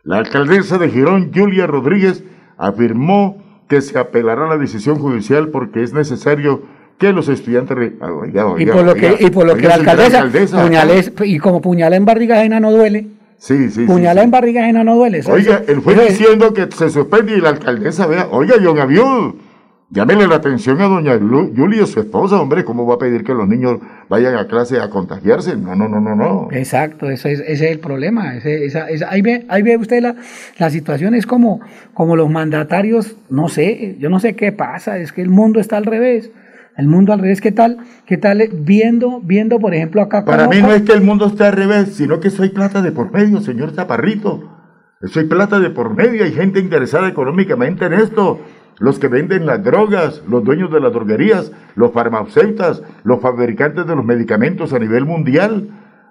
Speaker 1: La alcaldesa de Girón, Julia Rodríguez, afirmó que se apelará a la decisión judicial porque es necesario que los estudiantes... Ah, oiga,
Speaker 25: Y por lo
Speaker 1: oiga,
Speaker 25: que, y por lo que la alcaldesa,
Speaker 1: alcaldesa,
Speaker 25: puñales- y como puñala en barriga ajena no duele.
Speaker 1: Sí, sí, sí,
Speaker 25: puñala
Speaker 1: sí.
Speaker 25: en barriga ajena no duele. eso-
Speaker 1: Oiga,
Speaker 25: eso-
Speaker 1: él fue
Speaker 25: eso es-
Speaker 1: diciendo que se suspende y la alcaldesa vea, oiga, John Aviud, llámele la atención a doña Julia, su esposa, hombre, ¿cómo va a pedir que los niños vayan a clase a contagiarse? No, no, no, no, no.
Speaker 25: Exacto, ese es, ese es el problema. Ese- esa- esa- ahí, ve, ahí ve usted la, la situación, es como, como los mandatarios, no sé, yo no sé qué pasa, es que el mundo está al revés. El mundo al revés, ¿qué tal? ¿Qué tal eh, viendo, viendo por ejemplo acá?
Speaker 1: Para mí no es que el mundo esté al revés, sino que soy plata de por medio, señor Zaparrito. Soy plata de por medio, hay gente interesada económicamente en esto. Los que venden las drogas, los dueños de las droguerías, los farmacéuticos, los fabricantes de los medicamentos a nivel mundial.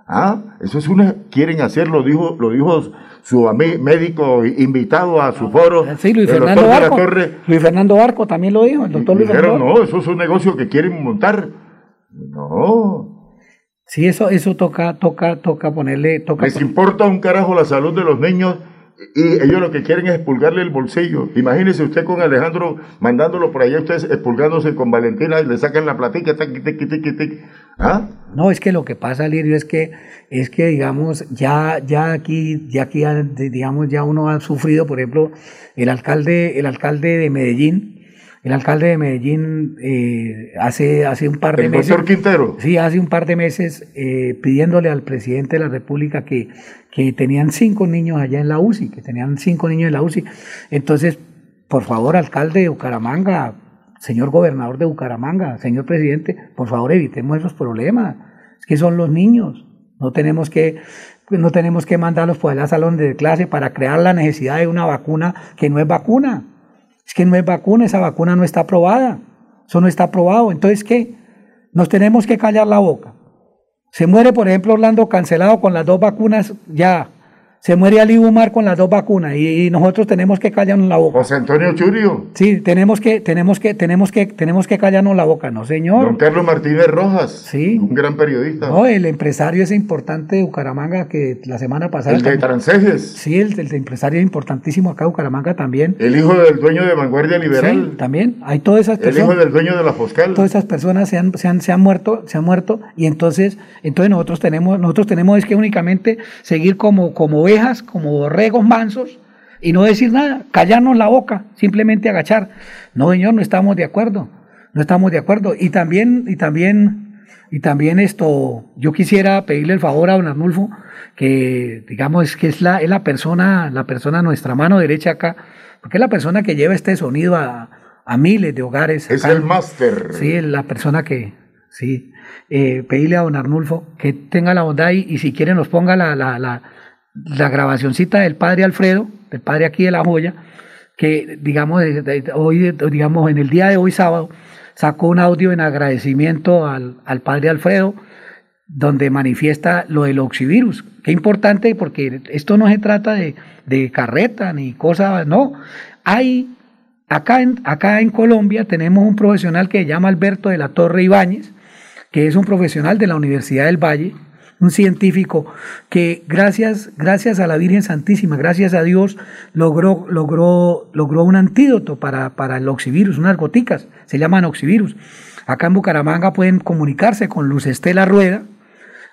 Speaker 1: Ah, eso es una, quieren hacerlo, dijo, lo dijo su ami- médico invitado a su foro.
Speaker 25: Sí, Luis Fernando Barco.
Speaker 1: Torre,
Speaker 25: Luis Fernando Barco también lo dijo, el doctor Luis
Speaker 1: dijeron,
Speaker 25: Fernando
Speaker 1: no, eso es un negocio que quieren montar. No,
Speaker 25: Sí, eso, eso toca, toca, toca ponerle, toca
Speaker 1: Les importa un carajo la salud de los niños y ellos lo que quieren es expulgarle el bolsillo. Imagínese usted con Alejandro mandándolo por allá, ustedes expulgándose con Valentina y le sacan la platica, taqui, tiqui, tiqui, tiqui. ¿Ah?
Speaker 25: No, es que lo que pasa, Lirio, es que, es que digamos, ya, ya aquí, ya aquí, digamos, ya uno ha sufrido, por ejemplo, el alcalde, el alcalde de Medellín, el alcalde de Medellín eh, hace, hace un par de
Speaker 1: El
Speaker 25: meses.
Speaker 1: doctor Quintero.
Speaker 25: Sí, hace un par de meses eh, pidiéndole al presidente de la República que, que tenían cinco niños allá en la UCI, que tenían cinco niños en la UCI. Entonces, por favor, alcalde de Bucaramanga, señor gobernador de Bucaramanga, señor presidente, por favor evitemos esos problemas. Es que son los niños. No tenemos que, pues, no tenemos que mandarlos por el salón de clase para crear la necesidad de una vacuna que no es vacuna. Es que no es vacuna, esa vacuna no está aprobada. Eso no está aprobado. Entonces, ¿qué? Nos tenemos que callar la boca. Se muere, por ejemplo, Orlando cancelado con las dos vacunas ya. Se muere Ali Umar con las dos vacunas y, y nosotros tenemos que callarnos la boca.
Speaker 1: José Antonio Churio.
Speaker 25: Sí, tenemos que, tenemos que, tenemos que, tenemos que callarnos la boca, no señor.
Speaker 1: Don Carlos Martínez Rojas.
Speaker 25: Sí.
Speaker 1: Un gran periodista.
Speaker 25: No, el empresario ese importante de Bucaramanga que la semana pasada.
Speaker 1: El de Transejes.
Speaker 25: Sí, el, el empresario importantísimo acá de Bucaramanga también.
Speaker 1: El hijo del dueño de Vanguardia Liberal.
Speaker 25: Sí, también. Hay todas esas
Speaker 1: el
Speaker 25: personas.
Speaker 1: hijo del dueño de la Foscal.
Speaker 25: Todas esas personas se han, se han, se han muerto, se han muerto, y entonces, entonces nosotros tenemos, nosotros tenemos es que únicamente seguir como, como ovejas, como borregos mansos, y no decir nada, callarnos la boca, simplemente agachar. No, señor, no estamos de acuerdo, no estamos de acuerdo. Y también, y también, y también esto, yo quisiera pedirle el favor a don Arnulfo, que digamos que es la, es la persona, la persona, nuestra mano derecha acá, porque es la persona que lleva este sonido a, a miles de hogares.
Speaker 1: Es
Speaker 25: acá.
Speaker 1: el máster.
Speaker 25: Sí, la persona que, Sí, eh, pedirle a don Arnulfo que tenga la bondad y, y si quiere nos ponga la, la, la, la, grabacioncita del padre Alfredo, del padre aquí de la joya, que digamos, hoy, digamos en el día de hoy sábado, sacó un audio en agradecimiento al, al padre Alfredo, donde manifiesta lo del oxivirus. Qué importante porque esto no se trata de, de carreta ni cosas, no. Hay, acá en, acá en Colombia tenemos un profesional que se llama Alberto de la Torre Ibáñez, que es un profesional de la Universidad del Valle, un científico que gracias, gracias a la Virgen Santísima, gracias a Dios, logró, logró, logró un antídoto para, para el oxivirus, unas goticas, se llaman oxivirus. Acá en Bucaramanga pueden comunicarse con Luz Estela Rueda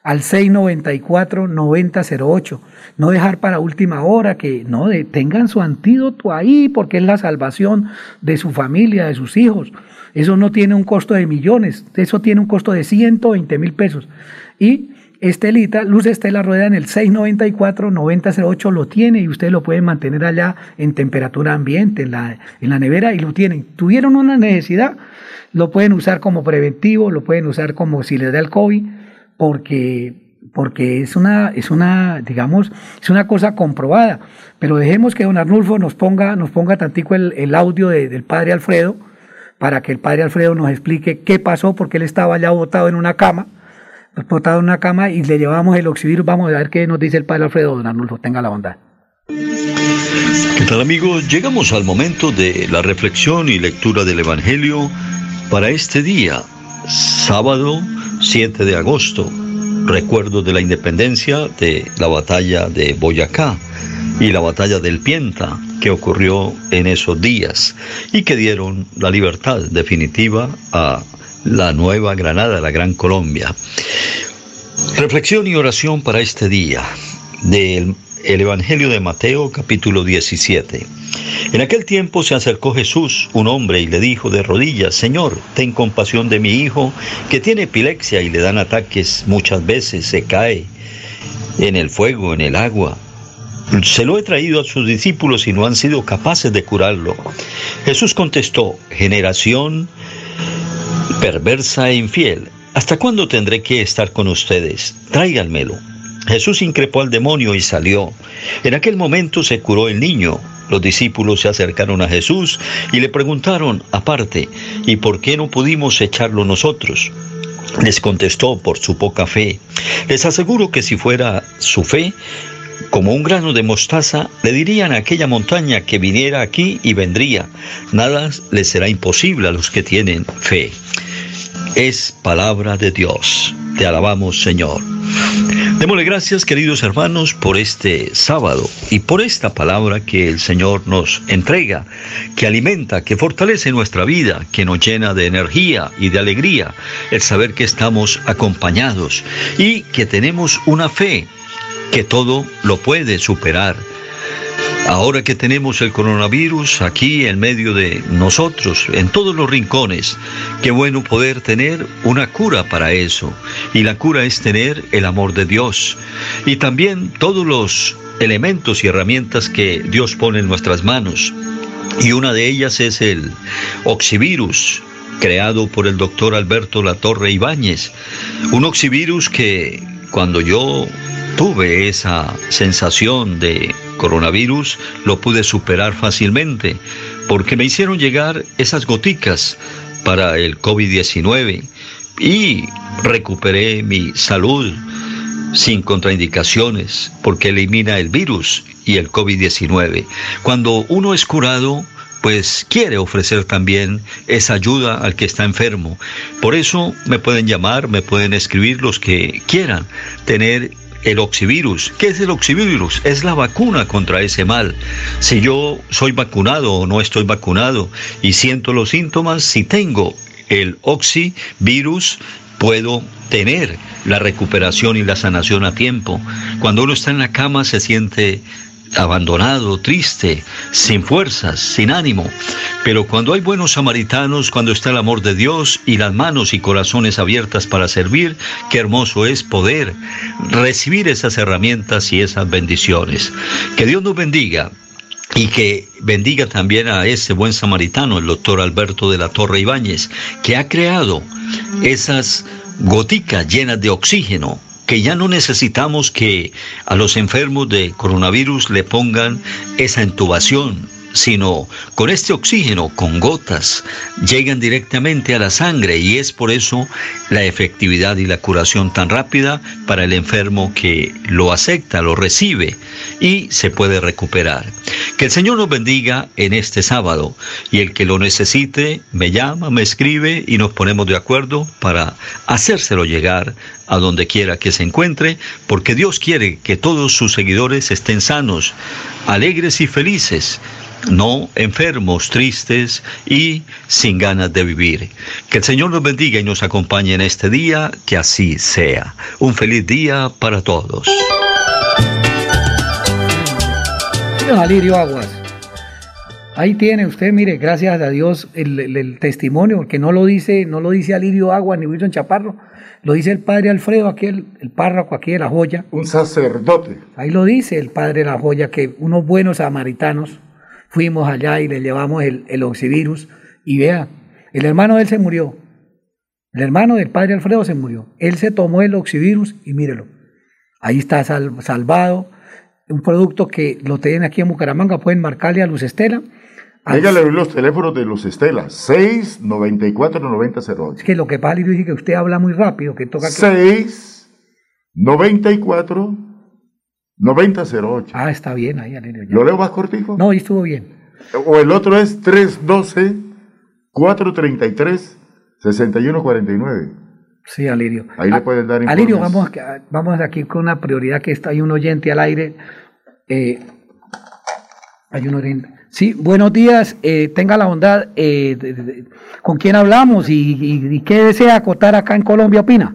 Speaker 25: al 694-9008. No dejar para última hora que no tengan su antídoto ahí porque es la salvación de su familia, de sus hijos. Eso no tiene un costo de millones, eso tiene un costo de 120 mil pesos. Y Estelita, Luz Estela Rueda en el 694-9008 lo tiene y ustedes lo pueden mantener allá en temperatura ambiente, en la, en la nevera y lo tienen. Tuvieron una necesidad, lo pueden usar como preventivo, lo pueden usar como si les da el COVID, porque porque es una, es una, digamos, es una cosa comprobada. Pero dejemos que don Arnulfo nos ponga, nos ponga tantico el, el audio del padre Alfredo, para que el padre Alfredo nos explique qué pasó, porque él estaba ya botado en una cama, botado en una cama y le llevamos el oxivirus. Vamos a ver qué nos dice el padre Alfredo, don Arnulfo, tenga la bondad.
Speaker 11: ¿Qué tal amigos? Llegamos al momento de la reflexión y lectura del Evangelio para este día, sábado 7 de agosto, recuerdo de la independencia de la batalla de Boyacá y la batalla del Pienta que ocurrió en esos días y que dieron la libertad definitiva a la Nueva Granada, la Gran Colombia. Reflexión y oración para este día del el Evangelio de Mateo capítulo 17. En aquel tiempo se acercó Jesús, un hombre, y le dijo de rodillas, Señor, ten compasión de mi hijo, que tiene epilepsia y le dan ataques muchas veces, se cae en el fuego, en el agua. Se lo he traído a sus discípulos y no han sido capaces de curarlo. Jesús contestó, generación perversa e infiel, ¿hasta cuándo tendré que estar con ustedes? Tráiganmelo. Jesús increpó al demonio y salió. En aquel momento se curó el niño. Los discípulos se acercaron a Jesús y le preguntaron aparte, ¿y por qué no pudimos echarlo nosotros? Les contestó por su poca fe. Les aseguro que si fuera su fe, como un grano de mostaza, le dirían a aquella montaña que viniera aquí y vendría. Nada les será imposible a los que tienen fe. Es palabra de Dios. Te alabamos, Señor. Démosle gracias, queridos hermanos, por este sábado y por esta palabra que el Señor nos entrega, que alimenta, que fortalece nuestra vida, que nos llena de energía y de alegría, el saber que estamos acompañados y que tenemos una fe que todo lo puede superar Ahora que tenemos el coronavirus aquí en medio de nosotros, en todos los rincones, qué bueno poder tener una cura para eso. Y la cura es tener el amor de Dios. Y también todos los elementos y herramientas que Dios pone en nuestras manos. Y una de ellas es el oxivirus, creado por el doctor Alberto Latorre Ibáñez. Un oxivirus que cuando yo tuve esa sensación de coronavirus, lo pude superar fácilmente, porque me hicieron llegar esas goticas para el COVID-19 y recuperé mi salud sin contraindicaciones, porque elimina el virus y el COVID-19. Cuando uno es curado, pues quiere ofrecer también esa ayuda al que está enfermo. Por eso me pueden llamar, me pueden escribir los que quieran tener el oxivirus. ¿Qué es el oxivirus? Es la vacuna contra ese mal. Si yo soy vacunado o no estoy vacunado y siento los síntomas, si tengo el oxivirus, puedo tener la recuperación y la sanación a tiempo. Cuando uno está en la cama se siente abandonado, triste, sin fuerzas, sin ánimo. Pero cuando hay buenos samaritanos, cuando está el amor de Dios y las manos y corazones abiertas para servir, qué hermoso es poder recibir esas herramientas y esas bendiciones. Que Dios nos bendiga y que bendiga también a ese buen samaritano, el doctor Alberto de la Torre Ibáñez, que ha creado esas goticas llenas de oxígeno que ya no necesitamos que a los enfermos de coronavirus le pongan esa intubación, sino con este oxígeno, con gotas, llegan directamente a la sangre y es por eso la efectividad y la curación tan rápida para el enfermo que lo acepta, lo recibe y se puede recuperar. Que el Señor nos bendiga en este sábado y el que lo necesite me llama, me escribe y nos ponemos de acuerdo para hacérselo llegar a donde quiera que se encuentre, porque Dios quiere que todos sus seguidores estén sanos, alegres y felices no enfermos, tristes y sin ganas de vivir. Que el Señor nos bendiga y nos acompañe en este día, que así sea. Un feliz día para todos.
Speaker 25: Alirio Aguas. Ahí tiene usted, mire, gracias a Dios el, el- el testimonio, porque no lo dice, no lo dice Alirio Aguas ni Wilson Chaparro, lo dice el padre Alfredo, aquí el, el párroco aquí de la joya.
Speaker 1: Un sacerdote.
Speaker 25: Ahí lo dice el padre de la joya, que unos buenos samaritanos fuimos allá y le llevamos el, el oxivirus. Y vea, el hermano de él se murió. El hermano del padre Alfredo se murió. Él se tomó el oxivirus y mírelo. Ahí está sal- salvado. Un producto que lo tienen aquí en Bucaramanga. Pueden marcarle a Luz Estela. Al-
Speaker 1: Dígale los teléfonos de los Estela. 694-9008.
Speaker 25: Es que lo que pasa, Lirio, dice que usted habla muy rápido, que toca... que-
Speaker 1: 6 94 9008.
Speaker 25: Ah, está bien ahí, Alirio. ya.
Speaker 1: ¿Lo leo más cortico?
Speaker 25: No, ahí estuvo bien.
Speaker 1: O el otro es 312 433 6149.
Speaker 25: Sí, Alirio.
Speaker 1: Ahí le pueden dar
Speaker 25: Alirio,
Speaker 1: informes.
Speaker 25: vamos, a- vamos aquí con una prioridad que está, hay un oyente al aire. eh, hay un oyente. Sí, buenos días, eh, tenga la bondad, eh, de- de- ¿con quién hablamos y, y- y qué desea acotar acá en Colombia, opina?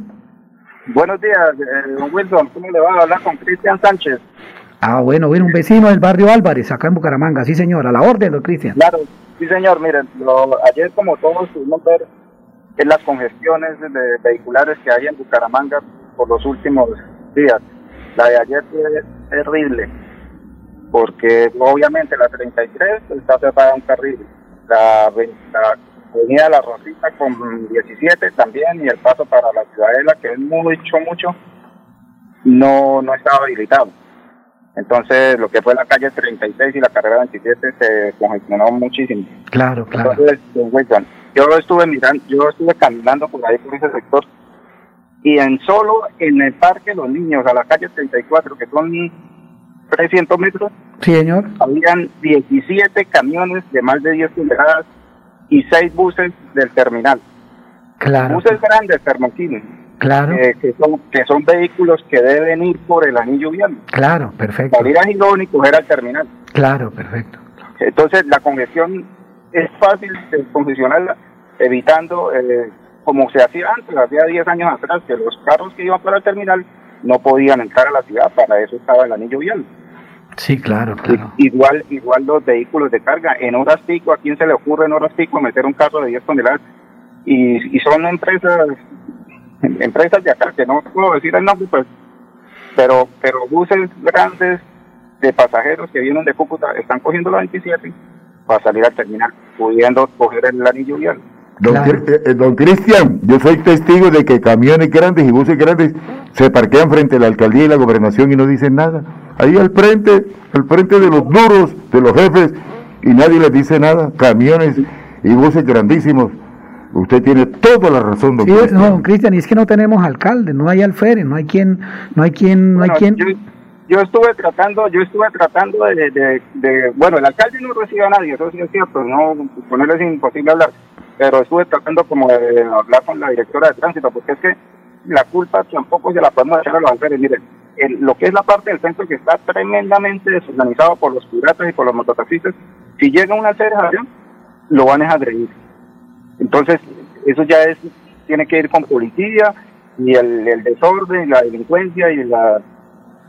Speaker 26: Buenos días, eh, don Wilson. ¿Cómo le va a hablar con Cristian Sánchez?
Speaker 25: Ah, bueno, bueno, un vecino del barrio Álvarez, acá en Bucaramanga, sí señor, a la orden, don Cristian.
Speaker 26: Claro, sí señor. Miren, lo- ayer como todos pudimos ver en las congestiones de- vehiculares que hay en Bucaramanga por los últimos días. La de ayer fue terrible, porque obviamente la 33 está cerrada un carril. La, la avenida La Rosita con 17 también y el paso para la Ciudadela, que es mucho, mucho, no, no estaba habilitado. Entonces, lo que fue la calle 36 y la carrera 27 se congestionó muchísimo.
Speaker 25: Claro, claro.
Speaker 26: Entonces, Wilson, yo estuve mirando, yo estuve caminando por ahí por ese sector y en solo en el parque Los Niños, a la calle 34, que son 300 metros,
Speaker 25: Sí, señor.
Speaker 26: habían 17 camiones de más de 10 toneladas y 6 buses del terminal.
Speaker 25: Claro,
Speaker 26: Buses grandes, termocines,
Speaker 25: claro,
Speaker 26: eh, que, son, que son vehículos que deben ir por el anillo vial.
Speaker 25: claro, perfecto,
Speaker 26: Salir a Girón y coger al terminal.
Speaker 25: claro, perfecto.
Speaker 26: Entonces, la congestión es fácil de congestionarla evitando, eh, como se hacía antes, hacía 10 años atrás, que los carros que iban para el terminal no podían entrar a la ciudad, para eso estaba el anillo vial.
Speaker 25: Sí, claro, claro.
Speaker 26: Igual, igual los vehículos de carga, en horas pico, ¿a quién se le ocurre en horas pico meter un carro de 10 toneladas? Y, y son empresas, empresas de acá, que no puedo decir el nombre, pues, pero, pero buses grandes de pasajeros que vienen de Cúcuta están cogiendo la 27 para salir al terminal, pudiendo coger el anillo vial.
Speaker 1: Don, eh, eh, don Cristian, yo soy testigo de que camiones grandes y buses grandes se parquean frente a la alcaldía y la gobernación y no dicen nada. Ahí al frente, al frente de los duros, de los jefes, y nadie les dice nada. Camiones y buses grandísimos. Usted tiene toda la razón, don
Speaker 25: Sí,
Speaker 1: Cristian.
Speaker 25: no, don Cristian, y es que no tenemos alcalde, no hay alférez, no hay quien, no hay quien, no hay quien.
Speaker 26: yo, yo estuve tratando, yo estuve tratando de, de, de- bueno, el alcalde no recibe a nadie, eso sí es cierto, no, con él es imposible hablar, pero estuve tratando como de hablar con la directora de tránsito, porque es que la culpa tampoco se la podemos echar a los alférez, miren, el- lo que es la parte del centro que está tremendamente desorganizado por los piratas y por los mototaxistas, si llega una ceración, lo van a agredir. Entonces, eso ya es, tiene que ir con policía y el, el desorden, la delincuencia y la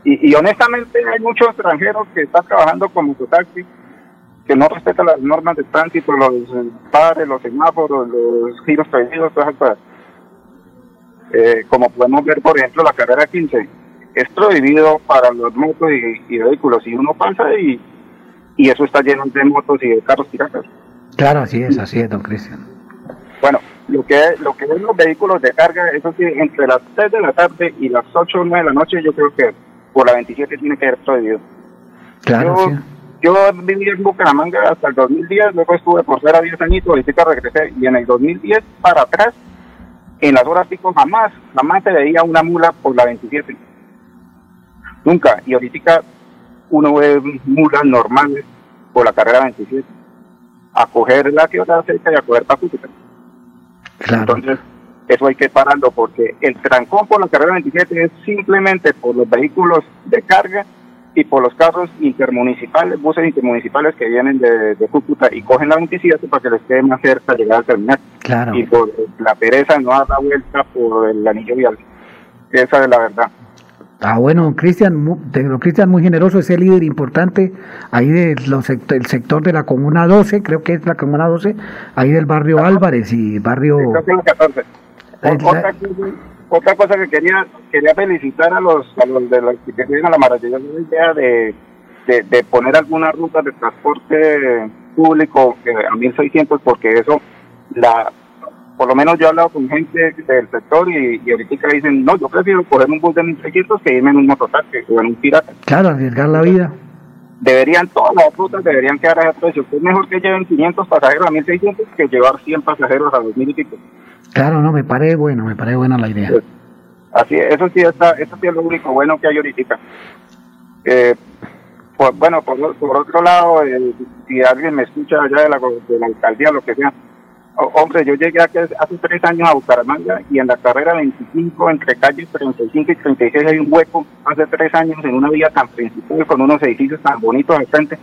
Speaker 26: y, y honestamente hay muchos extranjeros que están trabajando como mototaxi que no respetan las normas de tránsito, los pares, los semáforos, los giros prohibidos, todas esas cosas. Eh, como podemos ver, por ejemplo, la carrera 15 es prohibido para los motos y, y vehículos y uno pasa y, y eso está lleno de motos y de carros piratas.
Speaker 25: Claro, así es, así es, don Cristian.
Speaker 26: Bueno, lo que es, lo que es los vehículos de carga, eso sí, entre las 3 de la tarde y las 8 o 9 de la noche, yo creo que por la 27 tiene que ser prohibido.
Speaker 25: Claro,
Speaker 26: yo,
Speaker 25: sí.
Speaker 26: yo viví en Bucaramanga hasta el 2010, luego estuve por fuera 10 añitos, ahorita regresé, y en el 2010 para atrás, en las horas pico jamás, jamás se veía una mula por la 27. Nunca, y ahorita uno ve mulas normales por la carrera 27, a coger la otra cerca y a coger para Cúcuta. Entonces, eso hay que pararlo porque el trancón por la carrera 27 es simplemente por los vehículos de carga y por los carros intermunicipales, buses intermunicipales que vienen de, de Cúcuta y cogen la 27 para que les quede más cerca llegar al terminal.
Speaker 25: Claro.
Speaker 26: Y por la pereza no dar la vuelta por el anillo vial. Esa es la verdad.
Speaker 25: Ah, bueno, Cristian, de- Cristian muy generoso, ese líder importante ahí del sector, sector de la Comuna 12, creo que es la Comuna 12, ahí del barrio Álvarez y barrio...
Speaker 26: Creo que es la 14. O- Otra, cosa- otra cosa que quería quería felicitar a los a los de los que tienen la maravillosa idea de, de, de poner algunas rutas de transporte público a 1600 porque eso la por lo menos yo he hablado con gente del sector y, y ahorita dicen no yo prefiero coger un bus de 1600 que irme en un mototaxi o en un pirata
Speaker 25: Claro, arriesgar la vida.
Speaker 26: deberían todas las rutas deberían quedar a ese precio es mejor que lleven 500 pasajeros a 1600 que llevar 100 pasajeros a 2000 y pico
Speaker 25: Claro, no, me parece bueno, me parece buena la idea.
Speaker 26: Así, eso sí está, eso sí es lo único bueno que hay ahorita. Eh, pues, bueno, por, por otro lado, eh, si alguien me escucha allá de la, de la alcaldía, lo que sea, hombre, yo llegué aquí hace tres años a Bucaramanga y en la carrera 25, entre calles 35 y 36 hay un hueco, hace tres años en una vía tan principal con unos edificios tan bonitos al frente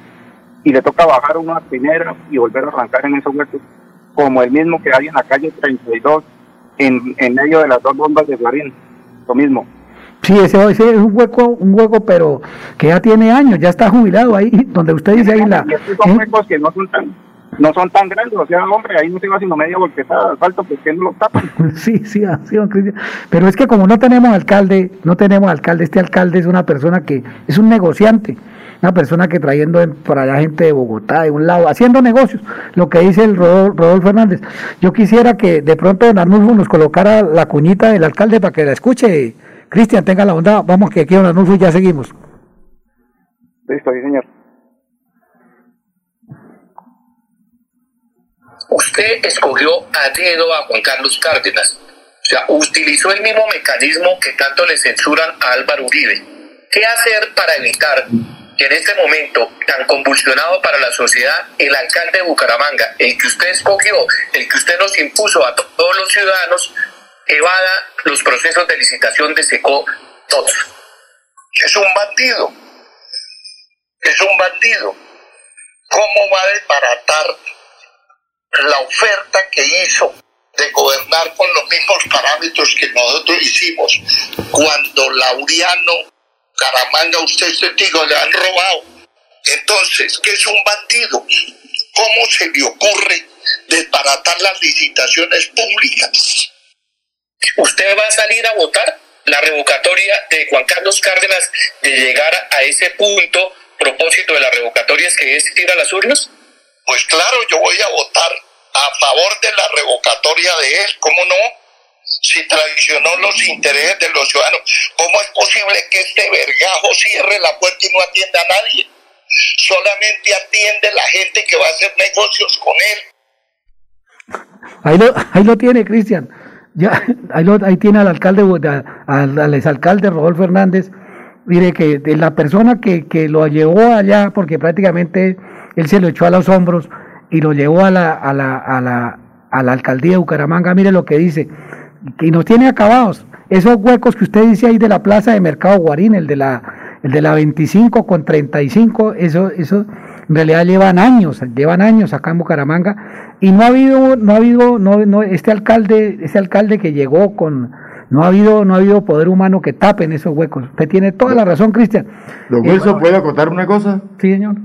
Speaker 26: y le toca bajar uno a primera y volver a arrancar en esos huecos, como el mismo que hay en la calle 32, en, en medio de las dos bombas de Guarín, lo mismo.
Speaker 25: Sí, ese, ese es un hueco, un hueco, pero que ya tiene años, ya está jubilado ahí, donde usted dice ahí la...
Speaker 26: Y estos son huecos que no son tan no son tan grandes, o sea, hombre, ahí no se va sino media volquetada de asfalto, ¿por qué no lo tapan?
Speaker 25: Sí, sí, ah, sí, don Cristian. Pero es que como no tenemos alcalde, no tenemos alcalde, este alcalde es una persona que es un negociante, una persona que trayendo en- por allá gente de Bogotá, de un lado, haciendo negocios, lo que dice el Rodol- Rodolfo Hernández. Yo quisiera que de pronto don Arnulfo nos colocara la cuñita del alcalde para que la escuche. Cristian, tenga la onda, vamos que aquí don Arnulfo y ya seguimos.
Speaker 26: Listo, sí, señor.
Speaker 5: Usted escogió a dedo a Juan Carlos Cárdenas. O sea, utilizó el mismo mecanismo que tanto le censuran a Álvaro Uribe. ¿Qué hacer para evitar que en este momento tan convulsionado para la sociedad, el alcalde de Bucaramanga, el que usted escogió, el que usted nos impuso a to- todos los ciudadanos, evada los procesos de licitación de SECO todos?
Speaker 6: Es un bandido. Es un bandido. ¿Cómo va a desbaratar la oferta que hizo de gobernar con los mismos parámetros que nosotros hicimos cuando Laureano Caramanga, usted es testigo, le han robado? Entonces, ¿qué es un bandido? ¿Cómo se le ocurre desbaratar las licitaciones públicas?
Speaker 5: ¿Usted va a salir a votar la revocatoria de Juan Carlos Cárdenas de llegar a ese punto? Propósito de la revocatoria es que es ir a las urnas.
Speaker 6: Pues claro, yo voy a votar a favor de la revocatoria de él, ¿cómo no? Si traicionó los intereses de los ciudadanos, ¿cómo es posible que este vergajo cierre la puerta y no atienda a nadie? Solamente atiende la gente que va a hacer negocios con él.
Speaker 25: Ahí lo, ahí lo tiene, Cristian. Ya, ahí, lo- ahí tiene al alcalde, al exalcalde Rodolfo Hernández. Mire que de la persona que, que lo llevó allá, porque prácticamente él se lo echó a los hombros y lo llevó a la, a la, a la, a la alcaldía de Bucaramanga, mire lo que dice, y nos tiene acabados. Esos huecos que usted dice ahí de la plaza de Mercado Guarín, el de la, el de la 25 con 35, eso, eso en realidad llevan años, llevan años acá en Bucaramanga y no ha habido, no ha habido, no, no, este alcalde, este alcalde que llegó con, no ha habido, no ha habido poder humano que tapen esos huecos. Usted tiene toda la razón, Cristian.
Speaker 27: Don
Speaker 25: Eh,
Speaker 27: Wilson, ¿puedo acotar una cosa?
Speaker 25: Sí, señor.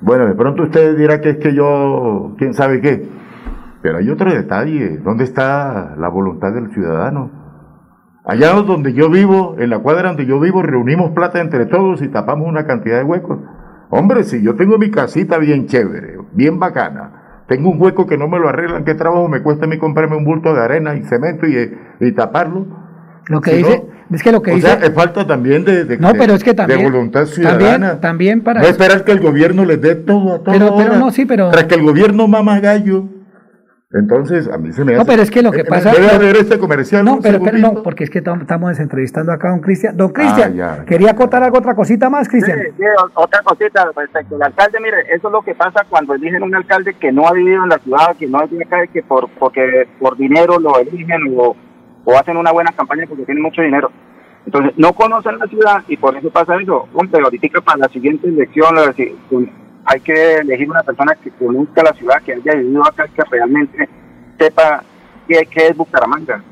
Speaker 27: Bueno, de pronto usted dirá que es que yo, quién sabe qué. Pero hay otro detalle. ¿Dónde está la voluntad del ciudadano? Allá donde yo vivo, en la cuadra donde yo vivo, reunimos plata entre todos y tapamos una cantidad de huecos. Hombre, si yo tengo mi casita bien chévere, bien bacana, tengo un hueco que no me lo arreglan, ¿qué trabajo me cuesta a mí comprarme un bulto de arena y cemento y, y taparlo?
Speaker 25: Lo que
Speaker 27: Si
Speaker 25: dice,
Speaker 27: no,
Speaker 25: es que lo que
Speaker 27: o
Speaker 25: dice.
Speaker 27: sea, es falta también de, de-
Speaker 25: no,
Speaker 27: de-
Speaker 25: pero es que también.
Speaker 27: de voluntad
Speaker 25: también,
Speaker 27: ciudadana.
Speaker 25: también para.
Speaker 27: no esperar que el gobierno les dé todo a todo.
Speaker 25: Pero- pero no, sí, pero-
Speaker 27: Tras que el gobierno mama gallo. Entonces, a mí se me hace.
Speaker 25: No, pero es que lo que
Speaker 27: Eh,
Speaker 25: pasa.
Speaker 27: Debe haber este comercial.
Speaker 25: No,
Speaker 27: un
Speaker 25: pero, pero no, porque es que tam- estamos entrevistando acá a don Cristian. Don Cristian,
Speaker 27: Ah,
Speaker 25: quería acotar algo, otra cosita más, Cristian.
Speaker 26: Sí, sí, otra cosita respecto al alcalde, mire, eso es lo que pasa cuando eligen un alcalde que no ha vivido en la ciudad, que no es de acá, y que por, porque por dinero lo eligen o, o hacen una buena campaña porque tienen mucho dinero. Entonces, no conocen la ciudad y por eso pasa eso. Hombre, ahorita para la siguiente elección hay que elegir una persona que conozca la ciudad, que haya vivido acá, que realmente sepa qué, qué es Bucaramanga.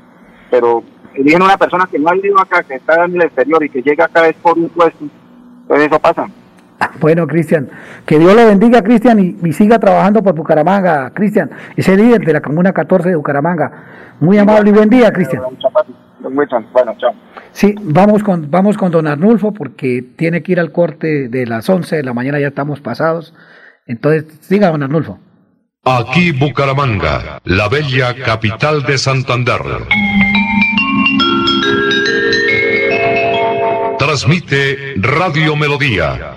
Speaker 26: Pero eligen una persona que no ha vivido acá, que está en el exterior y que llega acá es por un puesto. Entonces eso pasa.
Speaker 25: Bueno, Cristian, que Dios lo bendiga, Cristian, y, y siga trabajando por Bucaramanga, Cristian, ese líder de la Comuna 14 de Bucaramanga. Muy amable y buen día, Cristian.
Speaker 26: Don Wilson, Bueno, chao.
Speaker 25: Sí, vamos con, vamos con don Arnulfo porque tiene que ir al corte de las 11 de la mañana, ya estamos pasados. Entonces, siga, don Arnulfo.
Speaker 22: Aquí Bucaramanga, la bella capital de Santander. Transmite Radio Melodía,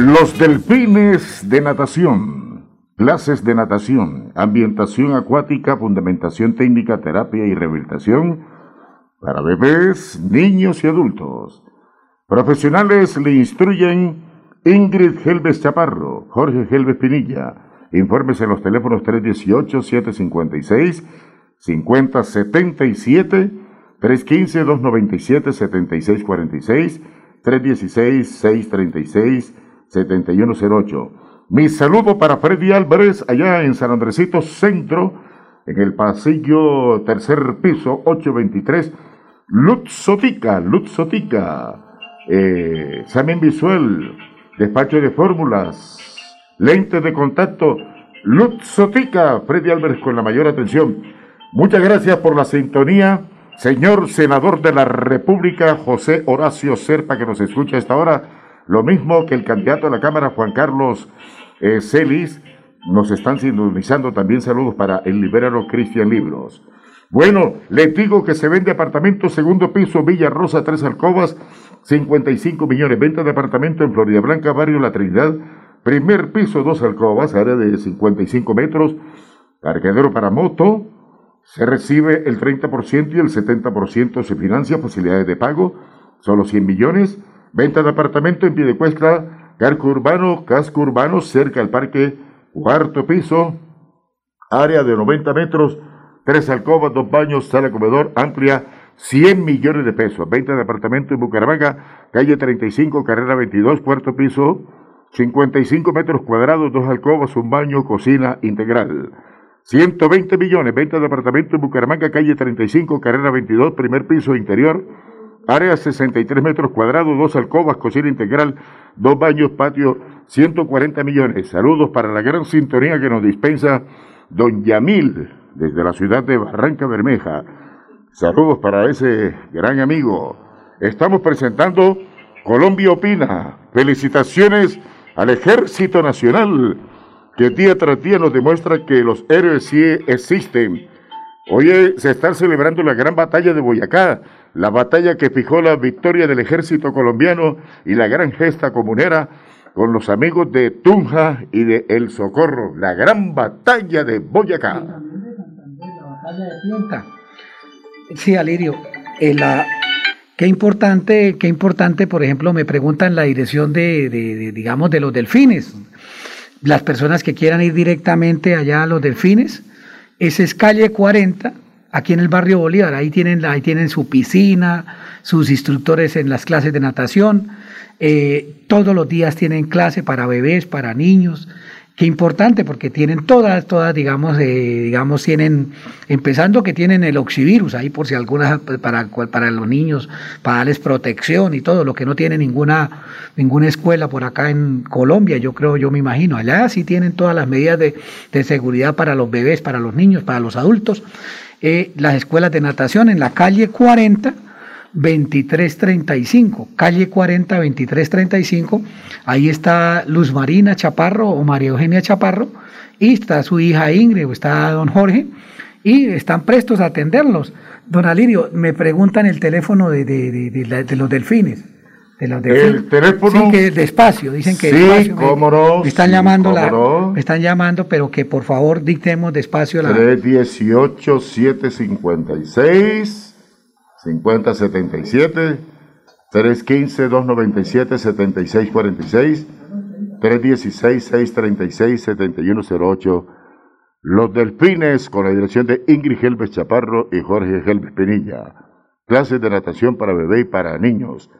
Speaker 1: Los delfines de natación. Clases de natación, ambientación acuática, fundamentación técnica, terapia y rehabilitación para bebés, niños y adultos. Profesionales le instruyen Ingrid Helves Chaparro, Jorge Helves Pinilla. Informes en los teléfonos 318-756-5077, 315-297-7646, 316-636-7108. Mi saludo para Freddy Álvarez allá en San Andresito Centro, en el pasillo tercer piso 823. Lutzotica, Lutzotica, eh, examen visual, despacho de fórmulas, lentes de contacto, Lutzotica, Freddy Álvarez con la mayor atención. Muchas gracias por la sintonía, señor senador de la República, José Horacio Serpa, que nos escucha a esta hora, lo mismo que el candidato a la Cámara, Juan Carlos eh, Celis, nos están sintonizando también saludos para el liberado Cristian Libros. Bueno, les digo que se vende apartamento segundo piso, Villa Rosa, tres alcobas, 55 millones. Venta de apartamento en Florida Blanca, barrio La Trinidad, primer piso, dos alcobas, área de 55 metros, parqueadero para moto. Se recibe el 30% y el 70% se financia, facilidades de pago, solo 100 millones. Venta de apartamento en Piedecuesta, Carco Urbano, Casco Urbano, cerca al parque, cuarto piso, área de 90 metros, tres alcobas, dos baños, sala comedor amplia, 100 millones de pesos. Venta de apartamento en Bucaramanga, calle 35, carrera 22, cuarto piso, 55 metros cuadrados, dos alcobas, un baño, cocina integral. 120 millones, venta de apartamento en Bucaramanga, calle 35, carrera 22, primer piso interior, área 63 metros cuadrados, dos alcobas, cocina integral, dos baños, patio, 140 millones. Saludos para la gran sintonía que nos dispensa Don Yamil desde la ciudad de Barranca Bermeja. Saludos para ese gran amigo. Estamos presentando Colombia Opina. Felicitaciones al Ejército Nacional, que día tras día nos demuestra que los héroes sí existen. Hoy se está celebrando la gran batalla de Boyacá, la batalla que fijó la victoria del ejército colombiano y la gran gesta comunera con los amigos de Tunja y de El Socorro, la gran batalla de Boyacá.
Speaker 25: Sí, Alirio, eh, qué importante, qué importante, por ejemplo, me preguntan la dirección de, digamos, de los delfines. Las personas que quieran ir directamente allá a los delfines, esa es calle 40, aquí en el barrio Bolívar, ahí tienen, ahí tienen su piscina, sus instructores en las clases de natación, eh, todos los días tienen clase para bebés, para niños, Qué importante, porque tienen todas, todas, digamos, eh, digamos, tienen, empezando que tienen el oxivirus ahí por si alguna, para, para los niños, para darles protección y todo, lo que no tiene ninguna, ninguna escuela por acá en Colombia, yo creo, yo me imagino. Allá sí tienen todas las medidas de, de seguridad para los bebés, para los niños, para los adultos. Eh, las escuelas de natación en la calle 40, 2335, calle 40 2335. Ahí está Luz Marina Chaparro o María Eugenia Chaparro y está su hija Ingrid o está don Jorge y están prestos a atenderlos. Don Alirio, me preguntan el teléfono de, de, los delfines. De los delfines.
Speaker 1: El teléfono.
Speaker 25: Sí, que despacio, dicen que
Speaker 1: sí,
Speaker 25: despacio.
Speaker 1: Cómo no,
Speaker 25: me están
Speaker 1: sí,
Speaker 25: llamando, la,
Speaker 1: no.
Speaker 25: me están llamando, pero que por favor dictemos despacio la.
Speaker 1: 318-756. 5077 315-297-7646 316-636-7108 Los Delfines con la dirección de Ingrid Helves Chaparro y Jorge Helves Pinilla Clases de natación para bebé y para niños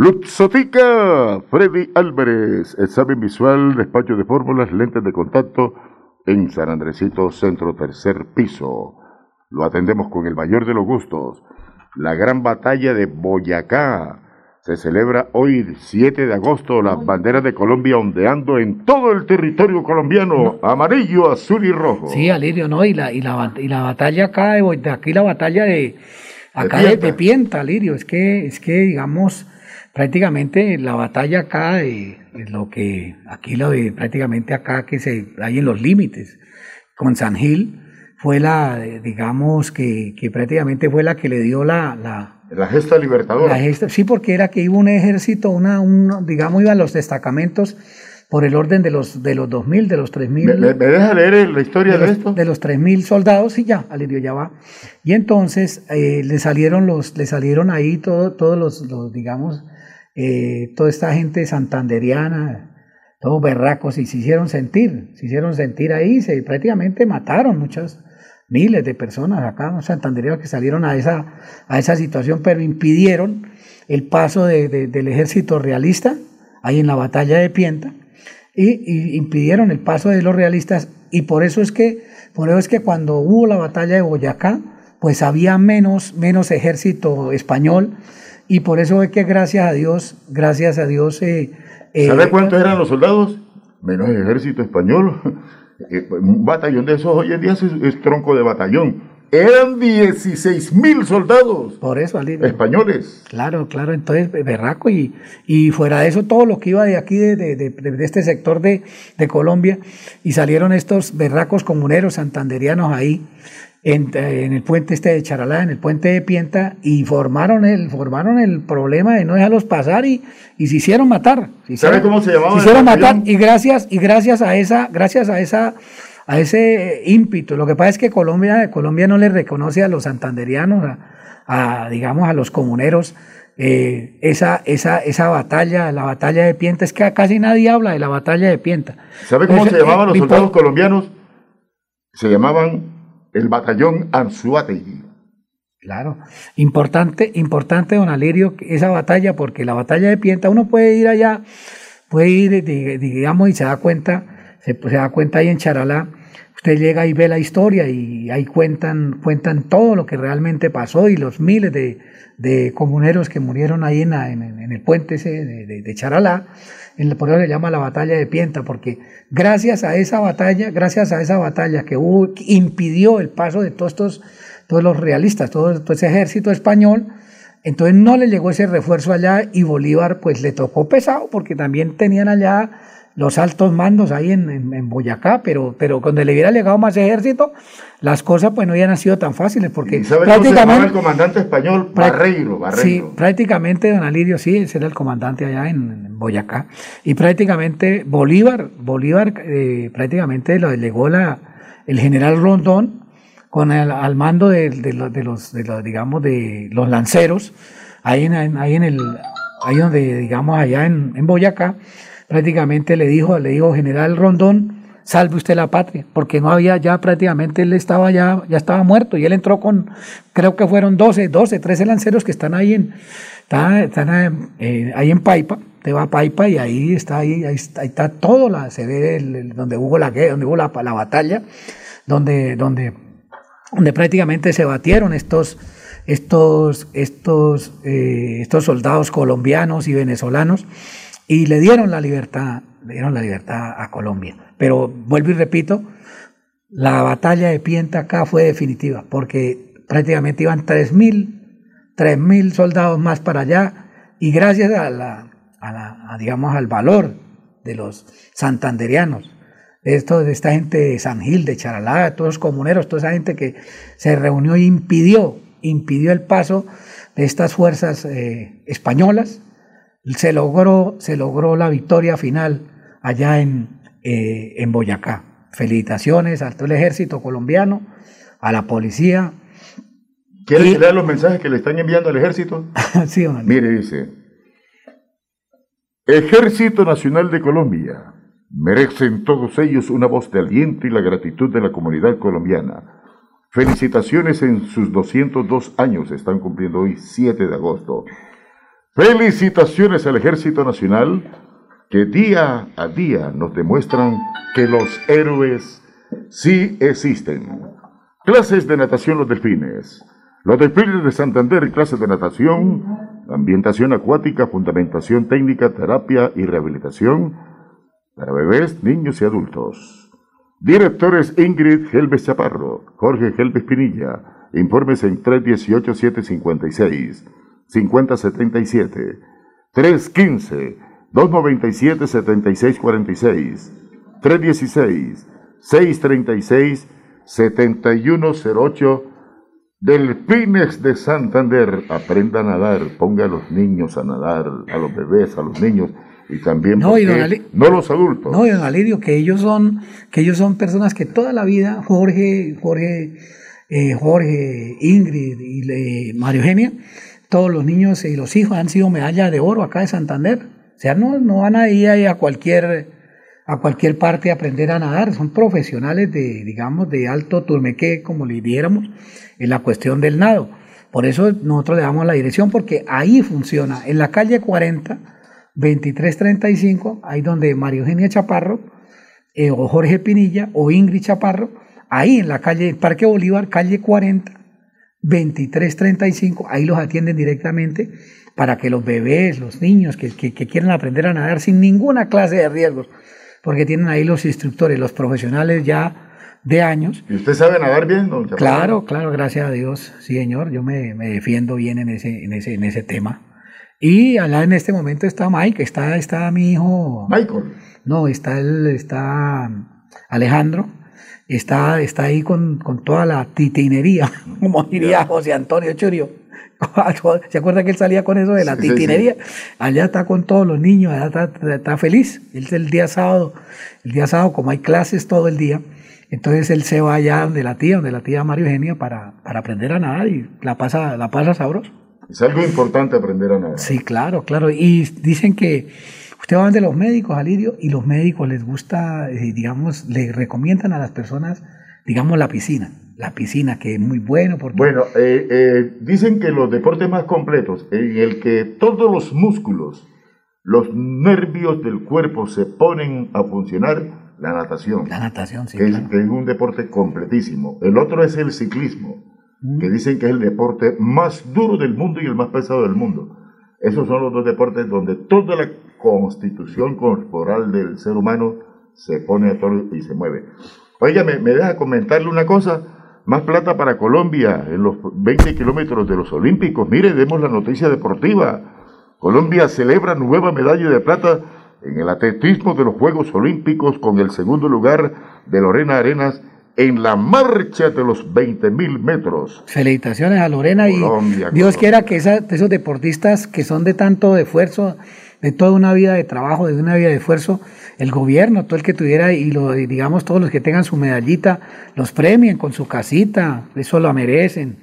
Speaker 1: Luxotica Freddy Álvarez Examen visual, despacho de fórmulas, lentes de contacto en San Andresito, centro tercer piso. Lo atendemos con el mayor de los gustos. La gran batalla de Boyacá se celebra hoy 7 de agosto, las banderas de Colombia ondeando en todo el territorio colombiano, amarillo, azul y rojo.
Speaker 25: Sí, Alirio, ¿no? Y la, y la, y la batalla acá, de, de aquí la batalla de, acá de, de Pienta, Alirio, es que, es que, digamos, prácticamente la batalla acá de, de lo que, aquí lo de, prácticamente acá que se, hay en los límites, con San Gil, fue la, digamos, que, que prácticamente fue la que le dio la, la,
Speaker 1: La gesta libertadora.
Speaker 25: la gesta- sí, porque era que iba un ejército, una, un, digamos, iban los destacamentos por el orden de los, de los 2.000, de los 3.000.
Speaker 1: ¿Me, me- me deja leer la historia de,
Speaker 25: los,
Speaker 1: esto?
Speaker 25: de los 3.000 soldados, y ya, Alirio ya va. Y entonces eh, le salieron los, le salieron ahí todo- todos los, los, digamos, eh, toda esta gente santanderiana, todos berracos, y se hicieron sentir, se hicieron sentir ahí, se prácticamente mataron muchas, miles de personas acá, los santanderianos que salieron a esa, a esa situación, pero impidieron el paso de- del ejército realista, ahí en la batalla de Pienta, y, y impidieron el paso de los realistas y por eso es que por eso es que cuando hubo la batalla de Boyacá pues había menos menos ejército español y por eso es que gracias a Dios gracias a Dios eh, eh,
Speaker 1: ¿Sabe cuántos eran los soldados? Menos el ejército español. Eh, Un batallón de esos hoy en día es, es tronco de batallón. Eran 16 mil soldados
Speaker 25: por eso
Speaker 1: españoles.
Speaker 25: Claro, claro, entonces berraco y, y fuera de eso todo lo que iba de aquí, de, de- de- de este sector de, de Colombia, y salieron estos berracos comuneros santanderianos ahí en, en el puente este de Charalá, en el puente de Pienta, y formaron el, formaron el problema de no dejarlos pasar y, y se hicieron matar. Se
Speaker 1: ¿Sabe
Speaker 25: hicieron-
Speaker 1: cómo se llamaba
Speaker 25: Se hicieron matar y gracias, y gracias a esa, gracias a esa a ese ímpetu. Lo que pasa es que Colombia, Colombia no le reconoce a los santanderianos, a, a, digamos, a los comuneros, eh, esa, esa, esa batalla, la batalla de Pienta, es que casi nadie habla de la batalla de Pienta.
Speaker 1: ¿Sabe cómo se llamaban
Speaker 25: eh,
Speaker 1: los soldados colombianos? Se llamaban el batallón Anzuategui.
Speaker 25: Claro, importante, importante, don Alirio, esa batalla, porque la batalla de Pienta, uno puede ir allá, puede ir, di- digamos, y se da cuenta, se, se da cuenta ahí en Charalá, usted llega y ve la historia y ahí cuentan, cuentan todo lo que realmente pasó y los miles de, de comuneros que murieron ahí en, en- el puente ese de, de- Charalá, en, por eso le llama la batalla de Pienta, porque gracias a esa batalla, gracias a esa batalla que hubo, impidió el paso de todos estos, todos los realistas, todo, todo ese ejército español, entonces no le llegó ese refuerzo allá y Bolívar pues le tocó pesado, porque también tenían allá los altos mandos ahí en, en- en Boyacá, pero, pero cuando le hubiera llegado más ejército, las cosas pues no hubieran sido tan fáciles, porque
Speaker 1: ¿Y sabe cómo se llamaba el
Speaker 25: prácticamente...
Speaker 1: comandante español? Barreiro, Barreiro.
Speaker 25: Sí, prácticamente don Alirio, sí, ese era el comandante allá en, en Boyacá. Y prácticamente Bolívar, Bolívar eh, prácticamente lo delegó la, el general Rondón con el, al mando de, de los, de los, de los, digamos, de los lanceros, ahí en, en- ahí en el, ahí donde, digamos, allá en, en Boyacá, prácticamente le dijo, le dijo general Rondón, salve usted la patria, porque no había ya prácticamente, él estaba ya, ya estaba muerto y él entró con, creo que fueron 12, 12, 13 lanceros que están ahí en, están, eh, ahí en Paipa, te va a Paipa y ahí está, ahí, ahí está, ahí está todo, se ve donde hubo la donde hubo la, la batalla, donde, donde, donde prácticamente se batieron estos, estos, estos, eh, estos soldados colombianos y venezolanos y le dieron la libertad, le dieron la libertad a Colombia. Pero vuelvo y repito, la batalla de Pienta acá fue definitiva, porque prácticamente iban 3.000, 3.000 soldados más para allá, y gracias a la, a la- digamos, al valor de los santanderianos, de, esto, de esta gente de San Gil, de Charalá, todos los comuneros, toda esa gente que se reunió e impidió, impidió el paso de estas fuerzas eh, españolas, se logró, se logró la victoria final allá en, eh, en Boyacá. Felicitaciones a todo el ejército colombiano, a la policía.
Speaker 1: ¿Quiere
Speaker 25: Y-
Speaker 1: que lea los mensajes que le están enviando al ejército?
Speaker 25: Sí.
Speaker 1: Mire, dice, Ejército Nacional de Colombia, merecen todos ellos una voz de aliento y la gratitud de la comunidad colombiana. Felicitaciones en sus 202 años, están cumpliendo hoy 7 de agosto. Felicitaciones al Ejército Nacional que día a día nos demuestran que los héroes sí existen. Clases de natación los delfines. Los delfines de Santander, clases de natación, ambientación acuática, fundamentación técnica, terapia y rehabilitación para bebés, niños y adultos. Directores Ingrid Helves Chaparro, Jorge Helves Pinilla. Informes en 318-756, 5077, 315-297-7646, 316-636-7108. Delfines de Santander, aprenda a nadar, ponga a los niños a nadar, a los bebés, a los niños y también
Speaker 25: No, y. Ali-
Speaker 1: no los adultos.
Speaker 25: No, y don Alirio, que ellos son, que ellos son personas que toda la vida, Jorge, Jorge, eh, Jorge, Ingrid y le- María Eugenia, todos los niños y los hijos han sido medalla de oro acá de Santander. O sea, no, no van a ir a cualquier, a cualquier parte a aprender a nadar. Son profesionales de, digamos, de alto turmeque, como le diéramos, en la cuestión del nado. Por eso nosotros le damos la dirección, porque ahí funciona. En la calle 40, 2335, ahí donde María Eugenia Chaparro, eh, o Jorge Pinilla, o Ingrid Chaparro, ahí en la calle Parque Bolívar, calle 40, 2335, ahí los atienden directamente para que los bebés, los niños que, que, que quieran aprender a nadar sin ninguna clase de riesgos, porque tienen ahí los instructores, los profesionales ya de años.
Speaker 1: ¿Y usted sabe nadar bien, don?
Speaker 25: Claro, claro, gracias a Dios, sí, señor, yo me, me defiendo bien en ese, en ese, en ese tema. Y allá en este momento está Mike, está, está mi hijo.
Speaker 1: Michael.
Speaker 25: No, está está Alejandro, está, está ahí con, con toda la titinería, como diría José Antonio Churio. ¿Se acuerda que él salía con eso de la
Speaker 1: Sí, sí, sí.
Speaker 25: titinería? Allá está con todos los niños, allá está, está feliz. Él el día sábado, el día sábado, como hay clases todo el día, entonces él se va allá donde la tía, donde la tía María Eugenia para, para aprender a nadar y la pasa, la pasa sabroso.
Speaker 1: Es algo importante aprender a nadar.
Speaker 25: Sí, claro, claro. Y dicen que usted va de los médicos, Alirio, y los médicos les gusta, eh, digamos, le recomiendan a las personas, digamos, la piscina. La piscina, que es muy bueno porque...
Speaker 1: Bueno, eh, eh, dicen que los deportes más completos, en el que todos los músculos, los nervios del cuerpo se ponen a funcionar, la natación.
Speaker 25: La natación, sí.
Speaker 1: Que, es, que es un deporte completísimo. El otro es el ciclismo, que dicen que es el deporte más duro del mundo y el más pesado del mundo. Esos son los dos deportes donde toda la constitución corporal del ser humano se pone a todo y se mueve. Oiga, me, me deja comentarle una cosa. Más plata para Colombia en los 20 kilómetros de los Olímpicos. Mire, demos la noticia deportiva. Colombia celebra nueva medalla de plata en el atletismo de los Juegos Olímpicos con el segundo lugar de Lorena Arenas en la marcha de los 20 mil metros.
Speaker 25: Felicitaciones a Lorena
Speaker 1: Colombia,
Speaker 25: y Dios quiera que esa- esos deportistas que son de tanto esfuerzo, de toda una vida de trabajo, de una vida de esfuerzo, el gobierno, todo el que tuviera y lo, digamos todos los que tengan su medallita, los premien con su casita, eso lo merecen.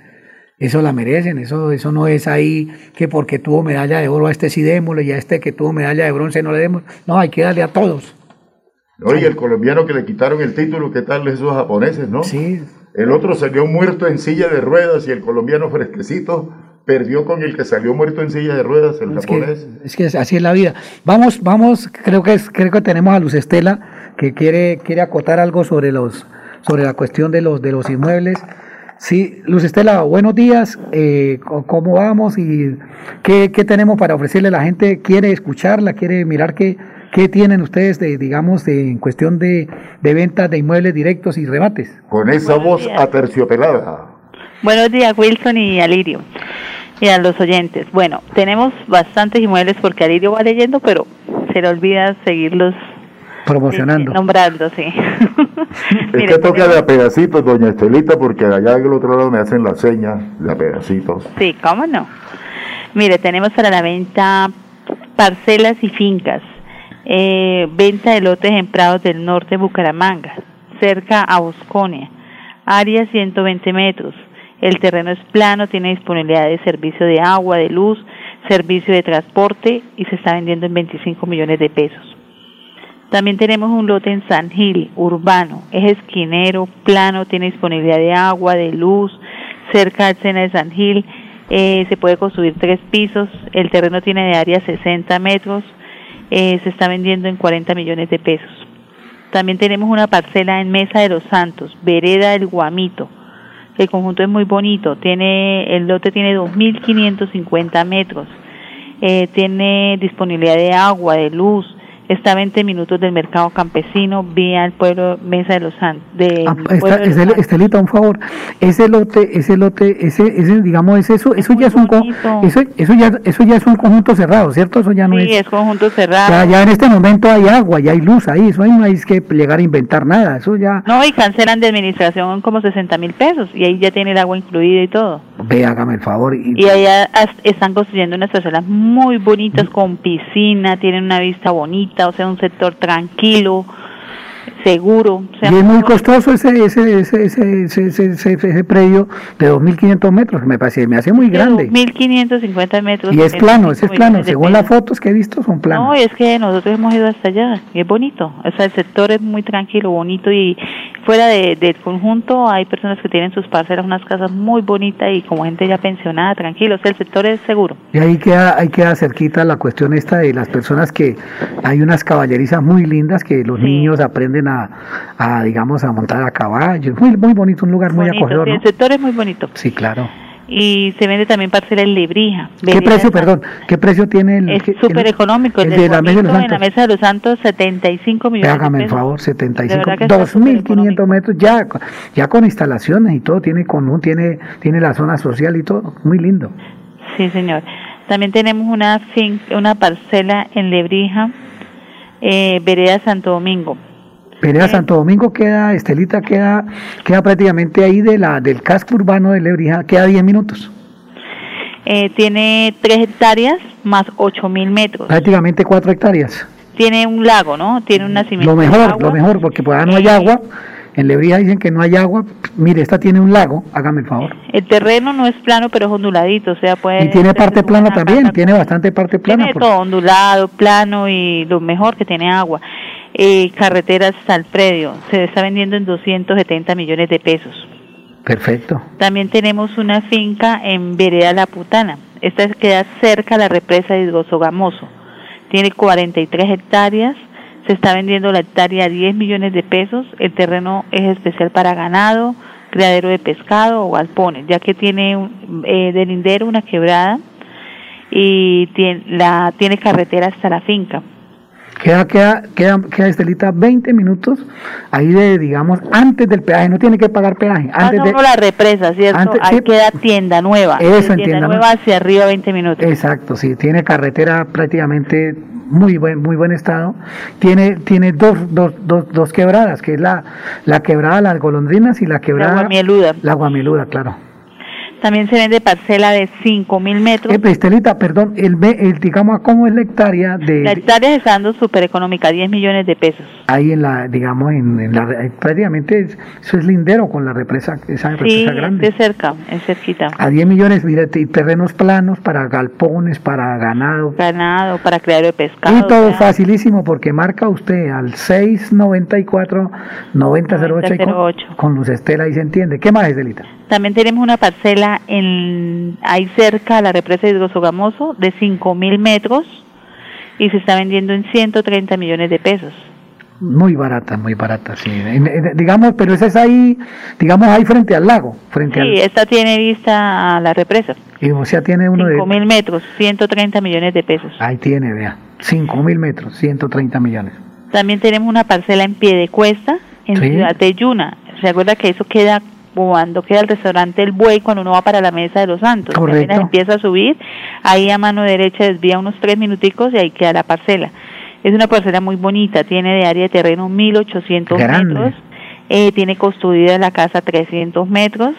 Speaker 25: Eso la merecen, eso, eso no es ahí que porque tuvo medalla de oro a este sí démosle y a este que tuvo medalla de bronce no le demos. No, hay que darle a todos.
Speaker 1: Oye, el colombiano que le quitaron el título, ¿qué tal esos japoneses, no?
Speaker 25: Sí.
Speaker 1: El otro salió muerto en silla de ruedas y el colombiano fresquecito perdió con el que salió muerto en silla de ruedas, el
Speaker 25: Es que,
Speaker 1: japonés.
Speaker 25: es que así es la vida. Vamos, vamos, creo que es, creo que tenemos a Luz Estela que quiere, quiere acotar algo sobre los, sobre la cuestión de los, de los inmuebles. Sí, Luz Estela, buenos días. eh, ¿Cómo vamos y qué, qué tenemos para ofrecerle a la gente? ¿Quiere escucharla? ¿Quiere mirar qué, qué tienen ustedes de, digamos, de, en cuestión de, de ventas de inmuebles directos y rebates?
Speaker 1: Con esa voz aterciopelada.
Speaker 28: Buenos días, Wilson y Alirio. Y a los oyentes. Bueno, tenemos bastantes inmuebles porque Alirio va leyendo, pero se le olvida seguirlos
Speaker 25: Promocionando.
Speaker 28: nombrando, sí.
Speaker 1: Es que toca de a pedacitos, doña Estelita, porque allá del otro lado me hacen la seña de a pedacitos.
Speaker 28: Sí, cómo no. Mire, tenemos para la venta parcelas y fincas, eh, venta de lotes en Prados del Norte, Bucaramanga, cerca a Bosconia, área 120 metros. El terreno es plano, tiene disponibilidad de servicio de agua, de luz, servicio de transporte y se está vendiendo en 25 millones de pesos. También tenemos un lote en San Gil, urbano, es esquinero, plano, tiene disponibilidad de agua, de luz, cerca al Sena de San Gil, eh, se puede construir tres pisos, el terreno tiene de área 60 metros, eh, se está vendiendo en 40 millones de pesos. También tenemos una parcela en Mesa de los Santos, Vereda del Guamito. El conjunto es muy bonito, tiene el lote tiene 2.550 metros, eh, tiene disponibilidad de agua, de luz, está a 20 minutos del mercado campesino, vía el pueblo Mesa de los Santos. De
Speaker 25: Ah,
Speaker 28: pueblo
Speaker 25: Esta-
Speaker 28: de los
Speaker 25: Estel- Estelita, un favor. Ese lote, ese lote, ese, ese digamos, es eso, eso ya es un, eso, eso ya, eso ya es un conjunto cerrado, ¿cierto? Eso ya no
Speaker 28: Sí,
Speaker 25: es.
Speaker 28: es conjunto cerrado.
Speaker 25: Ya, ya en este momento hay agua, ya hay luz ahí, eso ahí no hay que llegar a inventar nada, eso ya,
Speaker 28: No, y cancelan de administración como 60 mil pesos y ahí ya tiene el agua incluida y todo.
Speaker 25: ve, hágame el favor. Y,
Speaker 28: Y allá están construyendo unas parcelas muy bonitas con piscina, tienen una vista bonita, o sea, un sector tranquilo, seguro. O sea,
Speaker 25: y es muy costoso ese, ese, ese, ese, ese, ese, predio de 2.500 metros, me parece, me hace muy grande.
Speaker 28: 1.550 metros.
Speaker 25: Y es plano, ese es
Speaker 28: 25
Speaker 25: plano, según las fotos que he visto son planos.
Speaker 28: No, es que nosotros hemos ido hasta allá y es bonito. O sea, el sector es muy tranquilo, bonito y fuera de- del conjunto hay personas que tienen sus parcelas, unas casas muy bonitas y como gente ya pensionada, tranquilo. O sea, el sector es seguro.
Speaker 25: Y ahí queda, ahí queda cerquita la cuestión esta de las personas que hay unas caballerizas muy lindas que los niños aprenden a, a, digamos, a montar a caballo. Muy, muy bonito, un lugar muy
Speaker 28: Bonito,
Speaker 25: acogedor,
Speaker 28: sí,
Speaker 25: ¿no?
Speaker 28: el sector es muy bonito.
Speaker 25: Sí, claro.
Speaker 28: Y se vende también parcela en Lebrija.
Speaker 25: ¿Qué precio, perdón, qué precio tiene el...
Speaker 28: Es súper económico. El,
Speaker 25: el de la Mesa de los
Speaker 28: Guamito en la
Speaker 25: Santos?
Speaker 28: Mesa de los Santos, 75 millones
Speaker 25: Hágame el favor, 75,
Speaker 28: verdad que está
Speaker 25: 2.500 metros, ya, ya con instalaciones y todo, tiene con un, tiene, tiene la zona social y todo, muy lindo.
Speaker 28: Sí, señor. También tenemos una fin- una parcela en Lebrija, eh, Vereda Santo Domingo.
Speaker 25: Perea Santo Domingo queda, Estelita queda, queda prácticamente ahí de la, del casco urbano de Lebrija, queda 10 minutos,
Speaker 28: Eh, tiene 3 hectáreas más 8 mil metros.
Speaker 25: prácticamente 4 hectáreas.
Speaker 28: Tiene un lago, ¿no? Tiene un nacimiento.
Speaker 25: Lo
Speaker 28: de
Speaker 25: mejor,
Speaker 28: agua.
Speaker 25: lo mejor, porque pues no hay agua, En Lebrija dicen que no hay agua. Mire, esta tiene un lago, hágame el favor.
Speaker 28: El terreno no es plano, pero es onduladito, o sea, puede...
Speaker 25: Y tiene parte plana también, tiene bastante parte plana.
Speaker 28: Tiene todo, ondulado, plano y lo mejor que tiene agua. Eh, carreteras al predio, se está vendiendo en 270 millones de pesos.
Speaker 25: Perfecto.
Speaker 28: También tenemos una finca en Vereda La Putana. Esta queda cerca a la represa de Gamoso. Tiene 43 hectáreas. Se está vendiendo la hectárea a 10 millones de pesos. El terreno es especial para ganado, criadero de pescado o galpones, ya que tiene eh, de lindero una quebrada y tiene, la, tiene carretera hasta la finca.
Speaker 25: Queda, queda, queda, queda Estelita 20 minutos ahí de, digamos, antes del peaje, no tiene que pagar peaje. Antes
Speaker 28: de, la represa, ¿cierto? ahí queda tienda nueva.
Speaker 25: Eso,
Speaker 28: tienda, nueva hacia arriba 20 minutos.
Speaker 25: Exacto, sí, tiene carretera prácticamente muy buen, muy buen estado. Tiene, tiene dos, dos, dos, dos quebradas, que es la, la quebrada Las Golondrinas y la quebrada...
Speaker 28: La Guamieluda.
Speaker 25: La Guamieluda, claro.
Speaker 28: También se vende parcela de 5.000 metros.
Speaker 25: Eh, Estelita, perdón, el, el, digamos, ¿cómo es la hectárea de...?
Speaker 28: La hectárea está dando súper económica, 10 millones de pesos.
Speaker 25: Ahí en la, digamos, en, la, prácticamente eso es lindero con la represa, esa represa grande.
Speaker 28: de cerca, es cerquita.
Speaker 25: A 10 millones, mira, terrenos planos para galpones, para ganado.
Speaker 28: Ganado, para crear de pescado.
Speaker 25: Y todo facilísimo porque marca usted al 694 9008 con, con luz Estela y se entiende. ¿Qué más, Estelita?
Speaker 28: También tenemos una parcela en, ahí cerca a la represa de Hidrosogamoso de 5.000 metros y se está vendiendo en 130 millones de pesos.
Speaker 25: Muy barata, muy barata, sí. digamos, pero esa es ahí, digamos, ahí frente al lago. Frente
Speaker 28: sí, esta tiene vista a la represa.
Speaker 25: Y o sea, tiene uno de...
Speaker 28: 5.000 metros, 130 millones de pesos.
Speaker 25: Ahí tiene, vea. 5.000 metros, 130 millones.
Speaker 28: También tenemos una parcela en pie de cuesta en Ciudad de Yuna. ¿Se acuerda que eso queda cuando queda el restaurante El Buey, cuando uno va para la Mesa de los Santos.
Speaker 25: Correcto.
Speaker 28: empieza a subir, ahí a mano derecha desvía unos tres minuticos y ahí queda la parcela. Es una parcela muy bonita, tiene de área de terreno 1800 metros, eh, tiene construida la casa 300 metros,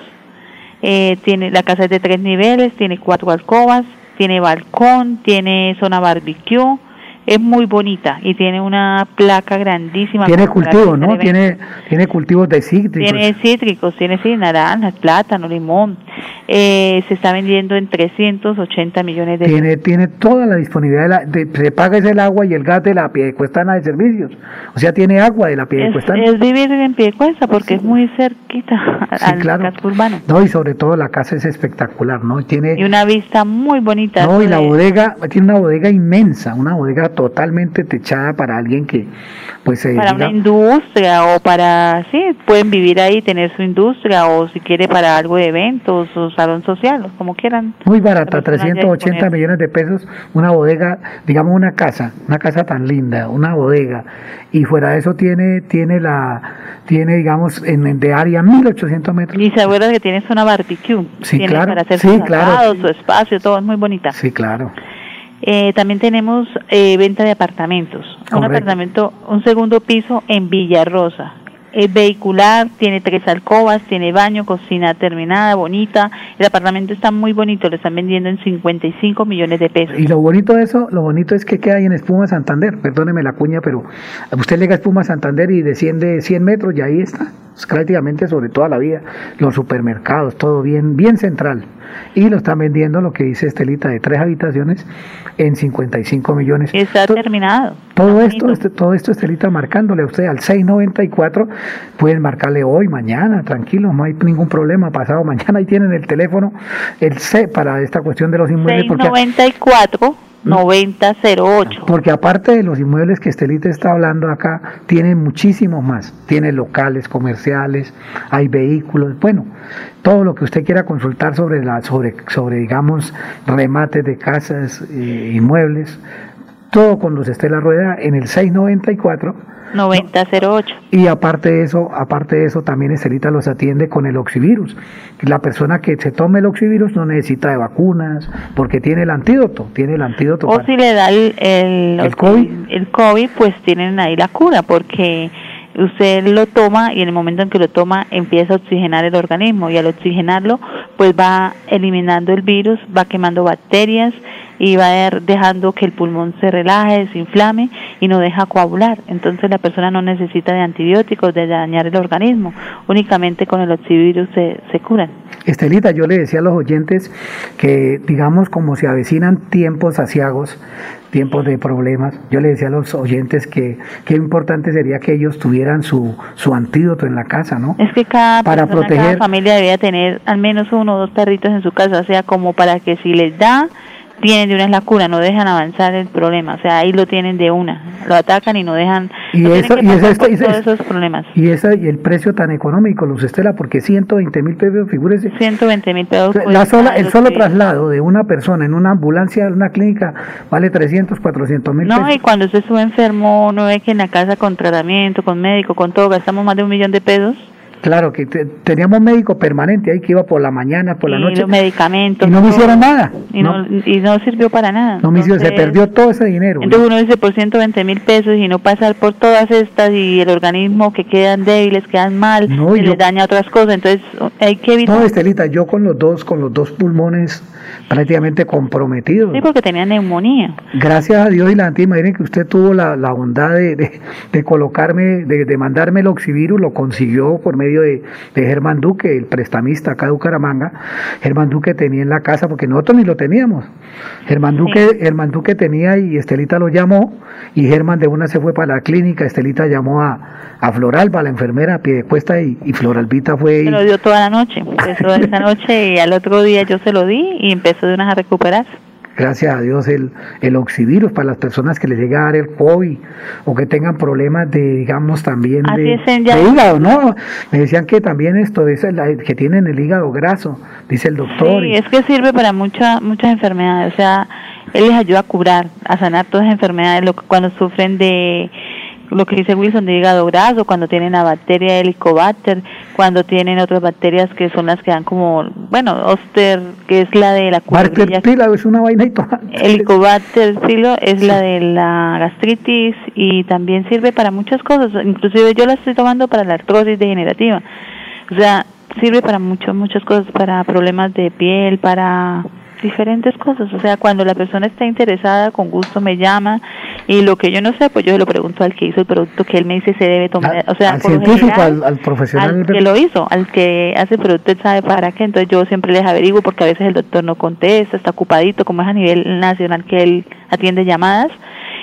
Speaker 28: eh, tiene la casa es de tres niveles, tiene cuatro alcobas, tiene balcón, tiene zona barbecue, es muy bonita y tiene una placa grandísima.
Speaker 25: Tiene cultivos, ¿no? Tiene, tiene cultivos de cítricos.
Speaker 28: Tiene cítricos, tiene sí, naranjas, plátano, limón. Eh, se está vendiendo en 380 millones de
Speaker 25: tiene, Tiene toda la disponibilidad, de se paga el agua y el gas de la Piedecuestana de servicios. O sea, tiene agua de la Piedecuestana.
Speaker 28: Es, es vivir en Piedecuesta porque es muy cerquita al casco urbano.
Speaker 25: No, y sobre todo la casa es espectacular, ¿no? Tiene,
Speaker 28: y una vista muy bonita.
Speaker 25: No, y la bodega, tiene una bodega inmensa, una bodega totalmente techada para alguien que, pues...
Speaker 28: Eh, para una industria o para, sí, pueden vivir ahí, tener su industria o si quiere para algo de eventos o salón social, como quieran.
Speaker 25: Muy barata, 380 millones de pesos, una bodega, digamos una casa, una casa tan linda, una bodega, y fuera de eso tiene, tiene la, tiene digamos en, de área 1800 metros.
Speaker 28: Y se acuerda que tiene zona barbecue.
Speaker 25: Sí,
Speaker 28: tiene
Speaker 25: claro.
Speaker 28: Para hacer
Speaker 25: sí, claro.
Speaker 28: su espacio, todo es muy bonita.
Speaker 25: Sí, claro.
Speaker 28: Eh, también tenemos eh, venta de apartamentos. Un apartamento, un segundo piso en Villarrosa. Es vehicular, tiene tres alcobas, tiene baño, cocina terminada, bonita. El apartamento está muy bonito, lo están vendiendo en 55 millones de pesos.
Speaker 25: Y lo bonito de eso, lo bonito es que queda ahí en Espuma Santander. Perdóneme la cuña, pero usted llega a Espuma Santander y desciende 100 metros y ahí está. prácticamente sobre toda la vida. Los supermercados, todo bien, bien central y lo están vendiendo, lo que dice Estelita, de tres habitaciones en 55 millones.
Speaker 28: Está terminado.
Speaker 25: Todo esto, este, todo esto Estelita marcándole a usted al 694, pueden marcarle hoy, mañana, tranquilo, no hay ningún problema, pasado mañana, ahí tienen el teléfono, el C para esta cuestión de los inmuebles.
Speaker 28: 694. 9008.
Speaker 25: Porque aparte de los inmuebles que Estelita está hablando acá, tiene muchísimos más. Tiene locales, comerciales, hay vehículos, bueno, todo lo que usted quiera consultar sobre la, sobre, sobre digamos, remates de casas, eh, inmuebles, todo con los Estela Rueda en el 694
Speaker 28: 9008.
Speaker 25: Y aparte de eso, aparte de eso, también Estelita los atiende con el oxivirus. La persona que se tome el oxivirus no necesita de vacunas, porque tiene el antídoto, tiene el antídoto.
Speaker 28: O si le da el, el,
Speaker 25: COVID?
Speaker 28: el COVID, pues tienen ahí la cura, porque usted lo toma y en el momento en que lo toma empieza a oxigenar el organismo y al oxigenarlo pues va eliminando el virus, va quemando bacterias y va a ir dejando que el pulmón se relaje, se inflame y no deja coagular. Entonces la persona no necesita de antibióticos, de dañar el organismo. Únicamente con el oxivirus se, se curan.
Speaker 25: Estelita, yo le decía a los oyentes que, digamos, como se avecinan tiempos asiagos, tiempos de problemas, yo le decía a los oyentes que qué importante sería que ellos tuvieran su, su antídoto en la casa, ¿no?
Speaker 28: Es que cada,
Speaker 25: Para
Speaker 28: persona,
Speaker 25: proteger-
Speaker 28: cada familia debería tener al menos uno o dos perritos en su casa, o sea, como para que si les da, tienen de una vez la cura, no dejan avanzar el problema, o sea, ahí lo tienen de una, lo atacan y no dejan,
Speaker 25: Y
Speaker 28: no
Speaker 25: eso- y eso
Speaker 28: todos esos problemas.
Speaker 25: Y, esa, y el precio tan económico, Luz Estela, porque 120 mil pesos, figúrese.
Speaker 28: 120 mil pesos.
Speaker 25: La sola, el solo traslado de una persona en una ambulancia a una clínica vale 300, 400 mil
Speaker 28: No,
Speaker 25: pesos.
Speaker 28: y cuando usted estuvo enfermo, uno ve que en la casa con tratamiento, con médico, con todo, gastamos más de un millón de pesos.
Speaker 25: Claro, que te- teníamos médico permanente ahí que iba por la mañana, por la
Speaker 28: y
Speaker 25: noche.
Speaker 28: los medicamentos.
Speaker 25: Y no me hicieron nada.
Speaker 28: Y no, y no sirvió para nada.
Speaker 25: No me hicieron, se perdió todo ese dinero.
Speaker 28: Entonces uno dice por 120 mil pesos y no pasar por todas estas y el organismo que quedan débiles, quedan mal,
Speaker 25: No, y yo-
Speaker 28: les daña otras cosas. Entonces hay que evitar.
Speaker 25: No, Estelita, yo con los dos, con los dos pulmones prácticamente comprometidos.
Speaker 28: Sí, porque tenía neumonía.
Speaker 25: Gracias a Dios y la antigua, miren que usted tuvo la, la bondad de, de, de colocarme, de, de mandarme el oxivirus, lo consiguió por medio de, de Germán Duque, el prestamista acá de Bucaramanga. Germán Duque tenía en la casa, porque nosotros ni lo teníamos. Germán Duque, Germán Duque tenía y Estelita lo llamó, y Germán de una se fue para la clínica, Estelita llamó a, a Floralba, la enfermera, a pie de cuesta, y, y Floralbita fue...
Speaker 28: Se lo dio toda la noche. Empezó esa noche y al otro día yo se lo di y empezó de unas a recuperarse.
Speaker 25: gracias a Dios, el, el oxivirus para las personas que les llega a dar el COVID o que tengan problemas de, digamos, también de, hígado, ¿no? Me decían que también esto, la- que tienen el hígado graso, dice el doctor.
Speaker 28: Sí, es que sirve para muchas muchas enfermedades, o sea, él les ayuda a curar, a sanar todas las enfermedades, lo que- cuando sufren de lo que dice Wilson de hígado graso, cuando tienen la bacteria Helicobacter, cuando tienen otras bacterias que son las que dan como, bueno, Oster, que es la de la culebrilla,
Speaker 25: es una vaina y toda.
Speaker 28: Helicobacter filo es la de la gastritis y también sirve para muchas cosas, inclusive yo la estoy tomando para la artrosis degenerativa. O sea, sirve para muchas muchas cosas, para problemas de piel, para diferentes cosas. O sea, cuando la persona está interesada, con gusto me llama y lo que yo no sé, pues yo se lo pregunto al que hizo el producto que él me dice se debe tomar. o sea,
Speaker 25: al
Speaker 28: por
Speaker 25: científico,
Speaker 28: general,
Speaker 25: al, al profesional.
Speaker 28: al que lo hizo, al que hace el producto, él sabe para qué. Entonces yo siempre les averiguo porque a veces el doctor no contesta, está ocupadito, como es a nivel nacional que él atiende llamadas.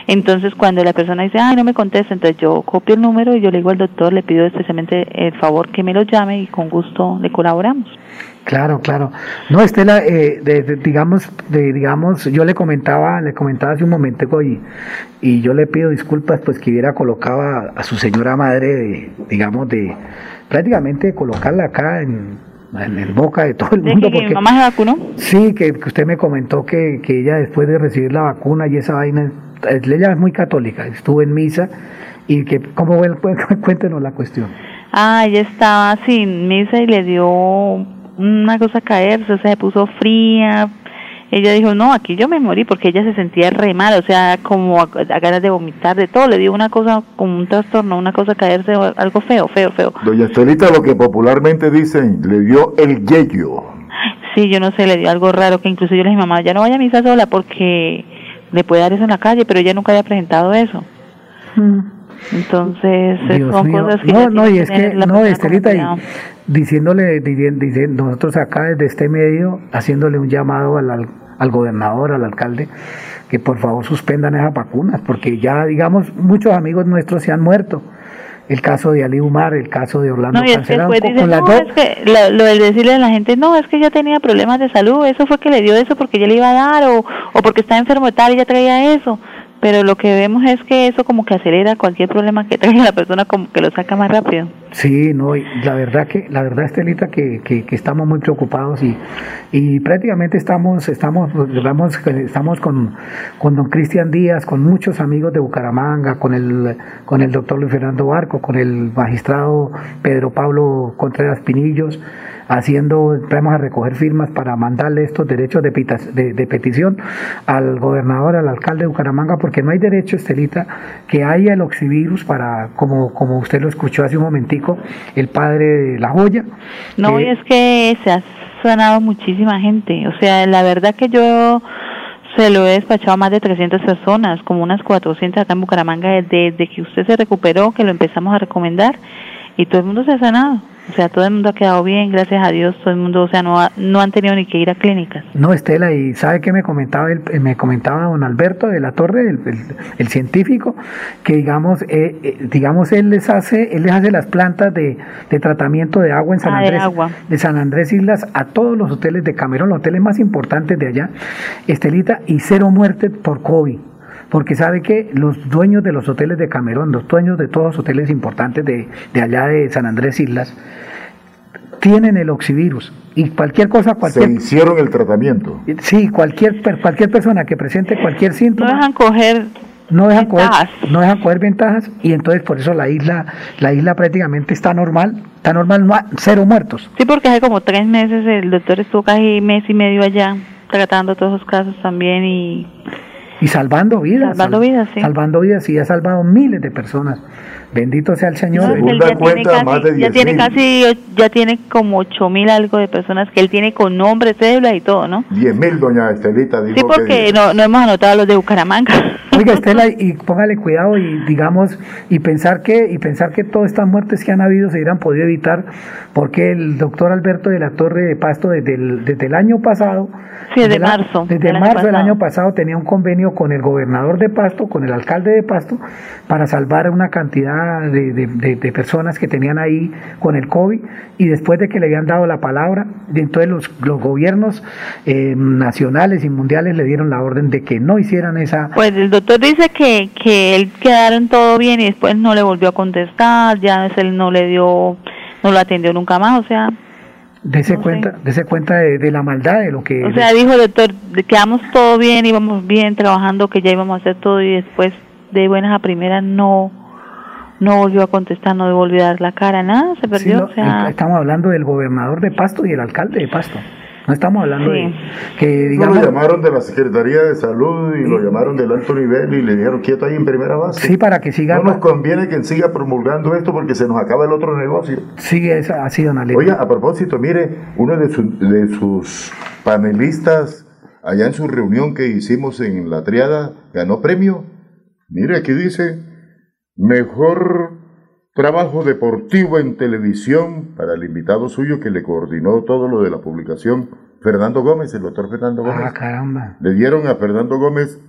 Speaker 28: Entonces cuando la persona dice, ay, no me contesta, entonces yo copio el número y yo le digo al doctor, le pido especialmente el favor que me lo llame y con gusto le colaboramos.
Speaker 25: Claro, claro. No, Estela, eh, de- de- digamos, de, digamos, yo le comentaba, le comentaba hace un momento y, y yo le pido disculpas, pues que hubiera colocado a, a su señora madre, de, digamos, de prácticamente colocarla acá en, en, en boca de todo el
Speaker 28: ¿De
Speaker 25: mundo.
Speaker 28: que,
Speaker 25: porque-
Speaker 28: mamá se vacunó?
Speaker 25: Sí, que, que usted me comentó que, que ella después de recibir la vacuna y esa vaina, ella es muy católica, estuvo en misa y que, ¿cómo Cuéntenos la cuestión.
Speaker 28: Ah, ella estaba sin misa y le dio una cosa a caerse, o sea, se puso fría. Ella dijo, no, aquí yo me morí porque ella se sentía re mal, o sea, como a, a ganas de vomitar, de todo. Le dio una cosa, como un trastorno, una cosa a caerse, algo feo, feo, feo.
Speaker 27: Doña Estelita, lo que popularmente dicen, le dio el yeyo.
Speaker 28: Sí, yo no sé, le dio algo raro que incluso yo le dije, mamá, ya no vaya a misa sola porque le puede dar eso en la calle, pero ella nunca había presentado eso. Entonces, eh,
Speaker 25: Dios
Speaker 28: son
Speaker 25: mío.
Speaker 28: cosas que
Speaker 25: No, no,
Speaker 28: tiene
Speaker 25: y es
Speaker 28: tener
Speaker 25: que, no, Estelita, y diciéndole, dici- dici- nosotros acá desde este medio, haciéndole un llamado al, al, al gobernador, al alcalde, que por favor suspendan esas vacunas, porque ya, digamos, muchos amigos nuestros se han muerto. El caso de Ali Umar, el caso de Orlando
Speaker 28: No, y es que
Speaker 25: Cancelado,
Speaker 28: después
Speaker 25: con- las
Speaker 28: no,
Speaker 25: dos-
Speaker 28: es que lo, lo del decirle a la gente, no, es que ella tenía problemas de salud, eso fue que le dio eso porque ella le iba a dar o, o porque está enfermo y tal y ella traía eso. Pero lo que vemos es que eso como que acelera cualquier problema que traiga la persona, como que lo saca más rápido.
Speaker 25: Sí, no, la verdad que, la verdad Estelita que, que, que estamos muy preocupados y, y prácticamente estamos, estamos, vamos, estamos con, con don Cristian Díaz, con muchos amigos de Bucaramanga, con el, con el doctor Luis Fernando Barco, con el magistrado Pedro Pablo Contreras Pinillos, haciendo, vamos a recoger firmas para mandarle estos derechos de, pita- de, de petición al gobernador, al alcalde de Bucaramanga, porque no hay derecho, Estelita, que haya el oxivirus para, como, como usted lo escuchó hace un momentico, el padre de la joya.
Speaker 28: No, y es que se ha sanado muchísima gente. O sea, la verdad que yo se lo he despachado a más de 300 personas, como unas 400 acá en Bucaramanga, desde que usted se recuperó, que lo empezamos a recomendar, y todo el mundo se ha sanado. O sea, todo el mundo ha quedado bien, gracias a Dios, todo el mundo, o sea, no, ha- no han tenido ni que ir a clínicas.
Speaker 25: No, Estela, y ¿sabe qué me comentaba el, me comentaba don Alberto de la Torre, el, el- el científico, que digamos, eh, eh, digamos él les hace, él les hace las plantas de, de tratamiento de agua en San
Speaker 28: Ah, de
Speaker 25: Andrés,
Speaker 28: agua.
Speaker 25: de San Andrés Islas a todos los hoteles de Camerón, los hoteles más importantes de allá, Estelita, y cero muerte por COVID. Porque sabe que los dueños de los hoteles de Camerón, los dueños de todos los hoteles importantes de, de allá de San Andrés Islas, tienen el oxivirus. Y cualquier cosa,
Speaker 1: Se
Speaker 25: cualquier
Speaker 1: hicieron el tratamiento.
Speaker 25: Sí, cualquier cualquier persona que presente cualquier síntoma
Speaker 28: No dejan coger
Speaker 25: no dejan coger,
Speaker 28: ventajas.
Speaker 25: no dejan coger ventajas y entonces por eso la isla la isla prácticamente está normal, está normal, no ha- cero muertos.
Speaker 28: Sí, porque hace como tres meses el doctor estuvo casi mes y medio allá tratando todos esos casos también y
Speaker 25: Y salvando vidas.
Speaker 28: Salvando vidas, sí.
Speaker 25: Salvando vidas y ha salvado miles de personas. Bendito sea el Señor.
Speaker 28: No, él ya tiene casi, ya tiene casi, ya tiene como ocho mil algo de personas que él tiene con nombre, cédula y todo, ¿no?
Speaker 1: 10 mil, doña Estelita, dijo
Speaker 28: Sí, porque no, no hemos anotado los de Bucaramanga.
Speaker 25: Oiga, Estela, y póngale cuidado y digamos, y pensar que, y pensar que todas estas muertes que han habido se hubieran podido evitar, porque el doctor Alberto de la Torre de Pasto desde el, desde el año pasado,
Speaker 28: Sí, desde
Speaker 25: la-
Speaker 28: marzo
Speaker 25: desde
Speaker 28: año
Speaker 25: marzo del año pasado tenía un convenio con el gobernador de Pasto, con el alcalde de Pasto, para salvar una cantidad de, de- de- de personas que tenían ahí con el COVID, y después de que le habían dado la palabra, entonces los, los gobiernos eh, nacionales y mundiales le dieron la orden de que no hicieran esa,
Speaker 28: Pues el doctor dice que, que él quedaron todo bien y después no le volvió a contestar, ya él no le dio, no lo atendió nunca más, o sea,
Speaker 25: Dese cuenta, dese cuenta de, de la maldad de lo que...
Speaker 28: o sea, dijo el doctor, quedamos todo bien, íbamos bien trabajando, que ya íbamos a hacer todo y después de buenas a primeras no, no volvió a contestar, no volvió a dar la cara, nada, se
Speaker 25: Sí,
Speaker 28: perdió,
Speaker 25: no,
Speaker 28: o sea,
Speaker 25: estamos hablando del gobernador de Pasto y el alcalde de Pasto. No estamos hablando
Speaker 28: Sí.
Speaker 25: de que
Speaker 1: No
Speaker 25: digamos
Speaker 1: lo llamaron de la Secretaría de Salud y lo llamaron del alto nivel y le dijeron quieto ahí en primera base.
Speaker 25: sí para que siga
Speaker 1: No nos conviene que siga promulgando esto porque se nos acaba el otro negocio.
Speaker 25: sigue esa así don Alejo.
Speaker 1: Oiga, a propósito, mire, uno de, su- de sus panelistas allá en su reunión que hicimos en la triada ganó premio. Mire, aquí dice, mejor trabajo deportivo en televisión para el invitado suyo que le coordinó todo lo de la publicación, Fernando Gómez, el doctor Fernando Gómez.
Speaker 25: Ah, caramba.
Speaker 1: Le dieron a Fernando Gómez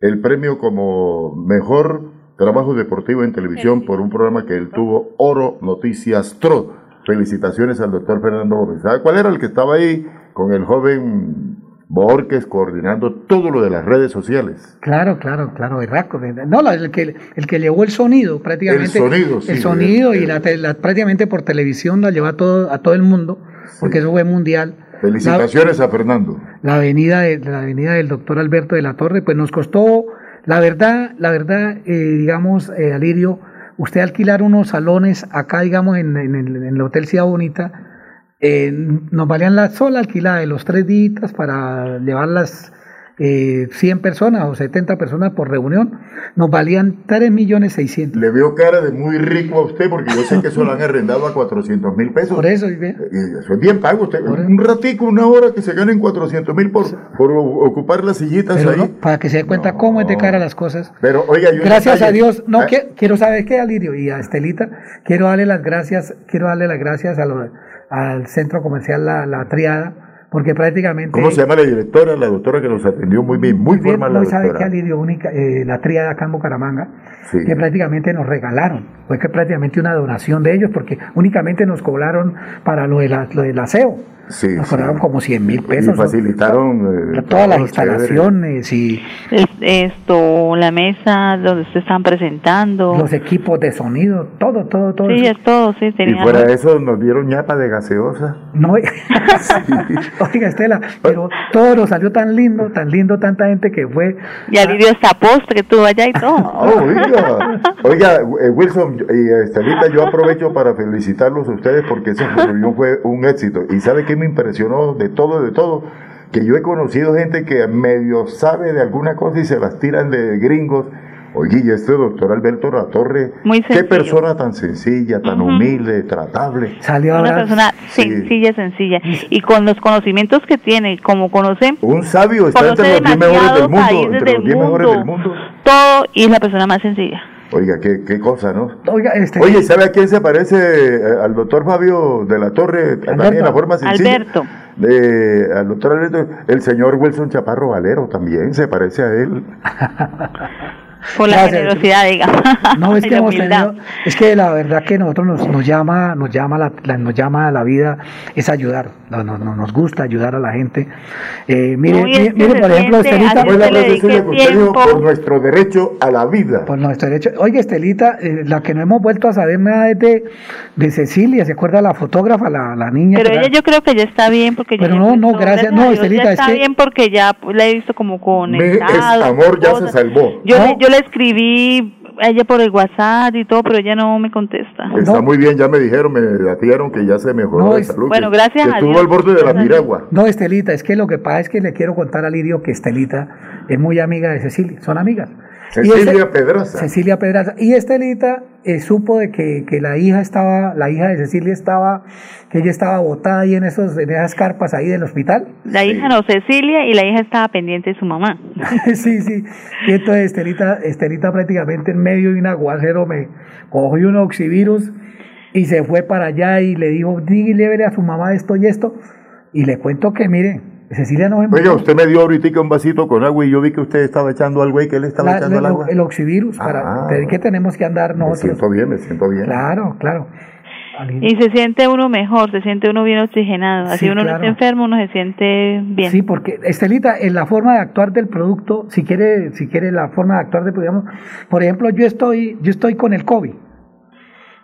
Speaker 1: el premio como mejor trabajo deportivo en televisión por un programa que él tuvo, Oro Noticias Tro. Felicitaciones al doctor Fernando Gómez. ¿Sabe cuál era el que estaba ahí con el joven Borges coordinando todo lo de las redes sociales?
Speaker 25: Claro, claro, claro, Erraco. No, el que, el que llevó el sonido prácticamente.
Speaker 1: El sonido, sí,
Speaker 25: El sonido
Speaker 1: el-
Speaker 25: y la, la- prácticamente por televisión la llevó a todo, a todo el mundo, porque eso fue mundial.
Speaker 1: Felicitaciones a Fernando.
Speaker 25: la avenida de, la avenida del doctor Alberto de la Torre, pues nos costó, la verdad, la verdad, eh, digamos, eh, Alirio, usted alquilar unos salones acá, digamos, en, en el Hotel Ciudad Bonita, eh, nos valían la sola alquilada de los tres días para llevar las eh, 100 personas o 70 personas por reunión, nos valían 3 millones 600.
Speaker 1: Le veo cara de muy rico a usted porque yo sé que eso lo han arrendado a 400 mil pesos.
Speaker 25: Por eso, y ve.
Speaker 1: Y Eso es bien pago. Usted, un ratico, una hora que se ganen 400 mil por, por ocupar las sillitas
Speaker 25: Pero
Speaker 1: ahí.
Speaker 25: no, para que se dé cuenta cómo es de cara las cosas.
Speaker 1: Pero, oiga, y un
Speaker 25: gracias a. Dios, no
Speaker 1: Ah.
Speaker 25: que- quiero saber qué Alirio y a Estelita, quiero darle las gracias, quiero darle las gracias a lo- al centro comercial la, la Triada, porque prácticamente
Speaker 1: ¿Cómo se llama la directora? La doctora que nos atendió muy bien, muy
Speaker 25: Bien,
Speaker 1: formal la
Speaker 25: no sabe única, eh, la Triada acá en Bucaramanga,
Speaker 1: Sí.
Speaker 25: que prácticamente nos regalaron, fue que prácticamente una donación de ellos, porque únicamente nos cobraron para lo, de la- lo del aseo,
Speaker 1: Sí,
Speaker 25: nos
Speaker 1: sí.
Speaker 25: cobraron como 100 mil
Speaker 1: Y
Speaker 25: pesos.
Speaker 1: facilitaron eh,
Speaker 25: todas las
Speaker 1: chévere.
Speaker 25: instalaciones y
Speaker 28: es- esto, la mesa donde ustedes están presentando,
Speaker 25: los equipos de sonido, todo, todo, todo.
Speaker 28: sí, es todo, sí,
Speaker 1: Y
Speaker 28: tenía
Speaker 1: fuera de eso nos dieron ñapa de gaseosa.
Speaker 25: No, oiga Estela, pero todo nos salió tan lindo, tan lindo, tanta gente que fue.
Speaker 28: y Alirio hasta postre tuvo allá y todo.
Speaker 1: Oh, oiga, oiga eh, Wilson y Estelita, yo aprovecho para felicitarlos a ustedes porque esa reunión fue un éxito. Y sabe qué me impresionó de todo, de todo, que yo he conocido gente que medio sabe de alguna cosa y se las tiran de gringos.
Speaker 27: Oye, y este doctor Alberto Latorre,
Speaker 28: Muy
Speaker 27: qué persona tan sencilla, tan humilde, tratable.
Speaker 25: Salió
Speaker 28: Una persona sencilla, sencilla. Y con los conocimientos que tiene, como conocen,
Speaker 27: Un sabio está
Speaker 28: Conoce
Speaker 27: entre los 10 mejores del mundo, entre los
Speaker 28: del
Speaker 27: 10 mejores del mundo.
Speaker 28: todo, y es la persona más sencilla.
Speaker 27: Oiga, qué, qué cosa, ¿no?
Speaker 25: Oiga, este,
Speaker 27: Oye, ¿sabe a quién se parece eh, al doctor Fabio de la Torre? También en la forma sencilla.
Speaker 28: Alberto.
Speaker 27: De, al doctor Alberto, el señor Wilson Chaparro Valero también se parece a él.
Speaker 28: Por la
Speaker 25: Gracias.
Speaker 28: generosidad, digamos.
Speaker 25: No, es que
Speaker 28: la
Speaker 25: hemos tenido, es que la verdad que nosotros nos, nos llama, nos llama la, la- nos llama a la vida es ayudar, no, no- no- nos gusta ayudar a la gente. Eh, mire,
Speaker 28: No, es
Speaker 25: mire, por ejemplo, Estelita,
Speaker 27: por nuestro derecho a la vida.
Speaker 25: por nuestro derecho. Oye, Estelita, eh, la que no hemos vuelto a saber nada es de, de Cecilia, ¿se acuerda la fotógrafa, la, la niña?
Speaker 28: Pero ella
Speaker 25: era-
Speaker 28: yo creo que ya está bien porque
Speaker 25: Pero
Speaker 28: ya
Speaker 25: no, no, gracias, no, Estelita,
Speaker 28: ya
Speaker 25: es
Speaker 28: está
Speaker 25: que-
Speaker 28: bien porque ya pues, la he visto como con
Speaker 27: Me- es amor, ya se salvó.
Speaker 28: Yo,
Speaker 25: No.
Speaker 28: le, yo le escribí a ella por el WhatsApp y todo, pero ella no me contesta.
Speaker 27: Está muy bien, ya me dijeron, me datieron que ya se mejoró
Speaker 25: No, es-
Speaker 27: salud.
Speaker 28: bueno, gracias
Speaker 27: que
Speaker 28: a
Speaker 27: estuvo
Speaker 28: Dios.
Speaker 27: al borde de la
Speaker 28: Gracias a Dios.
Speaker 27: piragua.
Speaker 25: No, Estelita, es que lo que pasa es que le quiero contar a Lidio que Estelita es muy amiga de Cecilia, son amigas.
Speaker 27: Cecilia
Speaker 25: este-
Speaker 27: Pedraza.
Speaker 25: Cecilia Pedraza. Y Estelita eh, supo de que, que la hija estaba, la hija de Cecilia estaba, que ella estaba botada ahí en esos, en esas carpas ahí del hospital.
Speaker 28: La hija no, Cecilia, y la hija estaba pendiente de su mamá.
Speaker 25: sí, sí. Y entonces Estelita, Estelita prácticamente en medio de un aguacero me cogió un oxivirus y se fue para allá y le dijo, dígale a su mamá esto y esto. Y le cuento que, mire, Cecilia no
Speaker 27: Oiga, usted me dio ahorita un vasito con agua y yo vi que usted estaba echando algo ahí, que él estaba
Speaker 25: La-
Speaker 27: echando
Speaker 25: el,
Speaker 27: el agua.
Speaker 25: el oxivirus, para,
Speaker 27: Ah,
Speaker 25: te- que tenemos que andar
Speaker 27: Me
Speaker 25: nosotros.
Speaker 27: siento bien, me siento bien.
Speaker 25: Claro, claro.
Speaker 28: Y se siente uno mejor, se siente uno bien oxigenado. Así
Speaker 25: Sí,
Speaker 28: uno no está enfermo, uno se siente bien.
Speaker 25: Sí, porque Estelita, en la forma de actuar del producto, si quiere, si quiere la forma de actuar de, digamos, por ejemplo, yo estoy, yo estoy con el COVID.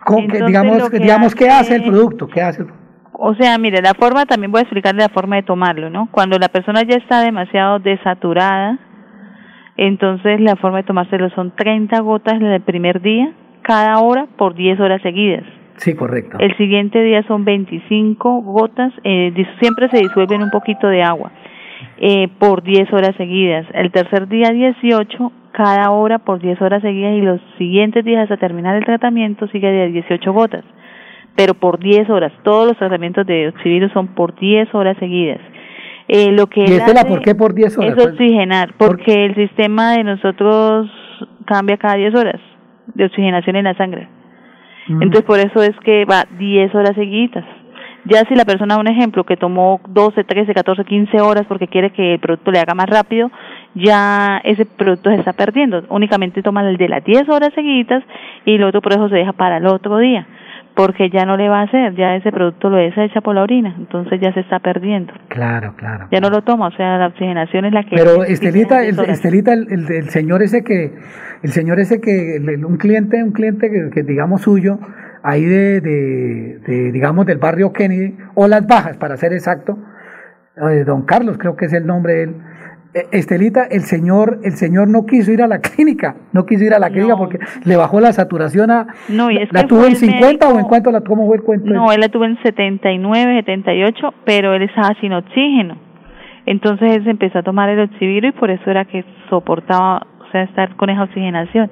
Speaker 25: Con que, digamos,
Speaker 28: que
Speaker 25: digamos, ¿qué hace el producto? ¿Qué hace? el-
Speaker 28: O sea, mire, la forma, también voy a explicarle la forma de tomarlo, ¿no? Cuando la persona ya está demasiado desaturada, entonces la forma de tomárselo son 30 gotas en el primer día, cada hora por 10 horas seguidas.
Speaker 25: Sí, correcto.
Speaker 28: El siguiente día son 25 gotas, eh, siempre se disuelven un poquito de agua, eh, por 10 horas seguidas. El tercer día 18, cada hora por 10 horas seguidas y los siguientes días hasta terminar el tratamiento sigue de 18 gotas, pero por 10 horas. Todos los tratamientos de oxivirus son por 10 horas seguidas. Eh, lo que
Speaker 25: ¿Y Estela, por qué por 10 horas?
Speaker 28: es oxigenar, porque el sistema de nosotros cambia cada 10 horas de oxigenación en la sangre.
Speaker 25: Mm.
Speaker 28: Entonces, por eso es que va 10 horas seguidas. Ya si la persona, un ejemplo, que tomó 12, 13, 14, 15 horas porque quiere que el producto le haga más rápido, ya ese producto se está perdiendo. Únicamente toma el de las 10 horas seguidas y el otro por eso se deja para el otro día, porque ya no le va a hacer, ya ese producto lo desecha por la orina, entonces ya se está perdiendo.
Speaker 25: Claro, claro.
Speaker 28: Ya no lo toma, o sea, la oxigenación es la que...
Speaker 25: Pero Estelita,
Speaker 28: en 10
Speaker 25: el. Estelita, el, el- el señor ese que, el señor ese que, el- un cliente, un cliente que, que digamos suyo, ahí de, de, de, digamos del barrio Kennedy, o Las Bajas, para ser exacto, eh, don Carlos creo que es el nombre de él. Estelita, el señor, el señor no quiso ir a la clínica, no quiso ir a la clínica porque le bajó la saturación a,
Speaker 28: No, y es
Speaker 25: ¿la
Speaker 28: que
Speaker 25: tuvo en
Speaker 28: el
Speaker 25: 50 o en cuánto la, cómo fue el cuento?
Speaker 28: No, él la tuvo en 79, 78, pero él estaba sin oxígeno. Entonces él se empezó a tomar el oxiviro y por eso era que soportaba, o sea, estar con esa oxigenación.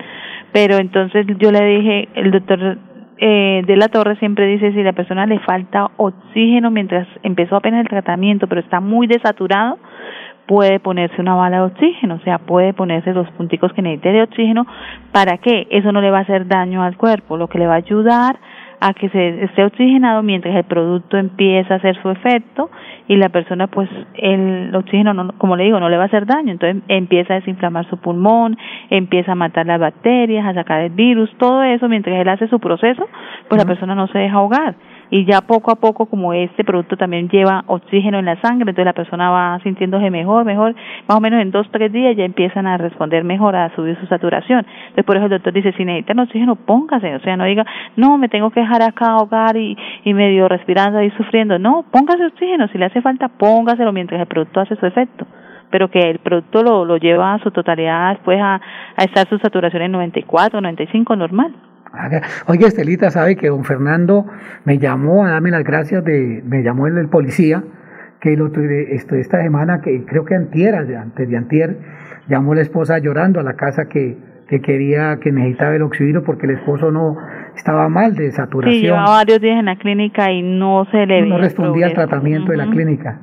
Speaker 28: Pero entonces yo le dije, el doctor eh, de la Torre siempre dice si la persona le falta oxígeno mientras empezó apenas el tratamiento, pero está muy desaturado, puede ponerse una bala de oxígeno, o sea, puede ponerse los punticos que necesite de oxígeno. ¿Para qué? Eso no le va a hacer daño al cuerpo, lo que le va a ayudar a que se esté oxigenado mientras el producto empieza a hacer su efecto y la persona pues el oxígeno no, como le digo no le va a hacer daño entonces empieza a desinflamar su pulmón empieza a matar las bacterias a sacar el virus todo eso mientras él hace su proceso pues la persona no se deja ahogar y ya poco a poco como este producto también lleva oxígeno en la sangre entonces la persona va sintiéndose mejor mejor más o menos en dos tres días ya empiezan a responder mejor a subir su saturación. Entonces por eso el doctor dice si necesitan oxígeno póngase o sea no diga no me tengo que dejar acá ahogar y, y medio respirando ahí sufriendo no póngase oxígeno si le hace falta póngaselo mientras el producto hace su efecto. Pero que el producto lo, lo lleva a su totalidad después a, a estar su saturación en 94 95 normal
Speaker 25: Oye, Estelita, sabe que don Fernando me llamó a darme las gracias de, me llamó el, el policía, que lo tuve- esto, esta semana, que creo que antier, antes de antier, llamó la esposa llorando a la casa que, que quería, que necesitaba el oxígeno porque el esposo no estaba mal de saturación.
Speaker 28: Sí, llevaba varios días en la clínica y no se le
Speaker 25: no respondía al tratamiento de la clínica.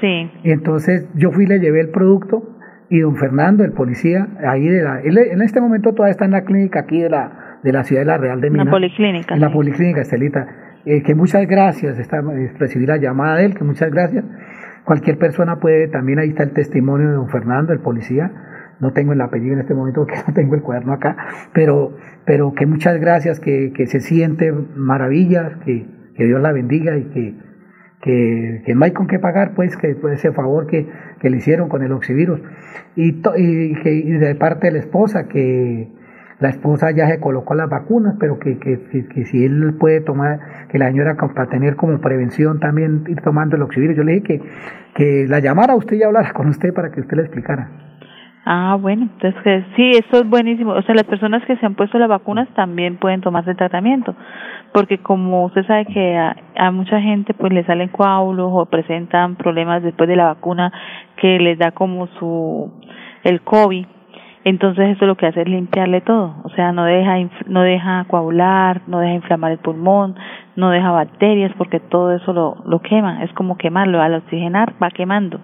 Speaker 28: Sí.
Speaker 25: Y entonces yo fui y le llevé el producto y don Fernando, el policía, ahí de la, él en este momento todavía está en la clínica aquí de la, de la ciudad de la Real de
Speaker 28: En la
Speaker 25: Minas.
Speaker 28: policlínica,
Speaker 25: En la
Speaker 28: sí.
Speaker 25: policlínica, Estelita. Eh, que muchas gracias, está, eh, recibí la llamada de él, que muchas gracias. Cualquier persona puede, también ahí está el testimonio de don Fernando, el policía. No tengo el apellido en este momento porque no tengo el cuaderno acá, pero, pero que muchas gracias, que, que se siente maravillas, que, que Dios la bendiga y que, que, que no hay con qué pagar, pues, que por ese favor que, que le hicieron con el oxivirus. Y, to- y, que, y de parte de la esposa, que la esposa ya se colocó las vacunas, pero que, que, que, que si él puede tomar, que la señora para tener como prevención también ir tomando el oxivirus. Yo le dije que, que la llamara a usted y hablara con usted para que usted le explicara.
Speaker 28: Ah, bueno, entonces que sí, eso es buenísimo. O sea, las personas que se han puesto las vacunas también pueden tomarse el tratamiento, porque como usted sabe que a, a mucha gente pues le salen coágulos o presentan problemas después de la vacuna que les da como su el COVID, entonces eso lo que hace es limpiarle todo, o sea, no deja no deja coagular, no deja inflamar el pulmón, no deja bacterias porque todo eso lo lo quema, es como quemarlo, al oxigenar va quemando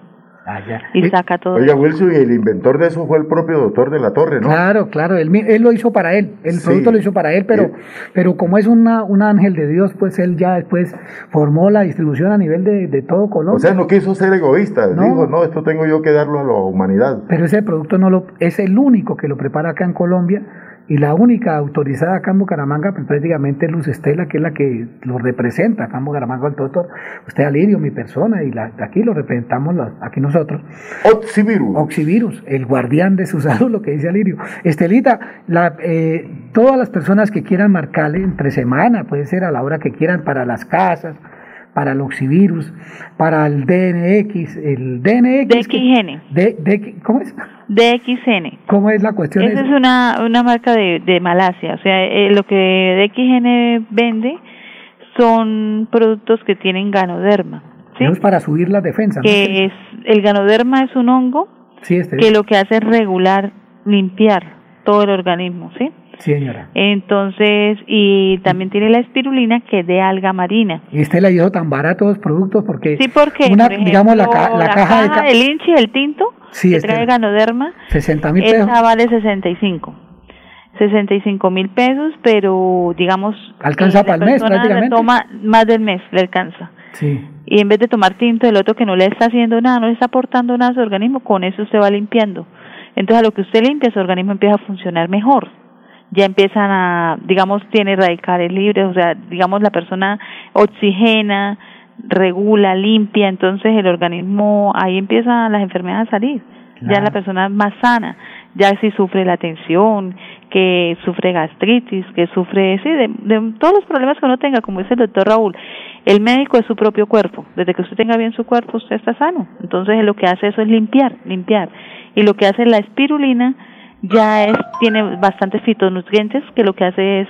Speaker 28: y saca todo.
Speaker 27: Oiga, Wilson, y el inventor de eso fue el propio doctor de la Torre, ¿no?
Speaker 25: Claro, claro, él, él lo hizo para él, el
Speaker 27: Sí.
Speaker 25: producto lo hizo para él, pero, pero como es una, un ángel de Dios, pues él ya después formó la distribución a nivel de, de todo Colombia.
Speaker 27: O sea, no quiso ser egoísta.
Speaker 25: No.
Speaker 27: Dijo, no, esto tengo yo que darlo a la humanidad.
Speaker 25: pero ese producto no lo, es el único que lo prepara acá en Colombia y la única autorizada acá en Bucaramanga, pues prácticamente es Luz Estela, que es la que lo representa acá en Bucaramanga, el doctor. Usted, Alirio, mi persona, y la, aquí lo representamos aquí nosotros.
Speaker 27: Oxivirus.
Speaker 25: Oxivirus, el guardián de su salud, lo que dice Alirio. Estelita, la, eh, todas las personas que quieran marcarle entre semana, puede ser a la hora que quieran, para las casas, para el oxivirus, para el DNX, el DNX.
Speaker 28: DXN.
Speaker 25: de- ¿Cómo es?
Speaker 28: DXN.
Speaker 25: ¿Cómo es la cuestión?
Speaker 28: Esa es una, una marca de, de Malasia. O sea, eh, lo que DXN vende son productos que tienen ganoderma. ¿sí?
Speaker 25: Es para subir las defensas. ¿no?
Speaker 28: Que es, el ganoderma es un hongo
Speaker 25: Sí, este-
Speaker 28: que lo que hace es regular, limpiar todo el organismo, ¿sí?
Speaker 25: Sí, señora.
Speaker 28: Entonces, y también tiene la espirulina que es de alga marina.
Speaker 25: Y Estela hizo tan baratos los productos porque,
Speaker 28: Sí, porque,
Speaker 25: una,
Speaker 28: por ejemplo,
Speaker 25: digamos, la, ca- la caja de ca-
Speaker 28: del inchi, el tinto,
Speaker 25: Sí,
Speaker 28: que
Speaker 25: Estela.
Speaker 28: trae ganoderma,
Speaker 25: 60 mil pesos.
Speaker 28: esa vale 65. 65 mil pesos, pero digamos...
Speaker 25: Alcanza
Speaker 28: la
Speaker 25: para el mes,
Speaker 28: persona
Speaker 25: prácticamente.
Speaker 28: toma más del mes, le alcanza.
Speaker 25: Sí.
Speaker 28: Y en vez de tomar tinto del otro que no le está haciendo nada, no le está aportando nada a su organismo, con eso usted va limpiando. Entonces, a lo que usted limpia, su organismo empieza a funcionar mejor. Ya empiezan a, digamos, tiene radicales libres, o sea, digamos, la persona oxigena, regula, limpia, entonces el organismo, ahí empiezan las enfermedades a salir. Ya la persona es más sana, ya si sufre la tensión, que sufre gastritis, que sufre, sí, de, de todos los problemas que uno tenga, como dice el doctor Raúl, el médico es su propio cuerpo. Desde que usted tenga bien su cuerpo, usted está sano. Entonces, lo que hace eso es limpiar, limpiar. Y lo que hace la espirulina ya es, tiene bastantes fitonutrientes que lo que hace es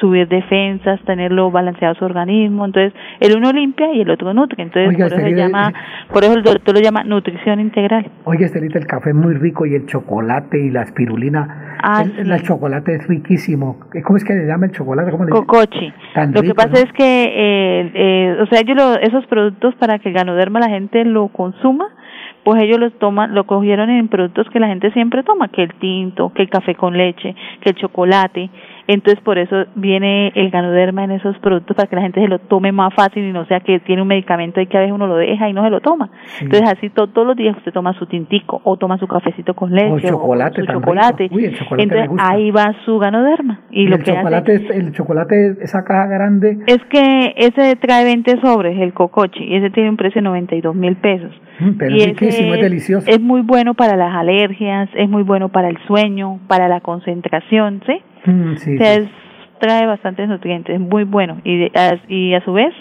Speaker 28: subir defensas, tenerlo balanceado su organismo. Entonces, el uno limpia y el otro nutre. Entonces,
Speaker 25: Oiga,
Speaker 28: por eso, se llama, por eso el doctor lo llama nutrición integral.
Speaker 25: Oye, Estelita, el café es muy rico y el chocolate y la espirulina.
Speaker 28: Ah,
Speaker 25: el,
Speaker 28: sí.
Speaker 25: el chocolate es riquísimo. ¿Cómo es que le llama el chocolate? ¿Cómo le?
Speaker 28: Cocochi.
Speaker 25: Tan
Speaker 28: Lo que pasa
Speaker 25: ¿no?
Speaker 28: es que, eh, eh, o sea, ellos lo- esos productos para que el ganoderma la gente lo consuma, pues ellos los toman, lo cogieron en productos que la gente siempre toma, que el tinto, que el café con leche, que el chocolate. Entonces, por eso viene el ganoderma en esos productos para que la gente se lo tome más fácil y no sea que tiene un medicamento y que a veces uno lo deja y no se lo toma. Entonces, así to- todos los días usted toma su tintico o toma su cafecito con leche
Speaker 25: O chocolate
Speaker 28: su
Speaker 25: tan
Speaker 28: chocolate.
Speaker 25: Uy, el chocolate
Speaker 28: Entonces, ahí va su ganoderma. Y,
Speaker 25: Y
Speaker 28: lo
Speaker 25: el
Speaker 28: que hace
Speaker 25: chocolate, es- el chocolate, esa caja grande,
Speaker 28: es que ese trae 20 sobres, el cocochi, y ese tiene un precio de 92 mil pesos.
Speaker 25: mm, pero
Speaker 28: y
Speaker 25: es riquísimo, es delicioso.
Speaker 28: Es muy bueno para las alergias, es muy bueno para el sueño, para la concentración, ¿sí?
Speaker 25: Mm, sí,
Speaker 28: es- trae bastantes nutrientes, es muy bueno. Y, de- a, y a su vez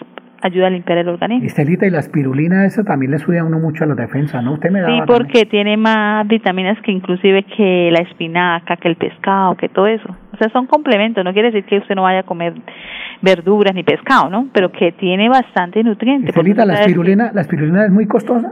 Speaker 28: ayuda a limpiar el organismo.
Speaker 25: Estelita, y la espirulina, eso también le sube a uno mucho a la defensa, ¿no? Usted me
Speaker 28: Sí,
Speaker 25: también.
Speaker 28: porque tiene más vitaminas que inclusive que la espinaca, que el pescado, que todo eso. O sea, son complementos, no quiere decir que usted no vaya a comer verduras ni pescado, ¿no? Pero que tiene bastante nutriente. porque
Speaker 25: Estelita, la
Speaker 28: que-
Speaker 25: espirulina, la espirulina es muy costosa.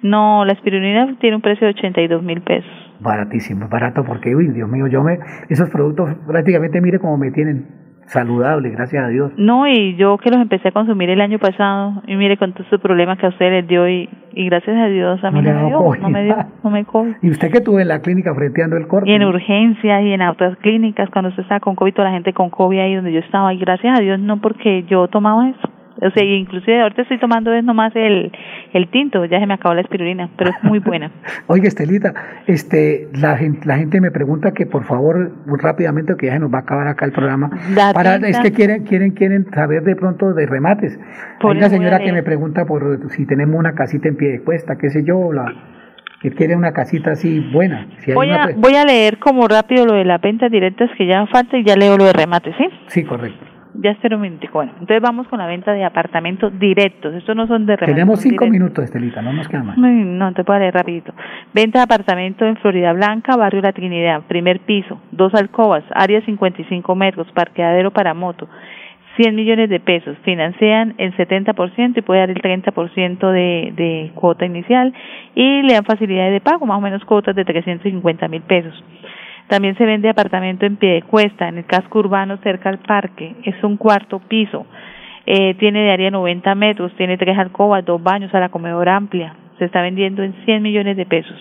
Speaker 28: No, la espirulina tiene un precio de 82 mil pesos.
Speaker 25: Baratísimo, barato porque, uy, Dios mío, yo me, esos productos prácticamente mire cómo me tienen saludable, gracias a Dios.
Speaker 28: No, y yo que los empecé a consumir el año pasado, y mire con todos esos problemas que a usted les dio, y, y gracias a Dios a mí no,
Speaker 25: le
Speaker 28: me dio, no me dio, no me coge.
Speaker 25: Y usted que estuvo en la clínica frenteando el corte.
Speaker 28: Y en urgencias y en otras clínicas, cuando usted estaba con COVID, toda la gente con COVID ahí donde yo estaba, y gracias a Dios no porque yo tomaba eso. O sea, inclusive ahorita estoy tomando es nomás el, el tinto, ya se me acabó la espirulina, pero es muy buena.
Speaker 25: Oiga, Estelita, este, la, gen- la gente me pregunta que por favor, muy rápidamente, que ya se nos va a acabar acá el programa,
Speaker 28: La
Speaker 25: para,
Speaker 28: tinta-
Speaker 25: es que quieren, quieren, quieren saber de pronto de remates.
Speaker 28: Por
Speaker 25: Hay una señora que me pregunta por si tenemos una casita en pie de cuesta, qué sé yo, la, que quiere una casita así buena. Si hay
Speaker 28: Voy
Speaker 25: una
Speaker 28: a,
Speaker 25: pre-
Speaker 28: voy a leer como rápido lo de las ventas directas que ya falta y ya leo lo de remate, ¿sí?
Speaker 25: Sí, correcto.
Speaker 28: Ya espero un minutico. Bueno, entonces vamos con la venta de apartamentos directos. Estos no son de remate.
Speaker 25: Tenemos cinco
Speaker 28: directos.
Speaker 25: minutos, Estelita, no nos queda más.
Speaker 28: No, te puedo leer rapidito. Venta de apartamento en Florida Blanca, barrio La Trinidad, primer piso, dos alcobas, área 55 metros, parqueadero para moto, 100 millones de pesos. Financian el 70% y puede dar el 30% de, de cuota inicial y le dan facilidades de pago, más o menos cuotas de 350 mil pesos. También se vende apartamento en pie de cuesta, en el casco urbano cerca al parque. Es un cuarto piso. Eh, tiene de área 90 metros, tiene tres alcobas, dos baños, a la comedora amplia. Se está vendiendo en 100 millones de pesos.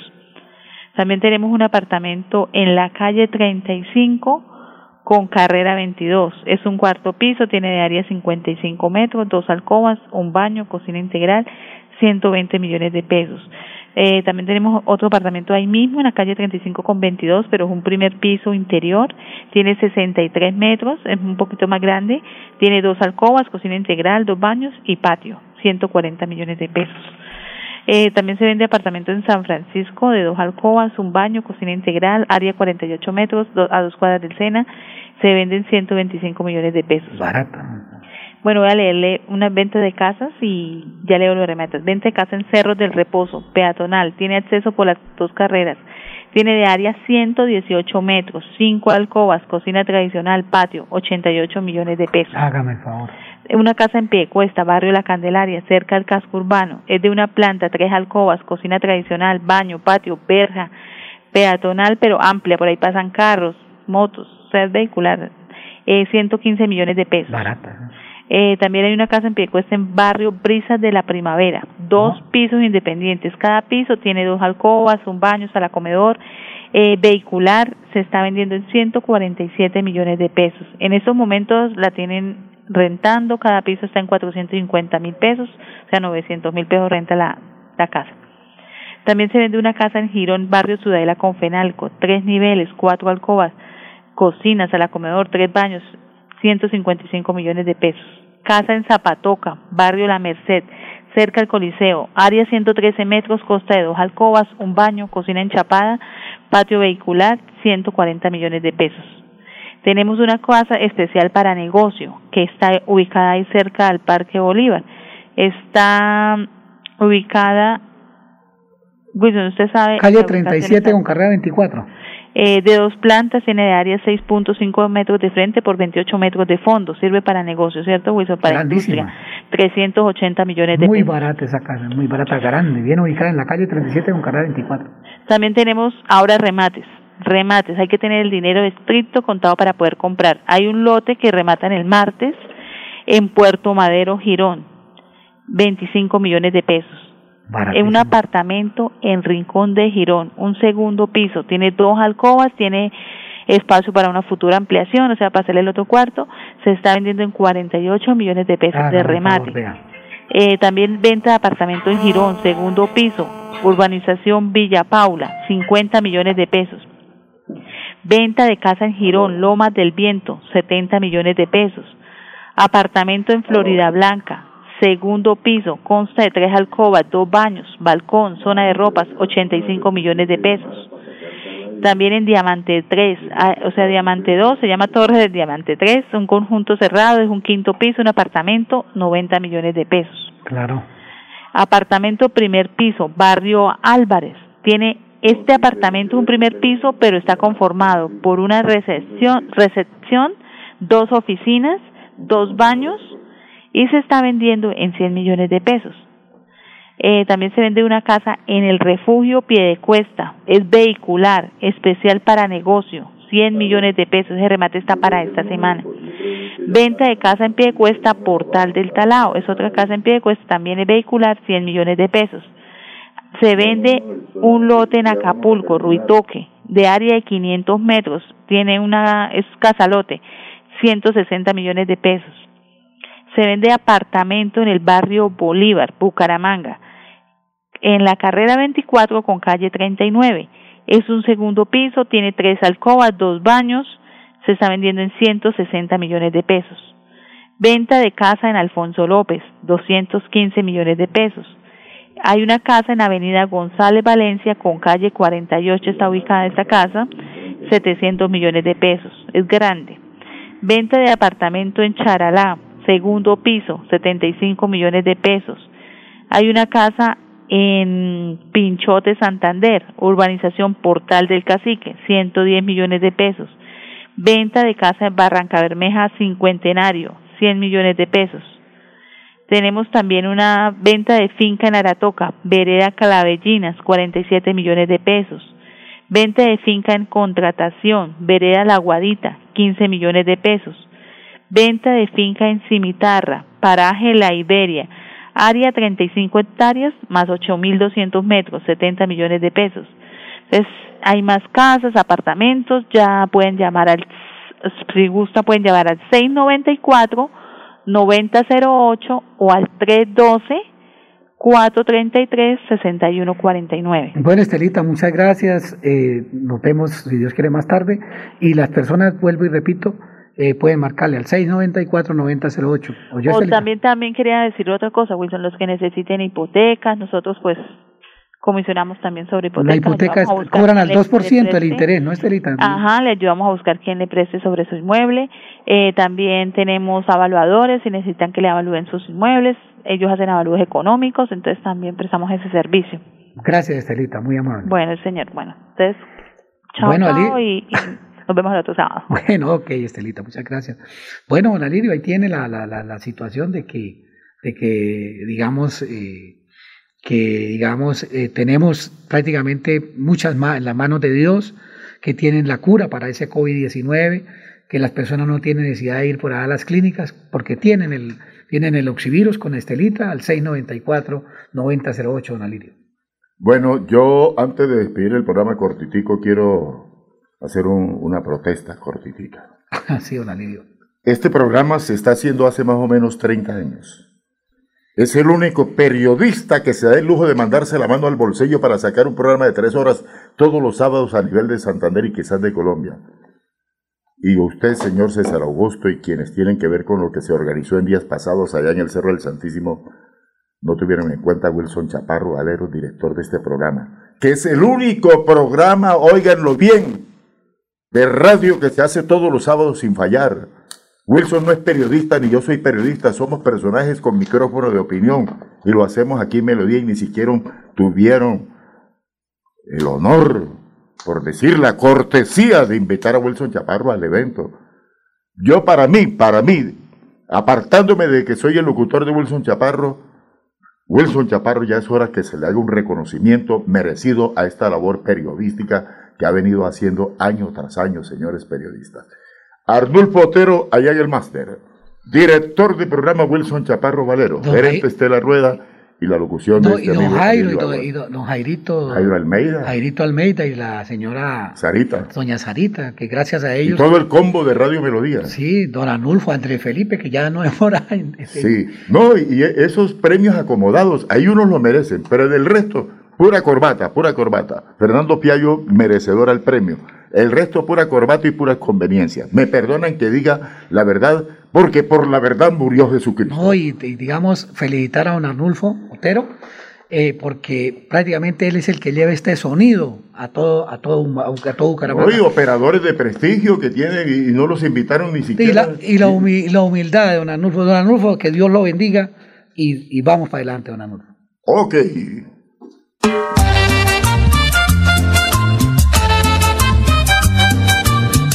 Speaker 28: También tenemos un apartamento en la calle 35 con carrera 22. Es un cuarto piso, tiene de área 55 metros, dos alcobas, un baño, cocina integral, 120 millones de pesos. Eh, también tenemos otro apartamento ahí mismo en la calle 35 con 22, pero es un primer piso interior, tiene 63 metros, es un poquito más grande, tiene dos alcobas, cocina integral, dos baños y patio, 140 millones de pesos. Eh, también se vende apartamento en San Francisco de dos alcobas, un baño, cocina integral, área 48 metros, do- a dos cuadras del Sena, se venden 125 millones de pesos.
Speaker 25: Barata.
Speaker 28: Bueno, voy a leerle una venta de casas y ya leo los remates. Venta de casa en Cerros del Reposo, peatonal, tiene acceso por las dos carreras, tiene de área 118 metros, cinco alcobas, cocina tradicional, patio, 88 millones de pesos.
Speaker 25: Hágame el favor.
Speaker 28: Una casa en pie cuesta, barrio La Candelaria, cerca del casco urbano. Es de una planta, tres alcobas, cocina tradicional, baño, patio, verja, peatonal pero amplia. Por ahí pasan carros, motos, ser vehicular. Eh, 115 millones de pesos.
Speaker 25: Barata.
Speaker 28: Eh, también hay una casa en pie cuesta en barrio Brisas de la Primavera, dos pisos independientes. Cada piso tiene dos alcobas, un baño, sala comedor. Eh, vehicular se está vendiendo en 147 millones de pesos. En estos momentos la tienen rentando, cada piso está en 450 mil pesos, o sea, 900 mil pesos renta la, la casa. También se vende una casa en Girón, barrio Ciudadela con Fenalco, tres niveles, cuatro alcobas, cocina, sala comedor, tres baños, 155 millones de pesos. Casa en Zapatoca, barrio La Merced, cerca al Coliseo, área 113 metros, costa de dos alcobas, un baño, cocina enchapada, patio vehicular, 140 millones de pesos. Tenemos una casa especial para negocio que está ubicada ahí cerca al Parque Bolívar. Está ubicada, Wilson, usted sabe.
Speaker 25: Calle
Speaker 28: la ubicación
Speaker 25: 37
Speaker 28: está-
Speaker 25: con carrera 24.
Speaker 28: Eh, de dos plantas, tiene de área 6.5 metros de frente por 28 metros de fondo. Sirve para negocio, ¿cierto, Wilson? Para
Speaker 25: Grandísima.
Speaker 28: industria. 380 millones de
Speaker 25: Muy
Speaker 28: pesos.
Speaker 25: barata esa casa, muy barata, grande, bien ubicada en la calle 37 con carrera 24.
Speaker 28: También tenemos ahora remates. Remates, hay que tener el dinero estricto contado para poder comprar. Hay un lote que rematan el martes en Puerto Madero, Girón, 25 millones de pesos. En un apartamento en Rincón de Girón, un segundo piso, tiene dos alcobas, tiene espacio para una futura ampliación, o sea, para hacerle el otro cuarto, se está vendiendo en 48 millones de pesos de
Speaker 25: favor,
Speaker 28: remate. Eh, también venta de apartamento en Girón, segundo piso, urbanización Villa Paula, 50 millones de pesos. Venta de casa en Girón, Lomas del Viento, 70 millones de pesos. Apartamento en Florida Blanca, segundo piso, consta de tres alcobas, dos baños, balcón, zona de ropas, 85 millones de pesos. También en Diamante 3, ah, o sea, Diamante 2, se llama Torre del Diamante 3, un conjunto cerrado, es un quinto piso, un apartamento, 90 millones de pesos.
Speaker 25: Claro.
Speaker 28: Apartamento primer piso, barrio Álvarez. Tiene este apartamento un primer piso, pero está conformado por una recepción, recepción, dos oficinas, dos baños y se está vendiendo en 100 millones de pesos. Eh, también se vende una casa en el refugio Piedecuesta, es vehicular, especial para negocio, 100 millones de pesos, ese remate está para esta semana. Venta de casa en Piedecuesta, Portal del Talao, es otra casa en Piedecuesta, también es vehicular, 100 millones de pesos. Se vende un lote en Acapulco, Ruitoque, de área de 500 metros, tiene una, es casalote, 160 millones de pesos. Se vende apartamento en el barrio Bolívar, Bucaramanga, en la carrera 24 con calle 39. Es un segundo piso, tiene tres alcobas, dos baños, se está vendiendo en 160 millones de pesos. Venta de casa en Alfonso López, 215 millones de pesos. Hay una casa en Avenida González Valencia con calle 48 está ubicada esta casa, 700 millones de pesos. Es grande. Venta de apartamento en Charalá, segundo piso, 75 millones de pesos. Hay una casa en Pinchote, Santander, urbanización Portal del Cacique, 110 millones de pesos. Venta de casa en Barranca Bermeja, Cincuentenario, 100 millones de pesos. Tenemos también una venta de finca en Aratoca, Vereda Calavellinas, 47 millones de pesos. Venta de finca en contratación, Vereda La Guadita, 15 millones de pesos. Venta de finca en Cimitarra, Paraje La Iberia, área 35 hectáreas más 8.200 metros, 70 millones de pesos. Entonces, hay más casas, apartamentos, ya pueden llamar al, si gusta, pueden llamar al 694 9008 o al 312 433 6149.
Speaker 25: Bueno, Estelita, muchas gracias. Eh, nos vemos, si Dios quiere, más tarde. Y las personas, vuelvo y repito, eh, pueden marcarle al 694-9008.
Speaker 28: O, o también, también quería decir otra cosa, Wilson, los que necesiten hipotecas, nosotros pues comisionamos también sobre hipotecas.
Speaker 25: La hipoteca cobran al 2% el interés, ¿no, Estelita?
Speaker 28: Ajá, le ayudamos a buscar quién le preste sobre su inmueble. Eh, también tenemos evaluadores si necesitan que le evalúen sus inmuebles. Ellos hacen avalúos económicos, entonces también prestamos ese servicio.
Speaker 25: Gracias, Estelita, muy amable.
Speaker 28: Bueno, señor, bueno, entonces, chao, bueno, chao y, nos vemos el otro sábado.
Speaker 25: Bueno, ok, Estelita, muchas gracias. Bueno, don Alirio, ahí tiene la, la, la, la situación de que, de que digamos, eh, que digamos eh, tenemos prácticamente muchas más en las manos de Dios que tienen la cura para ese COVID-19, que las personas no tienen necesidad de ir por allá a las clínicas porque tienen el, tienen el oxivirus con Estelita al 694-9008, don Alirio.
Speaker 1: Bueno, yo antes de despedir el programa cortitico quiero hacer un, una protesta cortitica.
Speaker 25: sí, don Alirio.
Speaker 1: Este programa se está haciendo hace más o menos 30 años. Es el único periodista que se da el lujo de mandarse la mano al bolsillo para sacar un programa de tres horas todos los sábados a nivel de Santander y quizás de Colombia. Y usted, señor César Augusto, y quienes tienen que ver con lo que se organizó en días pasados allá en el Cerro del Santísimo, no tuvieron en cuenta a Wilson Chaparro Valero, director de este programa, que es el único programa, óiganlo bien, de radio que se hace todos los sábados sin fallar Wilson no es periodista ni yo soy periodista, somos personajes con micrófono de opinión y lo hacemos aquí en Melodía y ni siquiera tuvieron el honor, por decir la cortesía de invitar a Wilson Chaparro al evento. Yo para mí, para mí, apartándome de que soy el locutor de Wilson Chaparro, Wilson Chaparro ya es hora que se le haga un reconocimiento merecido a esta labor periodística que ha venido haciendo año tras año, señores periodistas. Arnulfo Otero, allá en el máster. Director de programa Wilson Chaparro Valero. gerente Estela Rueda y la locución
Speaker 25: de este y don Jairo, y don, Jairito.
Speaker 1: Jairo Almeida.
Speaker 25: Jairito Almeida y la señora.
Speaker 1: Sarita.
Speaker 25: Doña Sarita, que gracias a ellos.
Speaker 1: Y todo el combo de Radio Melodía.
Speaker 25: Sí, don Arnulfo, Andrés Felipe, que ya no es hora.
Speaker 1: Este sí, no, y esos premios acomodados, ahí unos lo merecen, pero del resto, pura corbata, pura corbata. Fernando Piallo, merecedor al premio. El resto pura corbata y pura conveniencia. Me perdonan que diga la verdad, porque por la verdad murió Jesucristo.
Speaker 25: No, y, digamos, felicitar a don Arnulfo Otero, eh, porque prácticamente él es el que lleva este sonido a todo, a todo, a todo Bucaramanga.
Speaker 1: Oye, operadores de prestigio que tienen y, no los invitaron ni siquiera.
Speaker 25: Y la, humildad de don Arnulfo. Don Arnulfo, que Dios lo bendiga y, y vamos para adelante, don Arnulfo.
Speaker 1: Ok.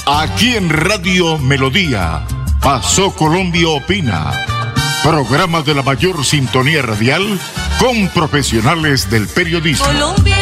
Speaker 29: Aquí en Radio Melodía, Pasó Colombia Opina, programa de la mayor sintonía radial
Speaker 1: con profesionales del periodismo.
Speaker 2: Colombia